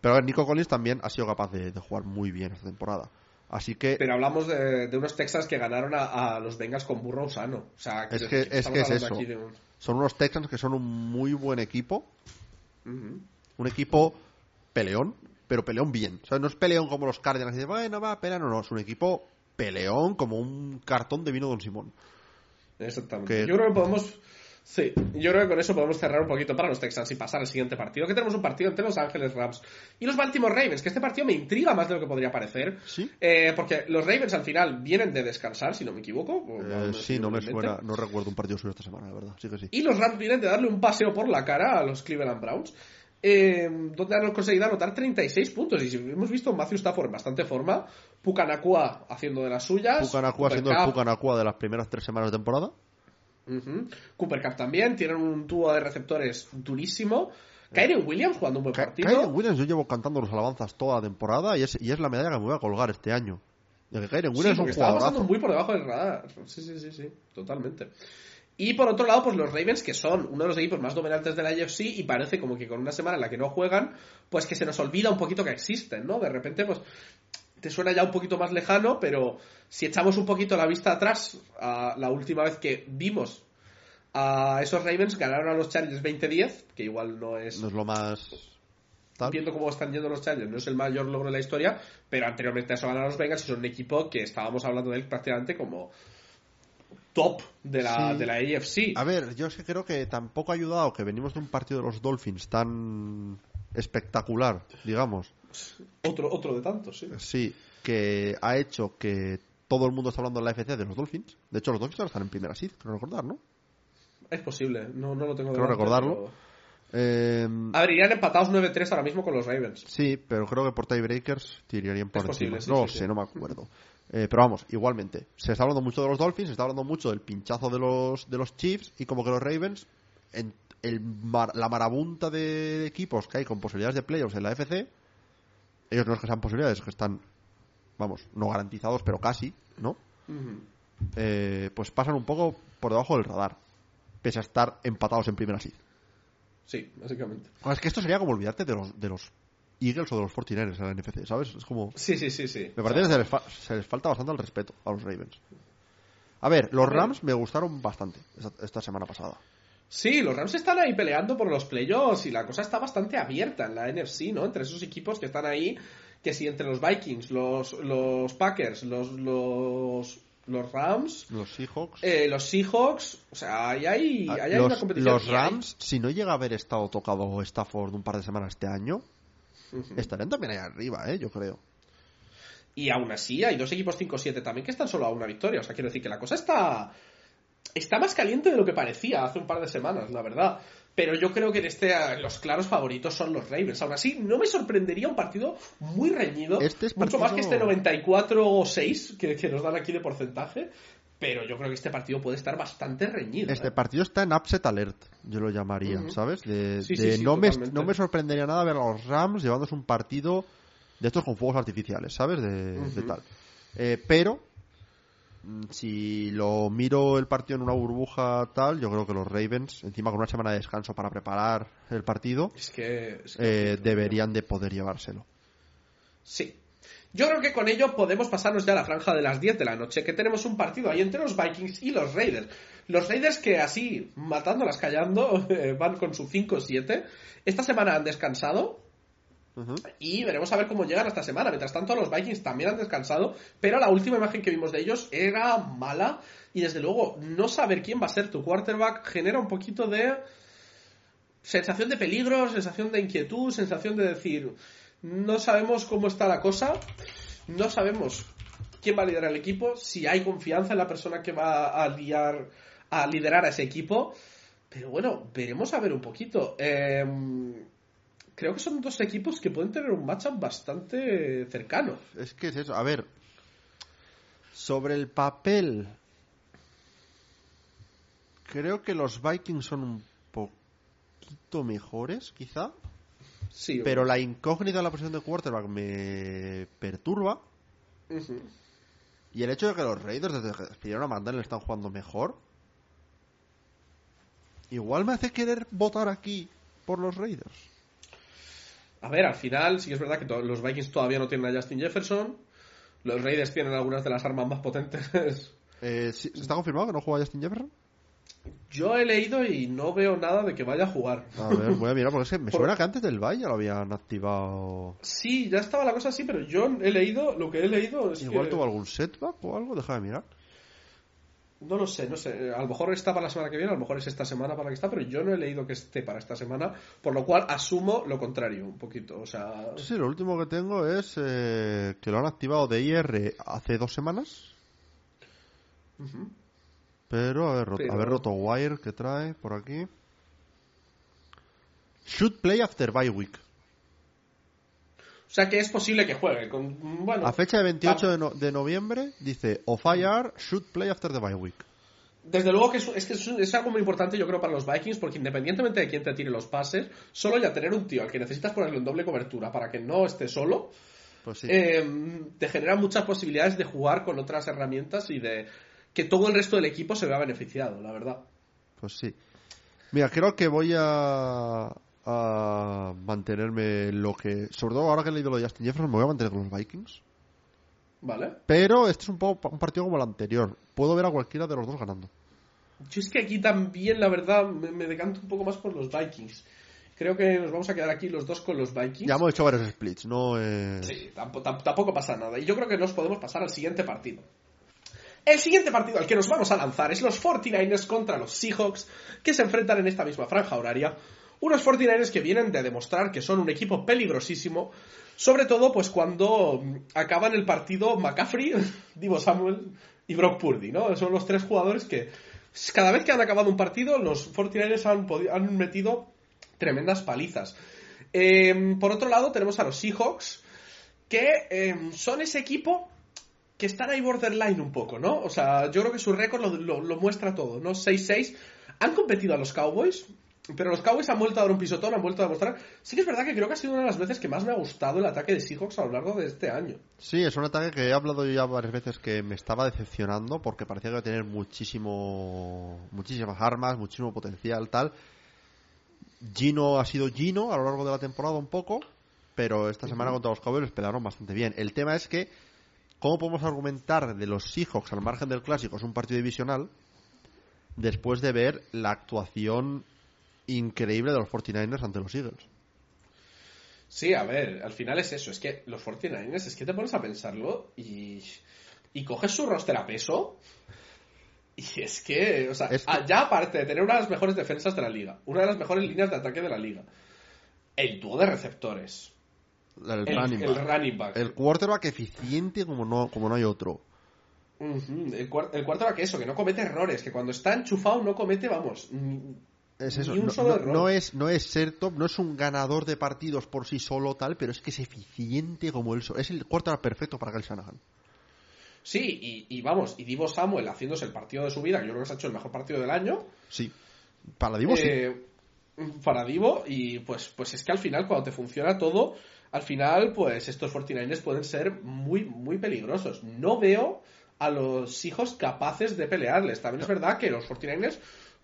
Pero a ver, Nico Collins también ha sido capaz de, de jugar muy bien esta temporada. Así que Pero hablamos de, de unos Texans que ganaron a, a los Bengals con burro sano. O sea, Es quiero que- es estamos que es eso. aquí de un- son unos Texans que son un muy buen equipo, un equipo peleón, pero peleón bien. O sea, no es peleón como los Cardinals y de, bueno, va, pelear, no, no, es un equipo peleón como un cartón de vino Don Simón. Exactamente. Que- Yo creo que podemos. Sí, yo creo que con eso podemos cerrar un poquito para los Texans y pasar al siguiente partido. Que tenemos un partido entre Los Ángeles Rams y los Baltimore Ravens. Que este partido me intriga más de lo que podría parecer. ¿Sí? Eh, porque los Ravens al final vienen de descansar, si no me equivoco. o Eh, no sí, no me suena, no recuerdo un partido suyo esta semana, la verdad. Sí que sí. Y los Rams vienen de darle un paseo por la cara a los Cleveland Browns. eh, donde han conseguido anotar 36 puntos. Y si hemos visto Matthew Stafford en bastante forma. Pucanacua haciendo de las suyas. Pucanacua siendo el Pucanacua de las primeras tres semanas de temporada. Ujú. Cooper Cup también, tienen un dúo de receptores durísimo. Kyren Williams jugando un buen partido. Kyren Williams yo llevo cantando los alabanzas toda la temporada y es, y es la medalla que me voy a colgar este año. De que Kyren Sí, Williams porque es un estaba pasando muy por debajo del radar. Sí, sí, sí, sí, totalmente. Y por otro lado, pues los Ravens, que son uno de los equipos más dominantes de la AFC y parece como que con una semana en la que no juegan, pues que se nos olvida un poquito que existen, ¿no? De repente, pues te suena ya un poquito más lejano, pero si echamos un poquito la vista atrás a la última vez que vimos a esos Ravens, ganaron a los Chargers 20-10, que igual no es No es lo más... tal. viendo cómo están yendo los Chargers, no es el mayor logro de la historia, pero anteriormente a eso ganaron los Bengals y son un equipo que estábamos hablando de él prácticamente como top de la, Sí. de la AFC. A ver, yo es que creo que tampoco ha ayudado que venimos de un partido de los Dolphins tan espectacular, digamos. Otro, otro de tantos, sí. Sí, que ha hecho que todo el mundo está hablando en la FC de los Dolphins. De hecho, los Dolphins ahora están en primera seed, creo recordar, ¿no? Es posible, no, no lo tengo Creo delante, recordarlo. pero- Eh, A ver, irían empatados 9-3 ahora mismo con los Ravens. sí, pero creo que por tiebreakers tirarían por Es posible, encima. sí, no sí, sé, sí. no me acuerdo. Eh, pero vamos, igualmente. Se está hablando mucho de los Dolphins, se está hablando mucho del pinchazo de los, de los Chiefs y como que los Ravens, en el mar- la marabunta de equipos que hay con posibilidades de playoffs en la FC, ellos no es que sean posibilidades, es que están, vamos, no garantizados, pero casi, ¿no? Eh, pues pasan un poco por debajo del radar, pese a estar empatados en primera seed. Sí, básicamente. Es que esto sería como olvidarte de los, de los Eagles o de los 49ers en la NFC, ¿sabes? Es como... Sí, sí, sí, sí. Me parece que se les, fa- se les falta bastante el respeto a los Ravens. A ver, los Rams me gustaron bastante esta, esta semana pasada. Sí, los Rams están ahí peleando por los playoffs y la cosa está bastante abierta en la NFC, ¿no? Entre esos equipos que están ahí, que si entre los Vikings, los, los Packers, los, los, los Rams, Los Seahawks... eh, los Seahawks, o sea, ahí hay, ah, ahí hay una competición. los Rams, si no llega a haber estado tocado Stafford un par de semanas este año, Ujú. estarían también ahí arriba, ¿eh? Yo creo. Y aún así hay dos equipos 5-7 también que están solo a una victoria. O sea, quiero decir que la cosa está. Está más caliente de lo que parecía hace un par de semanas, la verdad. Pero yo creo que en este los claros favoritos son los Ravens. Aún así, no me sorprendería un partido muy reñido. Este es Mucho más que este 94-6 que, que nos dan aquí de porcentaje. Pero yo creo que este partido puede estar bastante reñido. Este ¿eh? partido está en upset alert, yo lo llamaría. ¿sabes? De, Sí, de sí, sí, no, me, no me sorprendería nada ver a los Rams llevándose un partido de estos con fuegos artificiales, ¿sabes? De, tal. Eh, pero, si lo miro el partido en una burbuja tal, yo creo que los Ravens, encima con una semana de descanso para preparar el partido, Es que. es que- eh, deberían de poder llevárselo. Sí. Yo creo que con ello podemos pasarnos ya a la franja de las 10 de la noche, que tenemos un partido ahí entre los Vikings y los Raiders. Los Raiders que así, matándolas callando, eh, van con su 5-7. Esta semana han descansado Y veremos a ver cómo llegan esta semana. Mientras tanto, los Vikings también han descansado, pero la última imagen que vimos de ellos era mala y desde luego no saber quién va a ser tu quarterback genera un poquito de sensación de peligro, sensación de inquietud, sensación de decir, no sabemos cómo está la cosa, no sabemos quién va a liderar el equipo, si hay confianza en la persona que va a, liar, a liderar a ese equipo. Pero bueno, veremos a ver un poquito. Em, creo que son dos equipos que pueden tener un matchup bastante cercano. Es que es eso. A ver, sobre el papel, creo que los Vikings son un poquito mejores, quizá. Sí, Pero la incógnita de la posición de quarterback me perturba. Y el hecho de que los Raiders desde que despidieron a McDaniel están jugando mejor. igual me hace querer votar aquí por los Raiders. A ver, al final, sí que es verdad que los Vikings todavía no tienen a Justin Jefferson. Los Raiders tienen algunas de las armas más potentes. Eh, ¿sí- ¿Está confirmado que no juega Justin Jefferson? Yo he leído y no veo nada de que vaya a jugar. A ver, voy a mirar porque es que me Por- suena que antes del Bay ya lo habían activado. Sí, ya estaba la cosa así, pero yo he leído, lo que he leído es Igual que... tuvo algún setback o algo, deja de mirar. No lo sé, no sé. A lo mejor está para la semana que viene, a lo mejor es esta semana para la que está, pero yo no he leído que esté para esta semana, por lo cual asumo lo contrario, un poquito. O sea, Sí, lo último que tengo es eh, que lo han activado de IR hace dos semanas. Pero a ver, Pero- a ver RotoWire que trae por aquí. Should play after bye week. O sea que es posible que juegue. Con, bueno, A fecha de 28 va- de, no- de noviembre dice of IR should play after the bye week. Desde luego que es, es que es, un- es algo muy importante, yo creo, para los Vikings, porque independientemente de quién te tire los pases, solo ya tener un tío al que necesitas ponerlo en doble cobertura para que no esté solo, Pues sí. eh, te genera muchas posibilidades de jugar con otras herramientas y de que todo el resto del equipo se vea beneficiado, la verdad. Pues sí. Mira, creo que voy a, a mantenerme lo que. Sobre todo ahora que he leído lo de Justin Jefferson, me voy a mantener con los Vikings. ¿Vale? Pero este es un, poco, un partido como el anterior. Puedo ver a cualquiera de los dos ganando. Yo es que aquí también, la verdad, me, me decanto un poco más por los Vikings. Creo que nos vamos a quedar aquí los dos con los Vikings. Ya hemos hecho varios splits, ¿no? Eh, Sí, tampo- tam- tampoco pasa nada. Y yo creo que nos podemos pasar al siguiente partido. El siguiente partido al que nos vamos a lanzar es los 49ers contra los Seahawks, que se enfrentan en esta misma franja horaria. Unos 49ers que vienen de demostrar que son un equipo peligrosísimo, sobre todo pues cuando mm, acaban el partido McCaffrey, Divo Samuel y Brock Purdy, ¿no? Son los tres jugadores que cada vez que han acabado un partido, los 49ers han, han metido tremendas palizas. Eh, por otro lado, tenemos a los Seahawks, que eh, son ese equipo que están ahí borderline un poco, ¿no? O sea, yo creo que su récord lo, lo- lo muestra todo, ¿no? 6-6. Han competido a los Cowboys, pero los Cowboys han vuelto a dar un pisotón, han vuelto a demostrar. Sí que es verdad que creo que ha sido una de las veces que más me ha gustado el ataque de Seahawks a lo largo de este año. Sí, es un ataque que he hablado yo ya varias veces que me estaba decepcionando porque parecía que iba a tener muchísimo, muchísimas armas, muchísimo potencial, tal. Gino ha sido Gino a lo largo de la temporada un poco, pero esta semana contra los Cowboys lo esperaron bastante bien. El tema es que, ¿cómo podemos argumentar de los Seahawks al margen del clásico? Es un partido divisional después de ver la actuación increíble de los 49ers ante los Eagles. Sí, a ver, al final es eso, es que los 49ers, es que te pones a pensarlo y, y coges su roster a peso y es que, o sea, Es que- ya aparte de tener una de las mejores defensas de la liga, una de las mejores líneas de ataque de la liga, el dúo de receptores, El, el, running el back. running back, El quarterback eficiente como no, como no hay otro. El, cuar- el cuarto que eso, que no comete errores, que cuando está enchufado no comete, vamos, Es eso, Ni un no, solo no- error. no es, no es ser top, no es un ganador de partidos por sí solo tal, pero es que es eficiente como él. so- Es el quarterback perfecto para Kyle Shanahan. Sí, y, y vamos, y Divo Samuel haciéndose el partido de su vida, que yo creo que se ha hecho el mejor partido del año, Sí. Para Divo sí. eh, para Divo, y pues, pues es que al final, cuando te funciona todo, al final, pues estos 49ers pueden ser muy, muy peligrosos. No veo a los hijos capaces de pelearles. También es verdad que los 49ers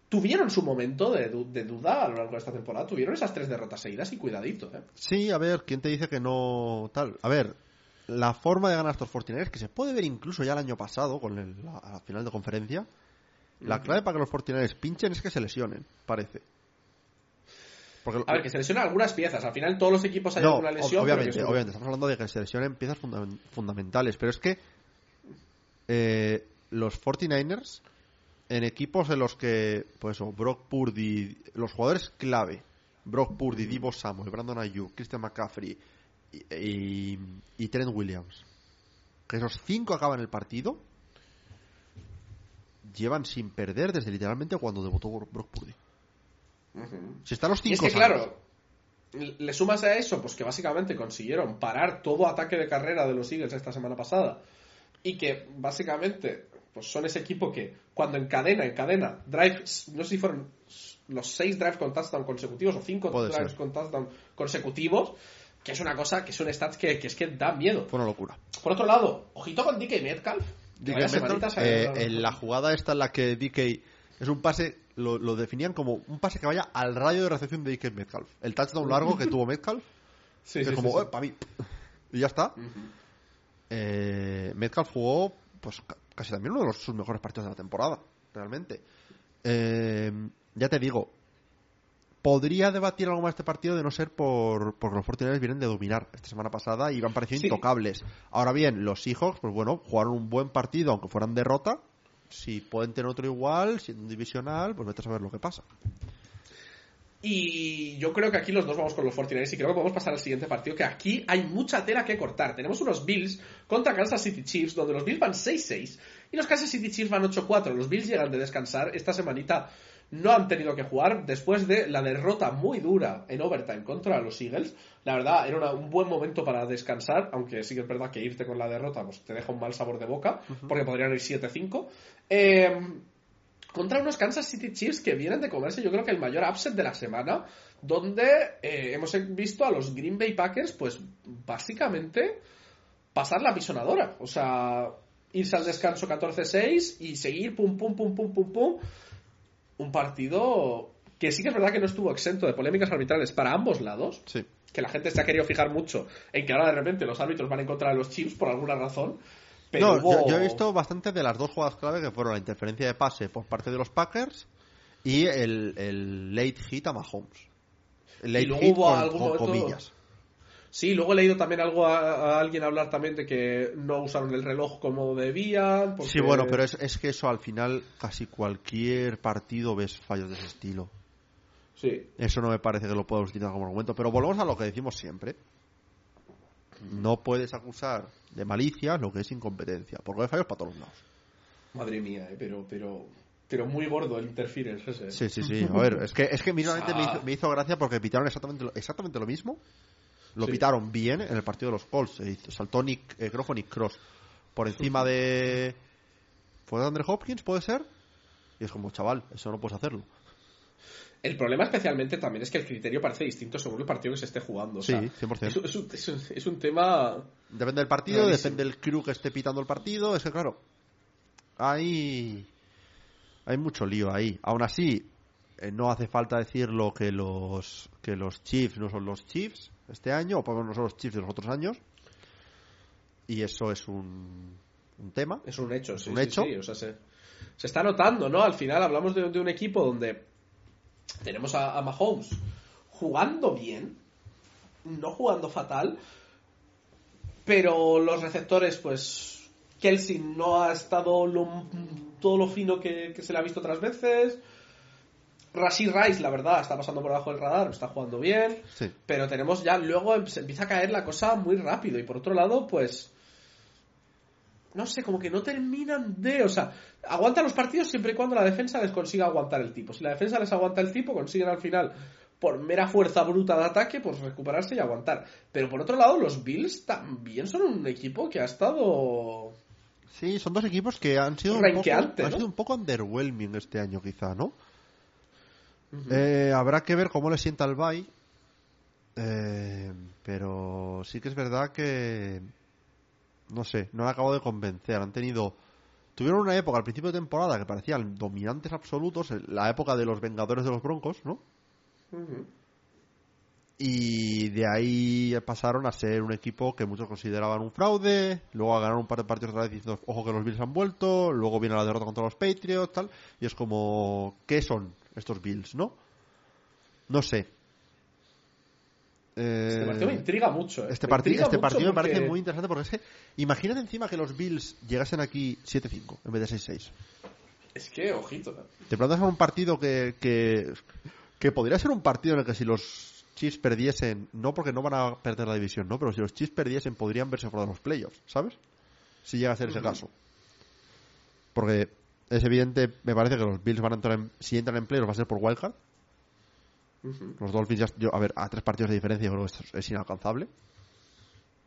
tuvieron su momento de, du- de duda a lo largo de esta temporada. Tuvieron esas tres derrotas seguidas y cuidadito, ¿eh? Sí, a ver, ¿quién te dice que no tal? A ver, la forma de ganar estos 49ers, que se puede ver incluso ya el año pasado con el, la, a la final de conferencia, la clave para que los 49ers pinchen es que se lesionen, parece. Porque, A ver, que se lesionan algunas piezas. Al final todos los equipos hay no, alguna lesión. pero obviamente, que obviamente, estamos hablando de que se lesionen piezas funda- fundamentales, pero es que eh, los 49ers en equipos en los que, pues eso, Brock Purdy, los jugadores clave, Brock Purdy, Divo Samuel, Brandon Ayuk, Christian McCaffrey y, y, y Trent Williams, que esos cinco acaban el partido, llevan sin perder desde literalmente cuando debutó Brock Purdy. Si están los Y es cinco que, claro, le sumas a eso, pues que básicamente consiguieron parar todo ataque de carrera de los Eagles esta semana pasada. Y que básicamente, pues son ese equipo que cuando encadena, encadena, drives, no sé si fueron los seis drives con touchdown consecutivos o cinco Puede drives ser. con touchdown consecutivos, que es una cosa, que es un stats que, que es que da miedo. fue una locura. Por otro lado, ojito con DK Metcalf. DK Metcalf, a- eh, en la jugada esta en la que DK Es un pase, lo, lo definían como un pase que vaya al radio de recepción de Ike Metcalf. El touchdown largo que tuvo Metcalf, Sí, que sí, es como, sí. "Eh, pa' mí. Y ya está. Eh, Metcalf jugó pues ca- casi también uno de los, sus mejores partidos de la temporada, realmente. Eh, ya te digo, podría debatir algo más este partido de no ser por porque los 49 vienen de dominar esta semana pasada y han parecido Sí. intocables. Ahora bien, los Seahawks, pues bueno, jugaron un buen partido, aunque fueran derrota. Si pueden tener otro igual, siendo un divisional, pues vete a saber lo que pasa. Y yo creo que aquí los dos vamos con los 49ers y creo que podemos pasar al siguiente partido, que aquí hay mucha tela que cortar. Tenemos unos Bills contra Kansas City Chiefs, donde los Bills van 6-6 y los Kansas City Chiefs van 8-4. Los Bills llegan de descansar. Esta semanita no han tenido que jugar después de la derrota muy dura en overtime contra los Eagles. La verdad, era una- un buen momento para descansar, aunque sí que es verdad que irte con la derrota pues, te deja un mal sabor de boca, porque podrían ir 7-5. Eh, contra unos Kansas City Chiefs que vienen de comerse yo creo que el mayor upset de la semana, donde eh, hemos visto a los Green Bay Packers pues básicamente pasar la pisonadora, o sea, irse al descanso 14-6 y seguir pum pum pum pum pum pum un partido que sí que es verdad que no estuvo exento de polémicas arbitrales para ambos lados, Sí. que la gente se ha querido fijar mucho en que ahora de repente los árbitros van en contra de los Chiefs por alguna razón. Pero no, hubo- yo, yo he visto bastante de las dos jugadas clave que fueron la interferencia de pase por parte de los Packers y el, el late hit a Mahomes. El late Y luego hit hubo con, algún con comillas. Sí, luego he leído también algo a, a alguien hablar también de que no usaron el reloj como debían. porque- Sí, bueno, pero es, es que eso al final casi cualquier partido ves fallos de ese estilo. Sí, Eso no me parece que lo podamos utilizar como argumento. Pero volvemos a lo que decimos siempre. No puedes acusar de malicia lo que es incompetencia, porque hay fallos para todos lados. madre mía, eh, pero, pero, pero muy gordo el interference ese. Sí, sí, sí. A ver, es que, es que mínimamente me, hizo, me hizo gracia porque pitaron exactamente lo, exactamente lo mismo. Lo Sí. pitaron bien en el partido de los Colts. Eh, Saltó Nick, eh, creo fue Nick Cross por encima de. ¿Fue de Andre Hopkins? ¿Puede ser? Y es como, chaval, eso no puedes hacerlo. El problema especialmente también es que el criterio parece distinto según el partido que se esté jugando. o Sí, sea, 100%. Es, un- es un, es un- es un tema... Depende del partido, Rarísimo. depende del crew que esté pitando el partido. Es que, claro, hay, hay mucho lío ahí. Aún así, eh, no hace falta decirlo que los, que los Chiefs no son los Chiefs este año, o por lo menos no son los Chiefs de los otros años. Y eso es un, un tema. Es un hecho, sí, un sí, hecho. sí, o sea, se, se está notando, ¿no? Al final hablamos de, de un equipo donde tenemos a, a Mahomes jugando bien, no jugando fatal, pero los receptores, pues, Kelsey no ha estado lo- todo lo fino que, que se le ha visto otras veces. Rashid Rice, la verdad, está pasando por debajo del radar, está jugando bien. Sí. Pero tenemos ya, luego em- empieza a caer la cosa muy rápido. Y por otro lado, pues. No sé, como que no terminan de. O sea, aguantan los partidos siempre y cuando la defensa les consiga aguantar el tipo. Si la defensa les aguanta el tipo, consiguen al final, por mera fuerza bruta de ataque, pues recuperarse y aguantar. Pero por otro lado, los Bills también son un equipo que ha estado. Sí, son dos equipos que han sido, un poco, sido un poco underwhelming este año, quizá, ¿no? Eh, habrá que ver cómo le sienta el bye. Eh, pero sí que es verdad que. No sé, no han acabado de convencer. Han tenido. Tuvieron una época al principio de temporada que parecían dominantes absolutos, la época de los Vengadores de los Broncos, ¿no? Y de ahí pasaron a ser un equipo que muchos consideraban un fraude, luego a ganar un par de partidos otra vez diciendo, ojo que los Bills han vuelto, luego viene la derrota contra los Patriots, tal, y es como, ¿qué son estos Bills, no? No sé. Eh, Este partido me intriga mucho. ¿eh? este intriga este mucho partido me parece muy interesante porque es que, imagínate encima que los Bills llegasen aquí 7-5 en vez de 6-6. Es que, ojito. ¿eh? Te planteas a un partido que, que, que podría ser un partido en el que si los Chiefs perdiesen, no porque no van a perder la división, ¿no? Pero si los Chiefs perdiesen podrían verse fuera de los playoffs, ¿sabes? Si llega a ser ese caso. Porque es evidente, me parece que los Bills van a entrar en, si entran en playoffs va a ser por wildcard. Los Dolphins ya, yo, a ver, a tres partidos de diferencia yo creo que esto es, es inalcanzable.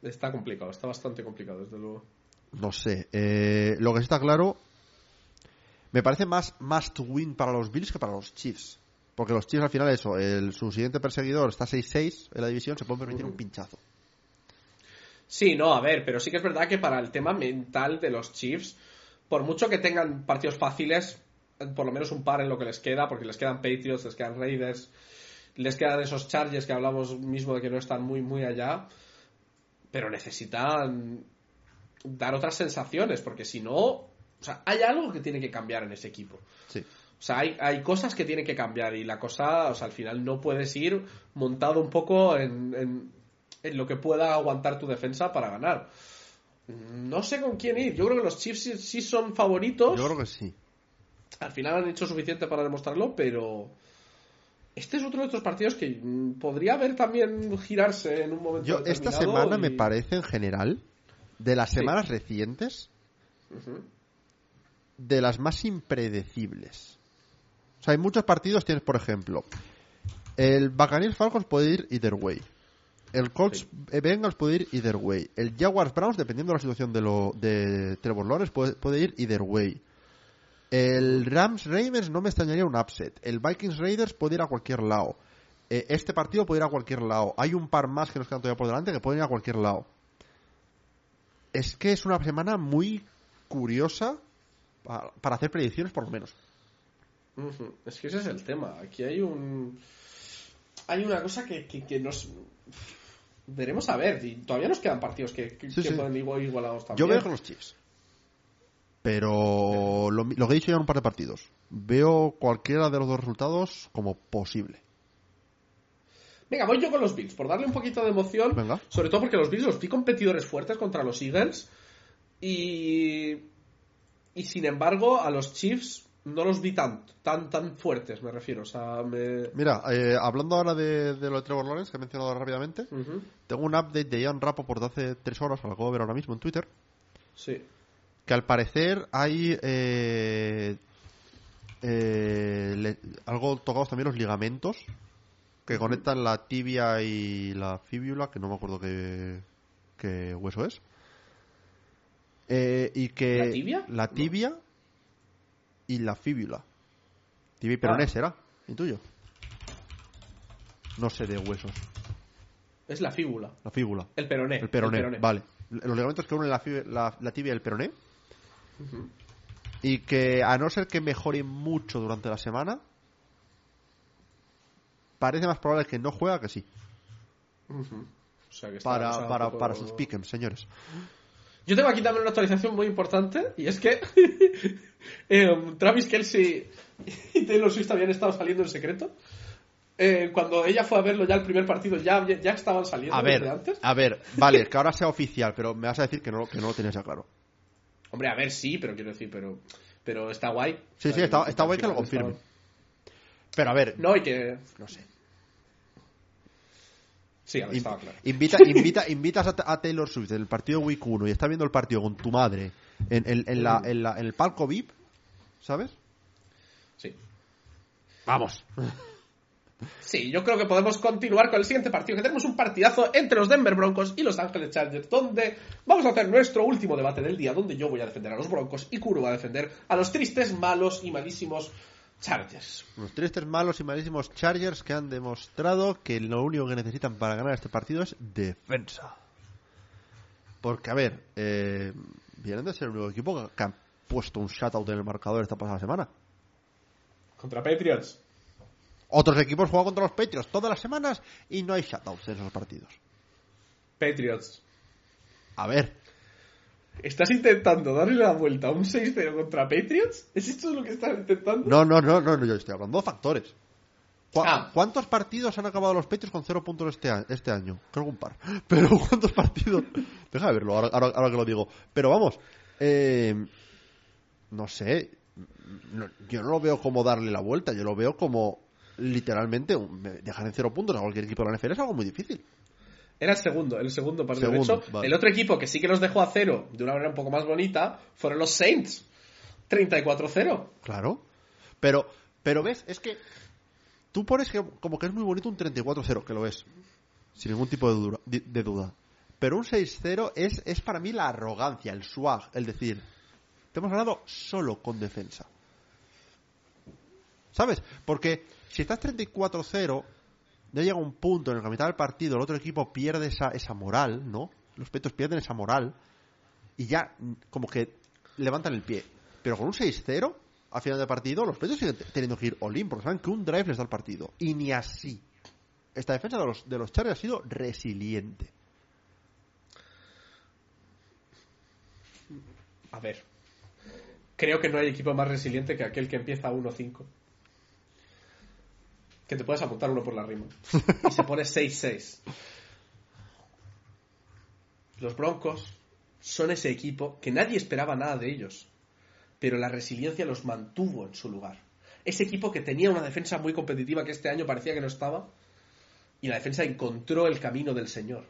Está complicado, está bastante complicado, desde luego. No sé. Eh, lo que sí está claro, me parece más must win para los Bills que para los Chiefs. Porque los Chiefs al final eso, el, su siguiente perseguidor está 6-6 en la división, se pueden permitir un pinchazo. Sí, no, a ver, pero sí que es verdad que para el tema mental de los Chiefs, por mucho que tengan partidos fáciles, por lo menos un par en lo que les queda, porque les quedan Patriots, les quedan Raiders, les quedan esos Chargers que hablamos mismo de que no están muy, muy allá, pero necesitan dar otras sensaciones, porque si no, o sea, hay algo que tiene que cambiar en ese equipo. Sí. O sea, hay, hay cosas que tienen que cambiar y la cosa, o sea, al final no puedes ir montado un poco en, en, en lo que pueda aguantar tu defensa para ganar. No sé con quién ir. Yo creo que los Chiefs sí, sí son favoritos. Yo creo que sí. Al final han hecho suficiente para demostrarlo, pero este es otro de estos partidos que mm, podría haber también girarse en un momento Yo esta semana y- me parece en general, de las Sí. semanas recientes, de las más impredecibles. O sea, hay muchos partidos, tienes por ejemplo, el Buccaneers Falcons puede ir either way. El Colts Sí. eh, Bengals puede ir either way. El Jaguars Browns, dependiendo de la situación de, lo, de Trevor Lawrence, puede, puede ir either way. El Rams Ravens no me extrañaría un upset. El Vikings Raiders puede ir a cualquier lado. Eh, este partido puede ir a cualquier lado. Hay un par más que nos quedan todavía por delante que pueden ir a cualquier lado. Es que es una semana muy curiosa pa- para hacer predicciones, por lo menos. Es que ese es el tema. Aquí hay un. Hay una cosa que, que, que nos. Veremos a ver. Y todavía nos quedan partidos que, que, Sí, que sí. pueden igual- igualados Yo también. veo con los Chiefs. Pero lo, lo que he dicho ya en un par de partidos. Veo cualquiera de los dos resultados como posible. Venga, voy yo con los Bills, por darle un poquito de emoción. Venga. Sobre todo porque los Bills los vi competidores fuertes contra los Eagles. Y. Y sin embargo, a los Chiefs no los vi tan, tan, tan fuertes, me refiero. O sea, me. Mira, eh, hablando ahora de, de lo de Trevor Lawrence, que he mencionado rápidamente, tengo un update de Ian Rappaport de hace tres horas, lo acabo de ver ahora mismo en Twitter, Sí. Que al parecer hay eh, eh, le- algo tocados también los ligamentos que conectan la tibia y la fíbula, que no me acuerdo qué, qué hueso es. Eh, y que ¿La tibia? La No. tibia y la fíbula. Tibia y peroné Ah. será, intuyo. No sé de huesos. Es la fíbula. La fíbula. El peroné. El peroné, vale. Los ligamentos que unen la- la tibia y el peroné. Y que a no ser que mejore mucho durante la semana, parece más probable que no juega que sí. Ujú. O sea, que está- Para, poco- sus pick'ems, señores. Yo tengo aquí también una actualización muy importante y es que em, Travis Kelsey y Taylor Swift habían estado saliendo en secreto. Eh, cuando ella fue a verlo ya el primer partido ya, ya estaban saliendo A desde ver, antes. a ver, vale, que ahora sea oficial, pero me vas a decir que no, que no lo tenías ya claro. Hombre, a ver, sí, pero quiero decir, pero, pero está guay. Sí, sí, está, está guay que lo confirmen. Pero a ver, No, y que... no sé. Sí, a ver, In- estaba claro. invita, invita, invitas a, a Taylor Swift en el partido Week 1 y está viendo el partido con tu madre en, en- en la- en la- en el palco VIP, ¿sabes? Sí. Vamos. Sí, yo creo que podemos continuar con el siguiente partido, que tenemos un partidazo entre los Denver Broncos y los Ángeles Chargers, donde vamos a hacer nuestro último debate del día, donde yo voy a defender a los Broncos y Kuro va a defender a los tristes, malos y malísimos Chargers. Unos tristes, malos y malísimos Chargers que han demostrado que lo único que necesitan para ganar este partido es defensa. Porque, a ver, eh, vienen de ser el único equipo que han puesto un shutout en el marcador esta pasada semana. Contra Patriots. Otros equipos juegan contra los Patriots todas las semanas y no hay shutouts en esos partidos. Patriots. A ver, ¿Estás intentando darle la vuelta a un 6-0 contra Patriots? ¿Es esto lo que estás intentando? no, no, no, no, no, yo estoy hablando de factores. ¿Cu- Ah. ¿Cuántos partidos han acabado los Patriots con cero puntos este, este año? Creo que un par. Pero ¿cuántos partidos? Deja de verlo ahora, ahora, ahora que lo digo. Pero vamos, eh, no sé. no- yo no lo veo como darle la vuelta. Yo lo veo como literalmente dejar en cero puntos a cualquier equipo de la NFL es algo muy difícil. Era el segundo, el segundo partido. Segundo, de hecho, vale. el otro equipo que sí que los dejó a cero de una manera un poco más bonita fueron los Saints. 34-0. Claro. Pero, pero ves, es que tú pones que como que es muy bonito un 34-0, que lo es. Sin ningún tipo de duda. de duda. Pero un 6-0 es, es para mí la arrogancia, el swag, el decir, te hemos ganado solo con defensa. ¿Sabes? Porque si estás 34-0, ya llega un punto en el que a mitad del partido el otro equipo pierde esa, esa moral, ¿no? Los petos pierden esa moral y ya mm, como que levantan el pie. Pero con un 6-0, a final de partido, los Patriots siguen teniendo que ir all-in porque saben que un drive les da el partido. Y ni así. Esta defensa de los, de los Chargers ha sido resiliente. A ver. Creo que no hay equipo más resiliente que aquel que empieza 1-5. Que te puedes apuntar uno por la rima. Y se pone 6-6. Los Broncos son ese equipo que nadie esperaba nada de ellos. Pero la resiliencia los mantuvo en su lugar. Ese equipo que tenía una defensa muy competitiva que este año parecía que no estaba. Y la defensa encontró el camino del Señor.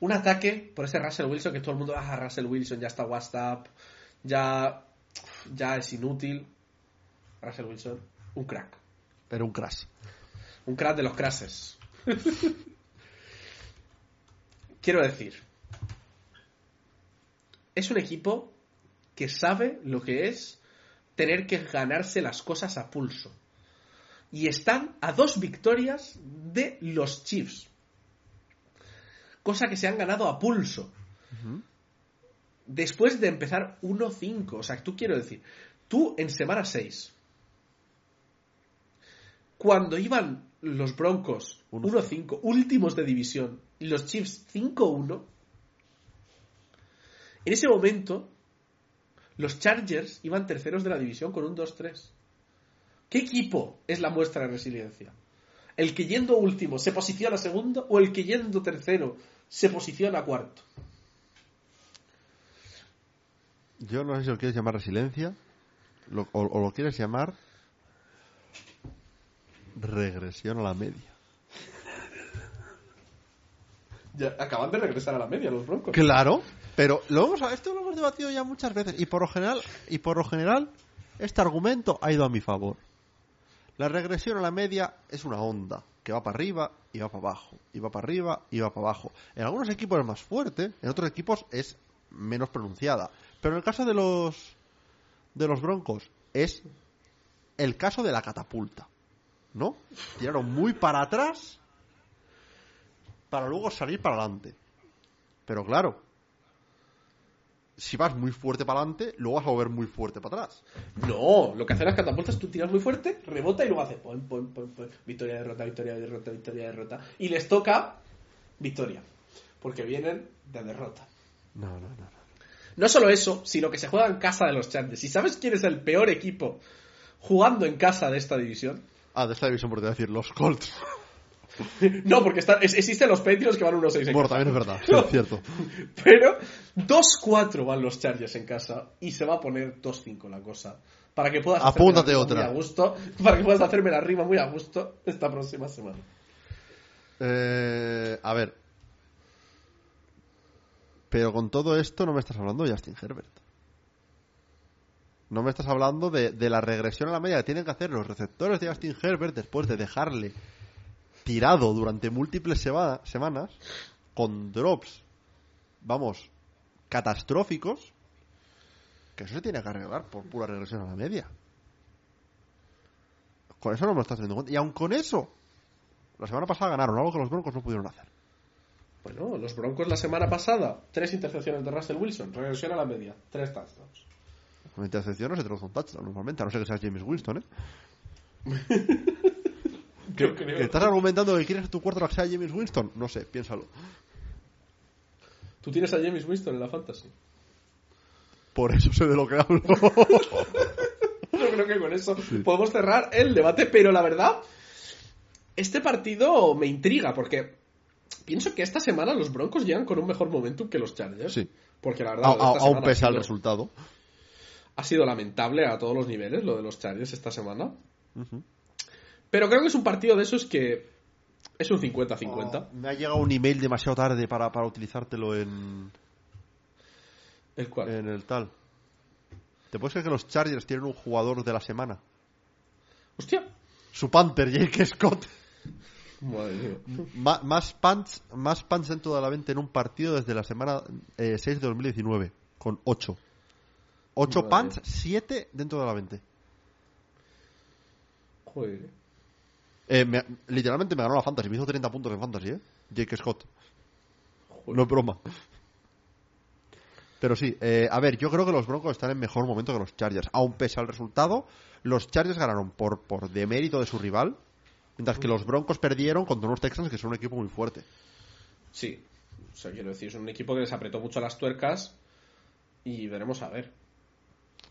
Un ataque por ese Russell Wilson que todo el mundo, ah, Russell Wilson ya está WhatsApp, ya, ya es inútil. Russell Wilson, un crack. Era un crash. Un crack de los crashes. Quiero decir, es un equipo que sabe lo que es tener que ganarse las cosas a pulso. Y están a dos victorias de los Chiefs. Cosa que se han ganado a pulso. Después de empezar 1-5. O sea, tú quiero decir, tú en semana 6, cuando iban los Broncos 1-5, últimos de división, y los Chiefs 5-1, en ese momento, los Chargers iban terceros de la división con un 2-3. ¿Qué equipo es la muestra de resiliencia? ¿El que yendo último se posiciona segundo o el que yendo tercero se posiciona cuarto? Yo no sé si lo quieres llamar resiliencia lo- o, o lo quieres llamar regresión a la media. Ya acaban de regresar a la media los Broncos. Claro, pero lo hemos, esto lo hemos debatido ya muchas veces y por lo general y por lo general este argumento ha ido a mi favor. La regresión a la media es una onda que va para arriba y va para abajo, y va para arriba y va para abajo. En algunos equipos es más fuerte, en otros equipos es menos pronunciada. Pero en el caso de los de los Broncos es el caso de la catapulta, ¿no? Tiraron muy para atrás para luego salir para adelante. Pero claro, si vas muy fuerte para adelante, luego vas a volver muy fuerte para atrás. No, lo que hacen las catapultas, tú tiras muy fuerte, rebota y luego hace pon, pon, pon, pon, victoria, derrota, victoria, derrota, victoria, derrota. Y les toca victoria, porque vienen de derrota. No, no, no. no. No solo eso, sino que se juega en casa de los Chargers. ¿Y sabes quién es el peor equipo jugando en casa de esta división? Ah, de esta división, por decir, los Colts. No, porque están- es- existen los Patriots que van 1-6 en Bueno, casa. también es verdad, sí, es cierto. Pero 2-4 van los Chargers en casa y se va a poner 2-5 la cosa. Para que puedas Apúntate otra. muy a gusto. Para que puedas hacerme la rima muy a gusto esta próxima semana. Eh, a ver. Pero con todo esto no me estás hablando de Justin Herbert. No me estás hablando de, la regresión a la media que tienen que hacer los receptores de Justin Herbert después de dejarle tirado durante múltiples sema- semanas con drops, vamos, catastróficos, que eso se tiene que arreglar por pura regresión a la media. Con eso no me lo estás teniendo en cuenta. Y aun con eso, la semana pasada ganaron, algo que los Broncos no pudieron hacer. Bueno, los Broncos la semana pasada, tres intercepciones de Russell Wilson, regresión a la media, tres touchdowns. Con intercepciones se traduce un touchdown normalmente, a no ser que seas James Winston, ¿eh? Yo creo. ¿Estás argumentando que quieres que tu cuarto sea James Winston? No sé, piénsalo. ¿Tú tienes a James Winston en la fantasy? Por eso sé de lo que hablo. Yo creo que con eso podemos cerrar el debate, pero la verdad, este partido me intriga porque pienso que esta semana los Broncos llegan con un mejor momentum que los Chargers. Sí. Porque la verdad, A- a- aún pese al resultado. Ha sido lamentable a todos los niveles lo de los Chargers esta semana. Pero creo que es un partido de esos que es un 50-50. Oh, me ha llegado un email demasiado tarde para, para utilizártelo en, El cual. en el tal. ¿Te puedes creer que los Chargers tienen un jugador de la semana? Hostia. Su Panther, Jake Scott. Madre mía. Más punts más punts dentro de la 20 en un partido desde la semana eh, 6 de 2019 con 8 8 Madre. punts 7 dentro de la 20 Joder. Eh, me- literalmente me ganó la fantasy me hizo 30 puntos en fantasy ¿eh? Jake Scott Joder. no es broma Pero sí, eh, a ver, yo creo que los Broncos están en mejor momento que los Chargers. Aún pese al resultado, los Chargers ganaron por, por demérito de su rival, mientras que los Broncos perdieron contra unos Texans que son un equipo muy fuerte. Sí, o sea, quiero decir, es un equipo que les apretó mucho las tuercas y veremos a ver.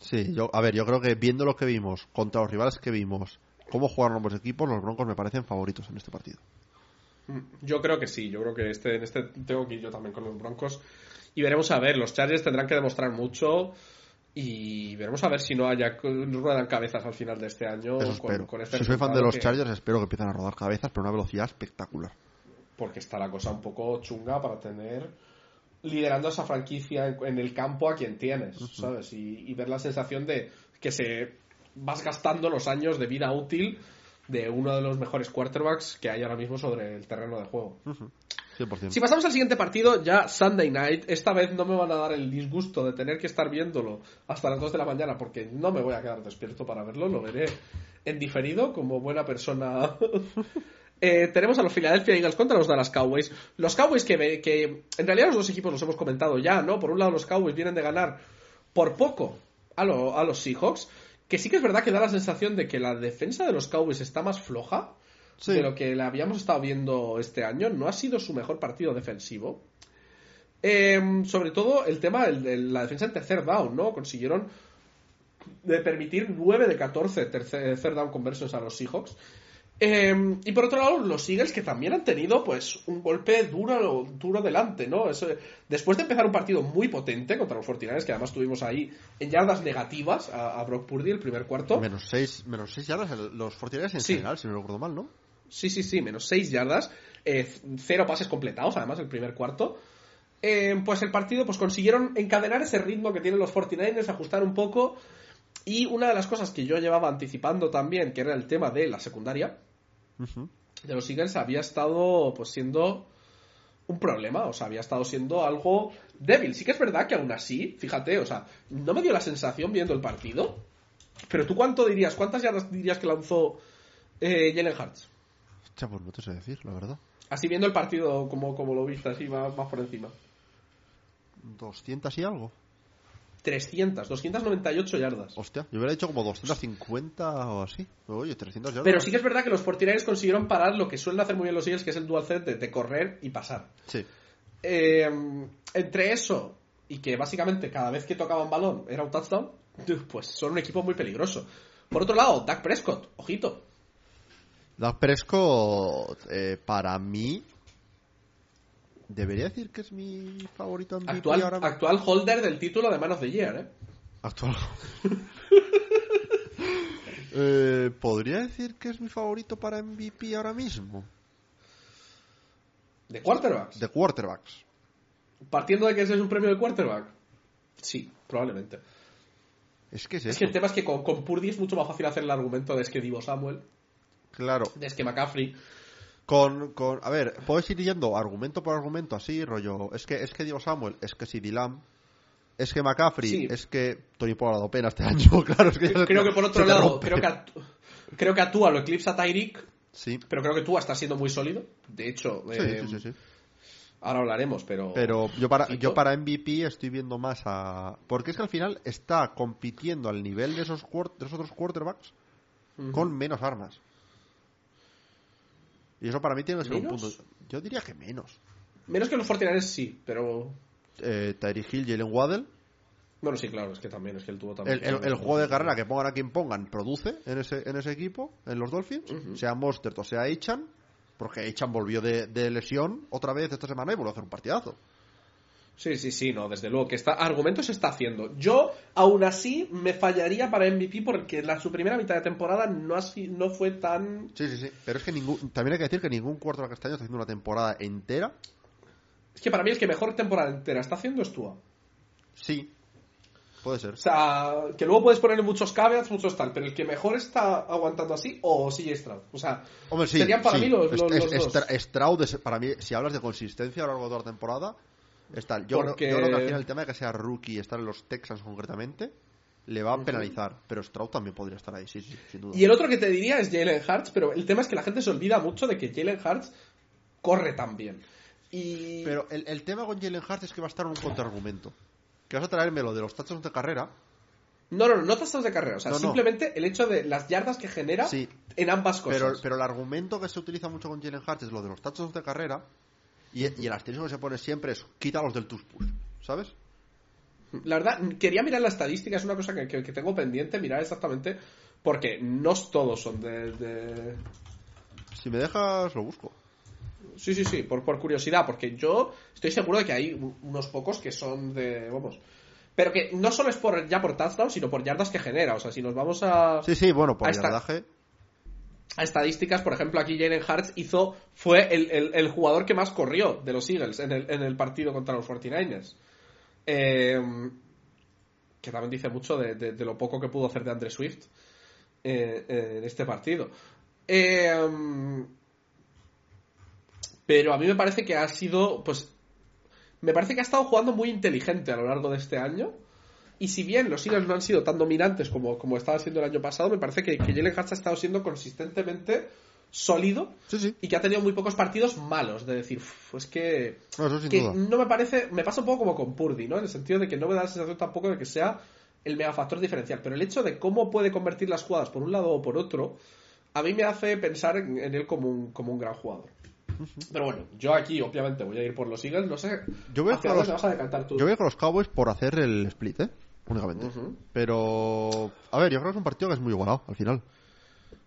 Sí, yo, a ver, yo creo que viendo lo que vimos, contra los rivales que vimos, cómo jugaron ambos equipos, los Broncos me parecen favoritos en este partido. Mm, Yo creo que sí, yo creo que este, en este tengo que ir yo también con los Broncos. Y veremos a ver, los Chargers tendrán que demostrar mucho y veremos a ver si no haya ruedan cabezas al final de este año. Eso con- este si soy fan de los que- Chargers, espero que empiecen a rodar cabezas, pero a una velocidad espectacular. Porque está la cosa un poco chunga para tener liderando esa franquicia en, en el campo a quien tienes, ¿sabes? Y, y ver la sensación de que se vas gastando los años de vida útil de uno de los mejores quarterbacks que hay ahora mismo sobre el terreno de juego. 100%. Si pasamos al siguiente partido, ya Sunday Night, esta vez no me van a dar el disgusto de tener que estar viéndolo hasta las 2 de la mañana porque no me voy a quedar despierto para verlo, lo veré en diferido como buena persona. Eh, tenemos a los Philadelphia Eagles contra los Dallas Cowboys. Los Cowboys que, que en realidad los dos equipos los hemos comentado ya, ¿no? Por un lado los Cowboys vienen de ganar por poco a, lo- a los Seahawks, que sí que es verdad que da la sensación de que la defensa de los Cowboys está más floja Sí. de lo que la habíamos estado viendo este año. No ha sido su mejor partido defensivo. Eh, sobre todo el tema de la defensa en tercer down, ¿no? Consiguieron de permitir 9 de 14 tercer, down conversions a los Seahawks. Eh, y por otro lado, los Eagles que también han tenido pues un golpe duro, duro delante, ¿no? Eso- después de empezar un partido muy potente contra los 49 que además tuvimos ahí en yardas negativas a, a Brock Purdy el primer cuarto. Menos 6 menos seis yardas los 49 en Sí. general, si no recuerdo mal, ¿no? Sí, sí, sí, menos 6 yardas, eh, cero pases completados, además, el primer cuarto. Eh, pues el partido, pues consiguieron encadenar ese ritmo que tienen los 49ers, ajustar un poco. Y una de las cosas que yo llevaba anticipando también, que era el tema de la secundaria De los Eagles, había estado pues siendo un problema, o sea, había estado siendo algo débil. Sí que es verdad que aún así, fíjate, o sea, no me dio la sensación viendo el partido. Pero tú cuánto dirías, cuántas yardas dirías que lanzó eh, Jalen Hurts? Hostia, pues no te sé decir, la verdad. Así viendo el partido como, como lo viste, así más, más por encima. 200 y algo. 300, 298 yardas. Hostia, yo hubiera dicho como 250 o así. Oye, 300 yardas. Pero sí que es verdad que los 49ers consiguieron parar lo que suelen hacer muy bien los Eagles, que es el dual threat de, de correr y pasar. Sí. Eh, entre eso y que básicamente cada vez que tocaban balón era un touchdown, pues son un equipo muy peligroso. Por otro lado, Dak Prescott, ojito. Dak Prescott, eh, para mí, debería decir que es mi favorito Actual, ahora actual holder del título de Man of the Year, ¿eh? Actual. Eh, ¿Podría decir que es mi favorito para MVP ahora mismo? De quarterbacks. De quarterbacks. Partiendo de que ese es un premio de quarterback. Sí, probablemente. Es que es, Es eso. que el tema es que con, con Purdy es mucho más fácil hacer el argumento de es que Divo Samuel, Claro. de es que McCaffrey. Con, con, a ver, puedes ir yendo argumento por argumento así, rollo. Es que es que Diego Samuel, es que CD Lamb, es que McCaffrey, Sí. es que Tony Pollard ha dado pena este año, claro. Es que Creo que por otro lado, creo que, a, creo que a Tua lo eclipsa Tyreek, Sí, pero creo que Tua está siendo muy sólido. De hecho, sí, eh, sí, sí, sí. ahora hablaremos, pero. Pero yo para, yo para MVP estoy viendo más a... Porque es que al final está compitiendo al nivel de esos, de esos otros quarterbacks con menos armas. Y eso para mí tiene que ser un ¿Menos? punto. Yo diría que menos. Menos que los 49 sí, pero. Eh, Tyreek Hill, Jalen Waddell. Bueno, sí, claro, es que también, es que el tuvo también. El, el- el juego de carrera que pongan a quien pongan produce en ese, en ese equipo, en los Dolphins, sea Mostert o sea Eichan, porque Eichan volvió de, de lesión otra vez esta semana y volvió a hacer un partidazo. Sí, sí, sí, no, desde luego que está, argumento se está haciendo. Yo, aún así, me fallaría para MVP porque la, su primera mitad de temporada no, ha no fue tan. Sí, sí, sí. Pero es que ningún, también hay que decir que ningún quarterback este año está haciendo una temporada entera. Es que para mí el que mejor temporada entera está haciendo es Tua. Sí, puede ser. O sea, que luego puedes ponerle muchos caveats, muchos tal, pero el que mejor está aguantando así, o CJ Stroud. O sea, Hombre, sí, serían para sí. mí los, Es- los- es- los dos. Stroud, es- para mí, si hablas de consistencia a lo largo de toda la temporada, está. Yo, creo, yo creo que al final el tema de que sea rookie y estar en los Texans concretamente le va a penalizar. Pero Stroud también podría estar ahí, sí, sí, sin duda. Y el otro que te diría es Jalen Hurts, pero el tema es que la gente se olvida mucho de que Jalen Hurts corre tan bien. Y. Pero el, el tema con Jalen Hurts es que va a estar en un contraargumento. que vas a traerme lo de los touchdowns de carrera. No, no, no, no tasas de carrera. O sea, No, no. simplemente el hecho de las yardas que genera Sí. en ambas cosas. Pero, pero el argumento que se utiliza mucho con Jalen Hurts es lo de los touchdowns de carrera. Y, y el asterisco que se pone siempre es quítalos del tush push, ¿sabes? La verdad, quería mirar la estadística, es una cosa que, que- que tengo pendiente, mirar exactamente, porque no todos son de... de- Si me dejas, lo busco. Sí, sí, sí, por, por curiosidad, porque yo estoy seguro de que hay unos pocos que son de... Vamos. Pero que no solo es por ya por touchdown, sino por yardas que genera. O sea, si nos vamos a... Sí, sí, bueno, por yardaje. A estadísticas, por ejemplo, aquí Jalen Hurts hizo, fue el, el- jugador que más corrió de los Eagles en el, en el partido contra los 49ers. Eh, que también dice mucho de, lo poco que pudo hacer de Andre Swift eh, en este partido. Eh, pero a mí me parece que ha sido, pues, me parece que ha estado jugando muy inteligente a lo largo de este año. Y si bien los Eagles no han sido tan dominantes como, como estaban siendo el año pasado, me parece que, que Jalen Hurts ha estado siendo consistentemente sólido Sí, sí. y que ha tenido muy pocos partidos malos. De decir, "Uf, es que, No, que no me parece, me pasa un poco como con Purdy, ¿no? En el sentido de que no me da la sensación tampoco de que sea el megafactor diferencial. Pero el hecho de cómo puede convertir las jugadas por un lado o por otro, a mí me hace pensar en, en él como un, como un gran jugador. Pero bueno, yo aquí obviamente voy a ir por los Eagles, no sé. Yo voy a los- vas a decantar tú. Yo voy con los Cowboys por hacer el split, ¿eh? Únicamente. Pero. A ver, yo creo que es un partido que es muy igualado al final.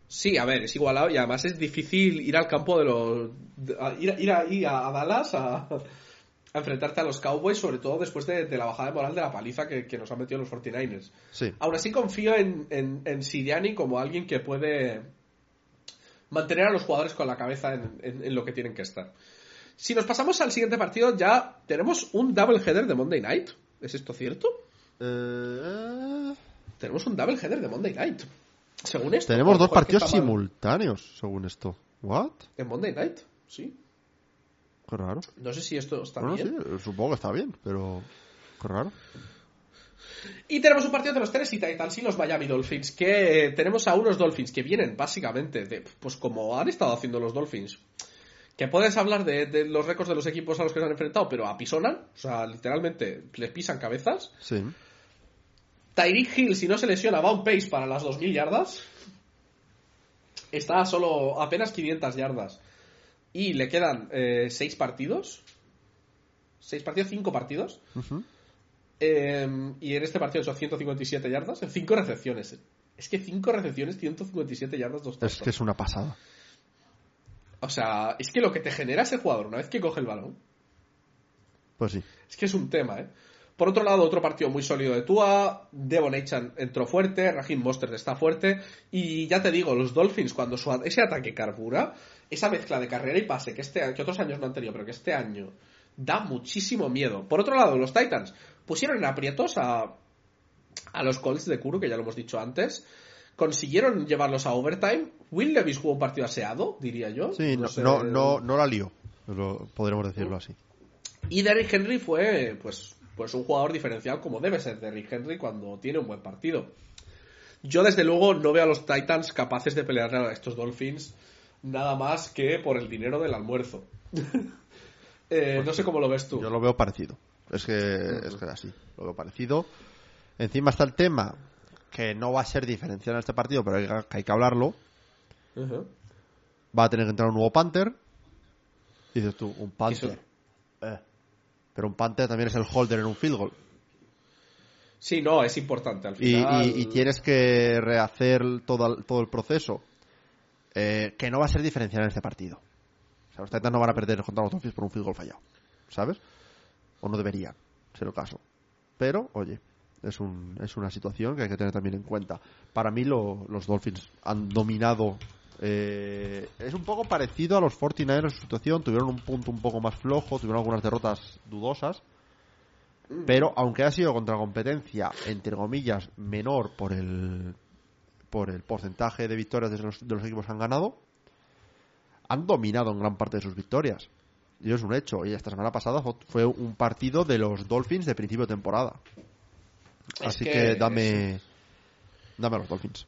Sí, a ver, es igualado y además es difícil ir al campo de los. de- a- ir, ir ahí a, a Dallas a, a enfrentarte a los Cowboys, sobre todo después de, de la bajada de moral de la paliza que, que nos han metido los 49ers. Sí. Aún así confío en, en, en Siriani como alguien que puede mantener a los jugadores con la cabeza en, en- en lo que tienen que estar. Si nos pasamos al siguiente partido, ya tenemos un double header de Monday Night. ¿Es esto cierto? Eh, Tenemos un double header de Monday Night. Según esto. Tenemos dos partidos simultáneos, según esto. ¿What? En Monday Night, sí. Qué raro. No sé si esto está Bueno, bien. sí, supongo que está bien, pero. Qué raro. Y tenemos un partido de los Titans y los Miami Dolphins, que eh, tenemos a unos Dolphins que vienen básicamente de, pues como han estado haciendo los Dolphins, que puedes hablar de, de los récords de los equipos a los que se han enfrentado, pero apisonan, o sea, literalmente les pisan cabezas. Sí. Tyreek Hill, si no se lesiona, va a un pace para las 2.000 yardas. Está a solo apenas 500 yardas. Y le quedan 6 partidos. 6 partidos, 5 partidos. Ujú. Eh, y en este partido son 157 yardas en 5 recepciones. Es que 5 recepciones, 157 yardas, 2 Es que es una pasada. O sea, es que lo que te genera ese jugador una vez que coge el balón, Pues sí. es que es un tema, ¿eh? Por otro lado, otro partido muy sólido de Tua, Devon Achan entró fuerte, Raheem Mostert está fuerte, y ya te digo, los Dolphins, cuando su, ese ataque carbura, esa mezcla de carrera y pase que, este, que otros años no han tenido, pero que este año da muchísimo miedo. Por otro lado, los Titans pusieron en aprietos a, a los Colts de Kuro, que ya lo hemos dicho antes, consiguieron llevarlos a overtime. Will Levis jugó un partido aseado, diría yo. Sí, no, sé. no, no, no la lió. Podremos decirlo así. Y Derrick Henry fue, pues, pues un jugador diferencial como debe ser Derrick Henry cuando tiene un buen partido. Yo, desde luego, no veo a los Titans capaces de pelearle a estos Dolphins nada más que por el dinero del almuerzo. Eh, no sé cómo lo ves tú. Yo lo veo parecido. Es que es que así. Lo veo parecido. Encima está el tema que no va a ser diferencial en este partido, pero hay, que- hay que hablarlo. Va a tener que entrar un nuevo Panther. Y dices tú, un Panther. Eh. Pero un Panther también es el holder en un field goal. Sí, no, es importante al Y, final. y- y tienes que rehacer todo, el- todo el proceso. eh, que no va a ser diferencial en este partido. O sea, los Titans no van a perder contra los Dolphins por un field goal fallado. ¿Sabes? O no deberían ser el caso. Pero, oye, es, un, es una situación que hay que tener también en cuenta. Para mí, lo- los Dolphins han dominado. Eh, es un poco parecido a los 49ers en su situación. Tuvieron un punto un poco más flojo, tuvieron algunas derrotas dudosas. Pero aunque ha sido contra competencia, entre comillas, menor por el por el porcentaje de victorias de los, de los equipos que han ganado, han dominado en gran parte de sus victorias. Y es un hecho. Y esta semana pasada fue- un partido de los Dolphins de principio de temporada. Es Así que que, dame dame a los Dolphins.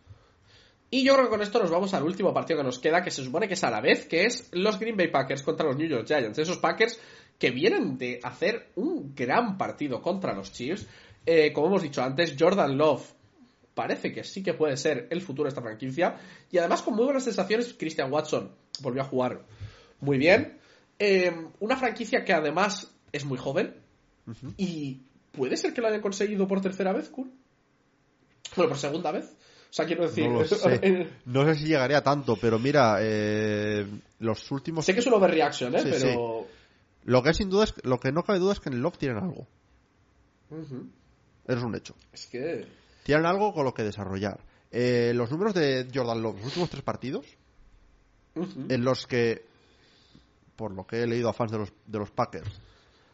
Y yo creo que con esto nos vamos al último partido que nos queda, que se supone que es a la vez, que es los Green Bay Packers contra los New York Giants. Esos Packers que vienen de hacer un gran partido contra los Chiefs Eh, como hemos dicho antes, Jordan Love parece que sí que puede ser el futuro de esta franquicia. Y además con muy buenas sensaciones, Christian Watson volvió a jugar muy bien. Eh, una franquicia que además es muy joven. Y puede ser que lo hayan conseguido por tercera vez, Kun. Bueno, por segunda vez. O sea, quiero decir. No, lo sé. no sé si llegaría tanto, pero mira, eh, los últimos. Sé que es un overreaction, ¿eh? Sí, pero. Lo que sin duda es, lo que no cabe duda es que en el Love tienen algo. Eso es un hecho. Es que. Tienen algo con lo que desarrollar. Eh, los números de Jordan Love, los últimos tres partidos, en los que, por lo que he leído a fans de los, de los Packers,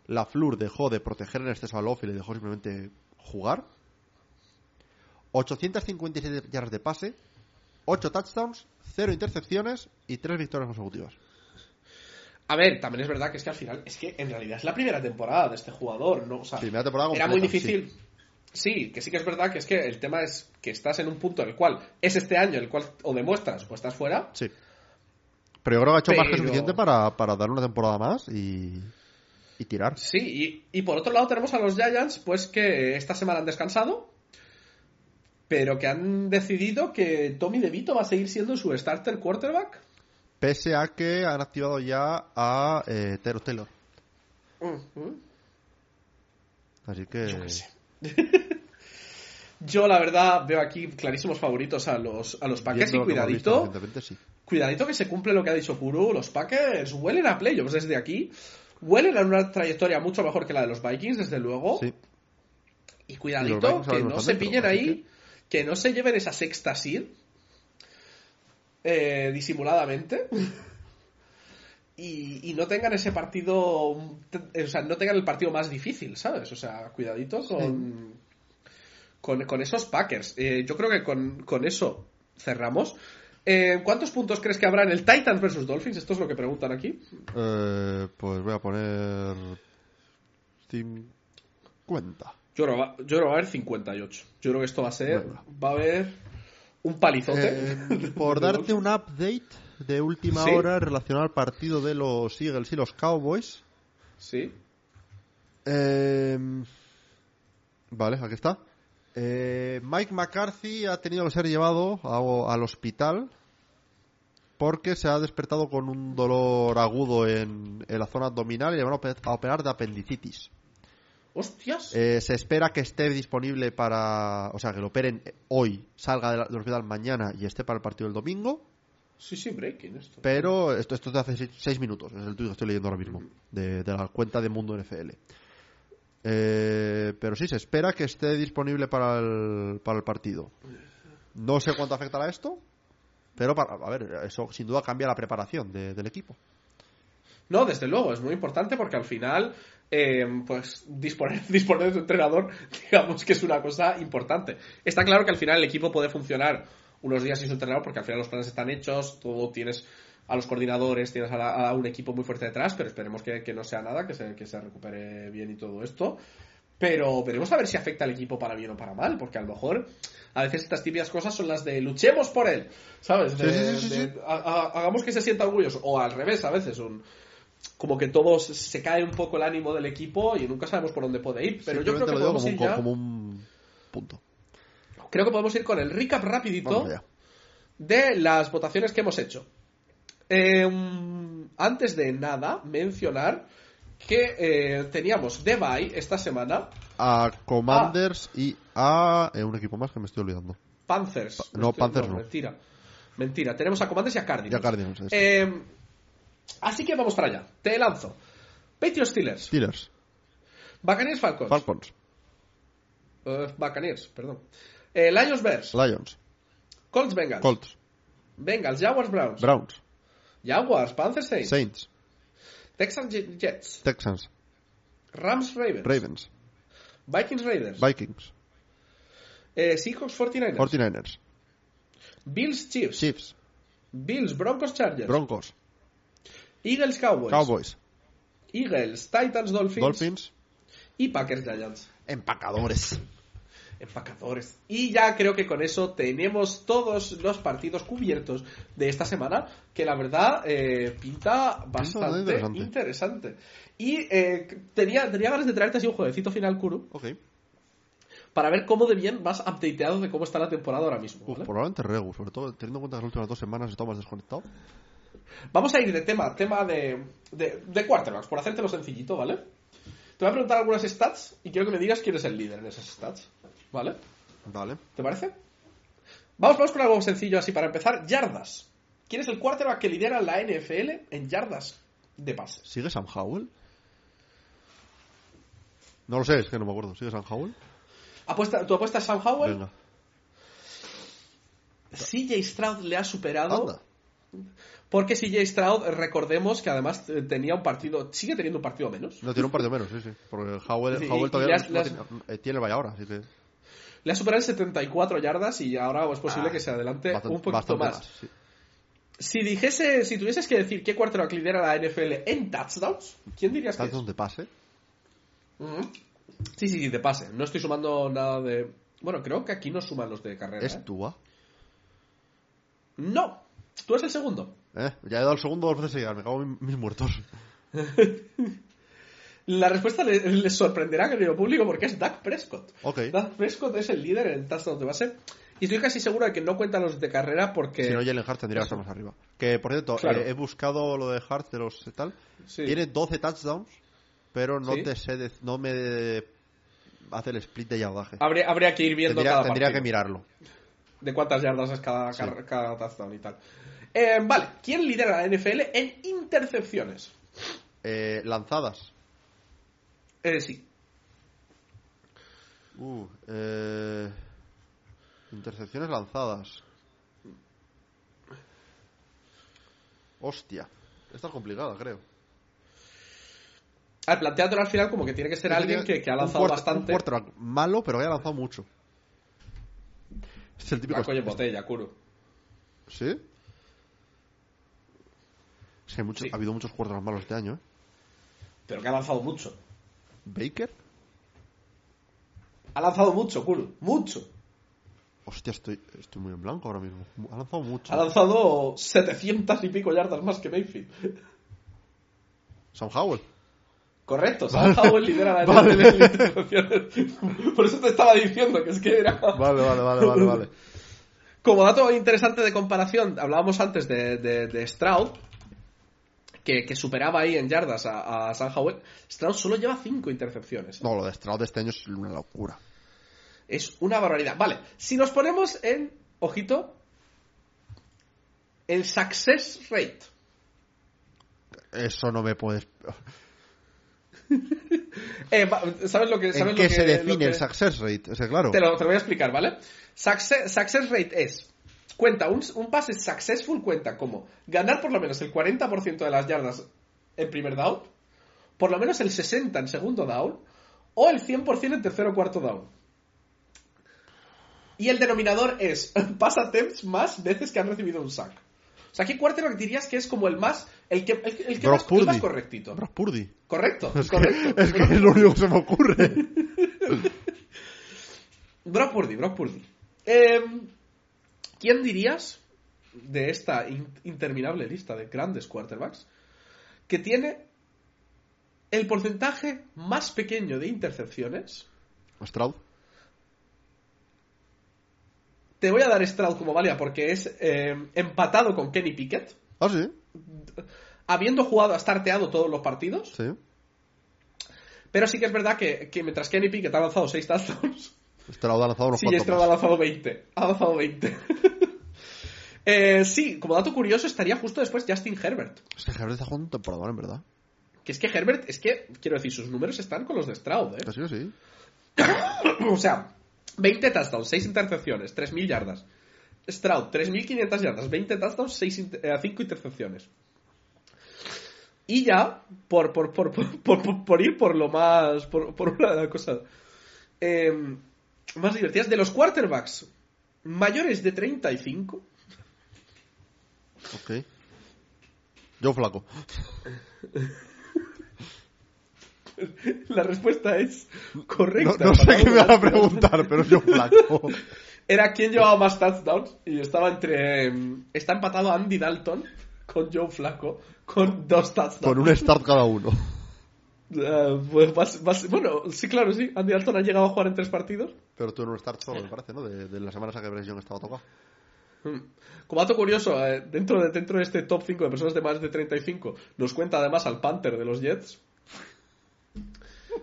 la Flur dejó de proteger en exceso a Love y le dejó simplemente jugar. 857 yardas de pase, 8 touchdowns, 0 intercepciones y 3 victorias consecutivas. A ver, también es verdad que es que al final, es que en realidad es la primera temporada de este jugador, ¿no? O sea, Primera temporada era muy difícil. Sí. que sí que es verdad que es que el tema es que estás en un punto en el cual es este año el cual o demuestras o estás fuera. Sí. Pero yo creo que ha hecho más que suficiente para, para dar una temporada más y, y tirar. Sí, y, y por otro lado tenemos a los Giants, pues que esta semana han descansado, pero que han decidido que Tommy DeVito va a seguir siendo su starter quarterback. Pese a que han activado ya a eh, Tero Taylor. Así que. Yo qué sé. Yo, la verdad, veo aquí clarísimos favoritos a los, a los Packers viendo y visto cuidadito. sí. Cuidadito que se cumple lo que ha dicho Kuru. Los Packers huelen a playoffs desde aquí. Huelen a una trayectoria mucho mejor que la de los Vikings, desde luego. Sí. Y cuidadito que no se pillen ahí, que no se lleven esa sexta seed eh, disimuladamente. Y, y no tengan ese partido, o sea, no tengan el partido más difícil, ¿sabes? O sea, cuidadito con, con, con esos Packers. Eh, yo creo que con, con eso cerramos. Eh, ¿Cuántos puntos crees que habrá en el Titans versus Dolphins? Esto es lo que preguntan aquí. Eh, pues voy a poner. 50. Yo creo, va- yo creo que va a haber 58. Yo creo que esto va a ser. Venga. Va a haber un palizote. Eh, por darte un update de última Sí. hora relacionado al partido de los Eagles y los Cowboys. Sí. Eh, vale, aquí está. Eh, Mike McCarthy ha tenido que ser llevado a- al hospital porque se ha despertado con un dolor agudo en, en la zona abdominal y le van a operar de apendicitis. ¡Hostias! Eh, se espera que esté disponible para. O sea, que lo operen hoy, salga del del hospital mañana y esté para el partido del domingo. sí, sí, breaking esto. Pero esto, esto es de hace seis, seis minutos, es el tuyo que estoy leyendo ahora mismo, de, de la cuenta de Mundo NFL. Eh, pero sí, se espera que esté disponible para el, para el partido. No sé cuánto afectará esto, pero para, a ver, eso sin duda cambia la preparación de- del equipo. No, desde luego, es muy importante porque al final, eh, pues disponer, disponer de tu entrenador, digamos que es una cosa importante. Está claro que al final el equipo puede funcionar unos días sin su entrenador porque al final los planes están hechos, todo tienes a los coordinadores, tienes a, la- a un equipo muy fuerte detrás, pero esperemos que, que no sea nada, que se, que se recupere bien y todo esto. Pero veremos a ver si afecta al equipo para bien o para mal, porque a lo mejor a veces estas típicas cosas son las de luchemos por él, ¿sabes? De- Sí, sí, sí, sí, de- ha- ha- hagamos que se sienta orgulloso, o al revés, a veces, un, como que todos se cae un poco el ánimo del equipo y nunca sabemos por dónde puede ir. Pero yo creo que podemos como ir ya- como un punto. creo que podemos ir con el recap rapidito de las votaciones que hemos hecho. Eh, antes de nada, mencionar que eh, teníamos de bye esta semana A Commanders y a eh, un equipo más que me estoy olvidando. Panthers. Pa- no, Panthers no. Mentira. Mentira. Tenemos a Commanders y a Cardinals. Y a Cardinals. Eh, así que vamos para allá. Te lanzo. Patriots Steelers. Steelers, Buccaneers Falcons. Falcons, Eh, Buccaneers, perdón. Eh, Lions Bears. Lions, Colts Bengals. Colts, Bengals, Jaguars Browns. Browns, Jaguars, Panthers Saints. Saints, Texans Je- Jets. Texans, Rams Ravens. Ravens, Vikings Raiders. Vikings, Eh, Seahawks 49ers. 49ers, Bills Chiefs. Chiefs, Bills Broncos Chargers. Broncos, Eagles Cowboys. Cowboys, Eagles Titans Dolphins. Dolphins, Y Packers Giants. empacadores. Empacadores. Y ya creo que con eso tenemos todos los partidos cubiertos de esta semana, que la verdad eh, pinta bastante interesante. interesante. Y eh, tenía, tenía ganas de traerte así un jueguecito final, Kuru, Ok. para ver cómo de bien vas updateado de cómo está la temporada ahora mismo. Uf, ¿vale? probablemente Regu, sobre todo teniendo en cuenta que las últimas dos semanas he estado más desconectado. Vamos a ir de tema, tema de, de, de quarterbacks, por hacértelo sencillito, ¿vale? Te voy a preguntar algunas stats y quiero que me digas quién es el líder en esas stats, ¿vale? Vale. ¿Te parece? Vamos, vamos con algo sencillo así para empezar. Yardas. ¿Quién es el quarterback que lidera la NFL en yardas de pase? ¿Sigue Sam Howell? No lo sé, es que no me acuerdo. ¿Sigue Sam Howell? Apuesta, ¿Tu apuesta es Sam Howell? Venga. CJ Stroud le ha superado. Anda. Porque CJ Stroud, recordemos que además eh, tenía un partido, sigue teniendo un partido menos. No, tiene un partido menos, sí, sí. Porque Howell, Sí, Howell todavía has- no has- tiene, eh, tiene el vaya ahora, así que... Le ha superado en 74 yardas y ahora es posible Ah, que se adelante bastante- un poquito más. sí. Si dijese, si tuvieses que decir qué quarterback lidera la NFL en touchdowns, ¿quién dirías que es? Touchdown de pase. Ujú. Sí, sí, sí, de pase. No estoy sumando nada de. Bueno, creo que aquí no suman los de carrera. ¿eh? ¿Es Tua? No, tú eres el segundo. Eh, ya he dado el segundo dos veces seguidas, me cago en mis muertos. La respuesta le- les sorprenderá, querido público, porque es Dak Prescott. Ok. Dak Prescott es el líder en touchdowns de base. Y estoy casi seguro de que no cuentan los de carrera porque. Si no, Jalen Hart tendría que estar más arriba. Que, por cierto, Claro. eh, he buscado lo de Hart de los tal. Sí. Tiene 12 touchdowns, pero no Sí. te sé, de- no me hace el split de yardaje. Habría, habría que ir viendo Tendría, cada tendría que mirarlo. de cuántas yardas es cada, Sí. car- cada touchdown y tal. Eh, vale, ¿quién lidera la NFL en intercepciones? Eh, lanzadas. Eh, sí. Uh, eh, intercepciones lanzadas. Hostia. Esta es complicada, creo. A ver, planteátelo al final como que tiene que ser alguien que, que ha lanzado bastante. Un quarterback malo, pero que haya lanzado mucho. Es el típico. Blanco y botella, Kuro. ¿Sí? Es que hay, muchos- Sí. ha habido muchos quarterbacks malos este año, ¿eh? Pero que ha lanzado mucho. ¿Baker? Ha lanzado mucho, Kuro. Mucho. Hostia, estoy, estoy muy en blanco ahora mismo. Ha lanzado mucho. Ha lanzado 700 y pico yardas más que Mayfield. Sam Howell. Correcto, Sam Howell lidera la Vale. Intercepciones. Por eso te estaba diciendo que es que era... Vale, vale, vale, vale, vale. Como dato interesante de comparación, hablábamos antes de, de, de Stroud, que, que superaba ahí en yardas a, a Sam Howell. Stroud solo lleva 5 intercepciones. No, lo de Stroud este año es una locura. Es una barbaridad. Vale, si nos ponemos en, ojito, el success rate. Eso no me puedes. Eh, ¿Sabes lo que, sabes ¿En lo qué que- se define que- el success rate? Claro. Te lo, te lo voy a explicar, ¿vale? Success, success rate es. Cuenta, un, un pase successful cuenta como ganar por lo menos el 40% de las yardas en primer down, por lo menos el 60% en segundo down, o el 100% en tercero o cuarto down. Y el denominador es pass attempts más veces que han recibido un sack. O sea, ¿qué quarterback dirías que es como el más. el que, el, el que Brock más, el más Purdy. correcto? Brock Purdy. Correcto, Es que, correcto. es que es lo único que se me ocurre. Brock Purdy, Brock Purdy. Em, ¿Quién dirías de esta in- interminable lista de grandes quarterbacks que tiene el porcentaje más pequeño de intercepciones? Stroud. Te voy a dar Stroud como válida porque es em, empatado con Kenny Pickett, Ah, sí. habiendo jugado, ha starteado todos los partidos. Sí. Pero sí que es verdad que, que mientras Kenny Pickett ha lanzado 6 touchdowns, Stroud ha lanzado unos Sí, Stroud ha más. lanzado 20. Ha lanzado 20. Eh, sí, como dato curioso estaría justo después Justin Herbert. Es que Herbert está jugando un temporador, en verdad. Que es que Herbert, es que, quiero decir, sus números están con los de Stroud, ¿eh? Que sí, que sí. O sea, 20 touchdowns, 6 intercepciones, 3.000 yardas. Stroud, 3.500 yardas, 20 touchdowns, 6 5 intercepciones. Y ya, por, por, por, por, ir por lo más. por, por una de las cosas eh, más divertidas, de los quarterbacks mayores de 35, Ok. Yo flaco. la respuesta es correcta. no sé qué me van a preguntar, pero yo flaco. Era quien llevaba más touchdowns y estaba entre. em, Está empatado Andy Dalton con Joe Flaco con dos touchdowns. Con un start cada uno. Eh, pues vas- vas- bueno, sí, claro, sí. Andy Dalton ha llegado a jugar en tres partidos. Pero tú en un start solo, me parece, ¿no? De, de la semana esa que Bryce estaba tocado. Mm. Como dato curioso, eh, dentro, de, dentro de este top 5 de personas de más de 35, nos cuenta además al Panther de los Jets.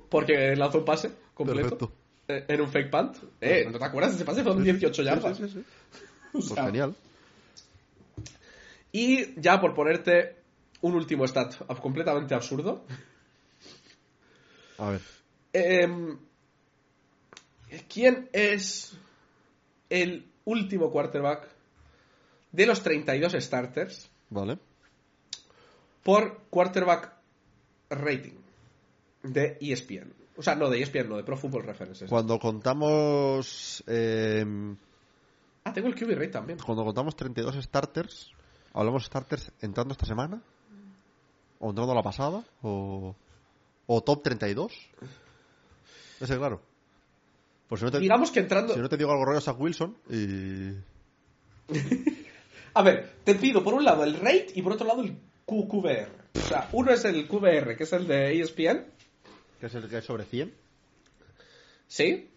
Porque lanzó un pase completo. Eh, En un fake punt. Eh, ¿No te acuerdas de ese pase? Fueron 18 yardas. Sí, sí, sí. O Pues genial. Y ya por ponerte un último stat completamente absurdo. A ver. Em, ¿Quién es el último quarterback de los 32 starters Vale. por quarterback rating de ESPN? O sea, no de ESPN, no de Pro Football References. Cuando contamos. eh, Ah, tengo el QB rate también. cuando contamos 32 starters, ¿hablamos starters entrando esta semana? ¿O entrando la pasada? ¿O, o top 32? Ese, claro. Pues si no te, Digamos que entrando... si no te digo algo rollo Zach Wilson y. A ver, te pido por un lado el rate y por otro lado el QQBR. O sea, uno es el QBR, que es el de ESPN, que es el que es sobre 100. ¿sí?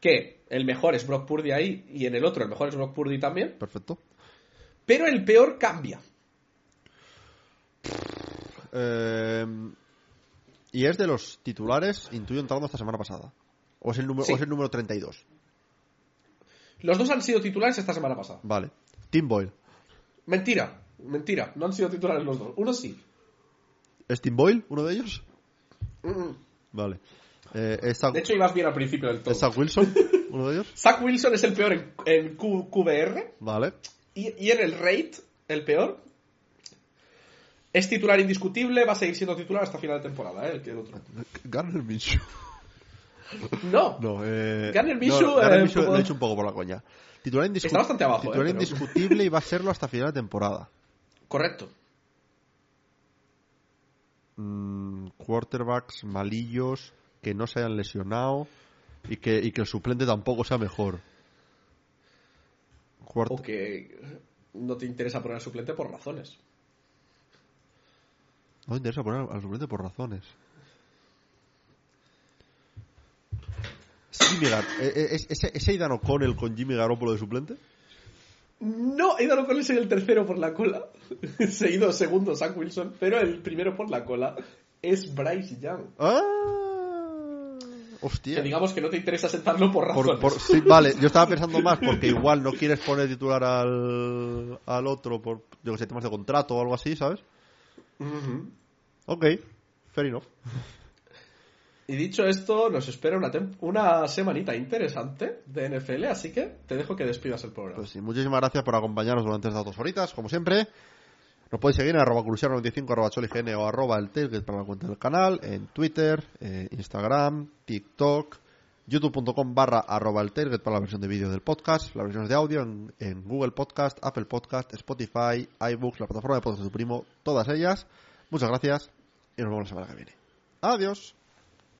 Que el mejor es Brock Purdy ahí y en el otro el mejor es Brock Purdy también. Perfecto. Pero el peor cambia. Eh, y es de los titulares, intuyo, entrando esta semana pasada. ¿O es el número, Sí. o es el número 32? Los dos han sido titulares esta semana pasada. Vale. Tim Boyle. Mentira, mentira. No han sido titulares los dos. Uno sí. ¿Es Tim Boyle uno de ellos? Mm. Vale. Eh, ¿es, Zach, De hecho, ibas bien al principio del todo. ¿Es Zach Wilson uno de ellos? Zach Wilson es el peor en, en Q- QBR Vale. y, y en el rate, el peor. Es titular indiscutible, va a seguir siendo titular hasta final de temporada, ¿eh? el, que el otro. Garner Minshew. No, No, eh. Garner no, Garner eh, he hecho un poco por la coña. Titular, Está bastante abajo, titular eh, pero- indiscutible y va a serlo hasta final de temporada. correcto. Mm, quarterbacks malillos que no se hayan lesionado y que, y que el suplente tampoco sea mejor. Cuart- O que no te interesa poner al suplente por razones. No me interesa poner al suplente por razones. Jimmy Gar- eh, eh, ¿es- ¿Ese, ese Aidan O'Connell con Jimmy Garoppolo de suplente? No, con él soy el tercero por la cola. Seguido segundo Zach Wilson, pero el primero por la cola es Bryce Young. ¡Ah! Que Hostia. digamos que no te interesa sentarlo por Por- razones. por- sí, vale, yo estaba pensando más porque igual no quieres poner titular al, al otro por, yo que sé, temas de contrato o algo así, ¿sabes? Ujú. Ok, fair enough. Y dicho esto, nos espera una, una semanita interesante de NFL, así que te dejo que despidas el programa. Pues sí, muchísimas gracias por acompañarnos durante estas dos horitas, como siempre. Nos podéis seguir en arroba cruciano95, arroba cholign o arroba el tailgate para la cuenta del canal, en Twitter, eh, Instagram, TikTok, youtube.com barra arroba el tailgate para la versión de vídeo del podcast, las versiones de audio en, en Google Podcast, Apple Podcast, Spotify, iBooks, la plataforma de podcast de tu primo, todas ellas. Muchas gracias y nos vemos la semana que viene. Adiós.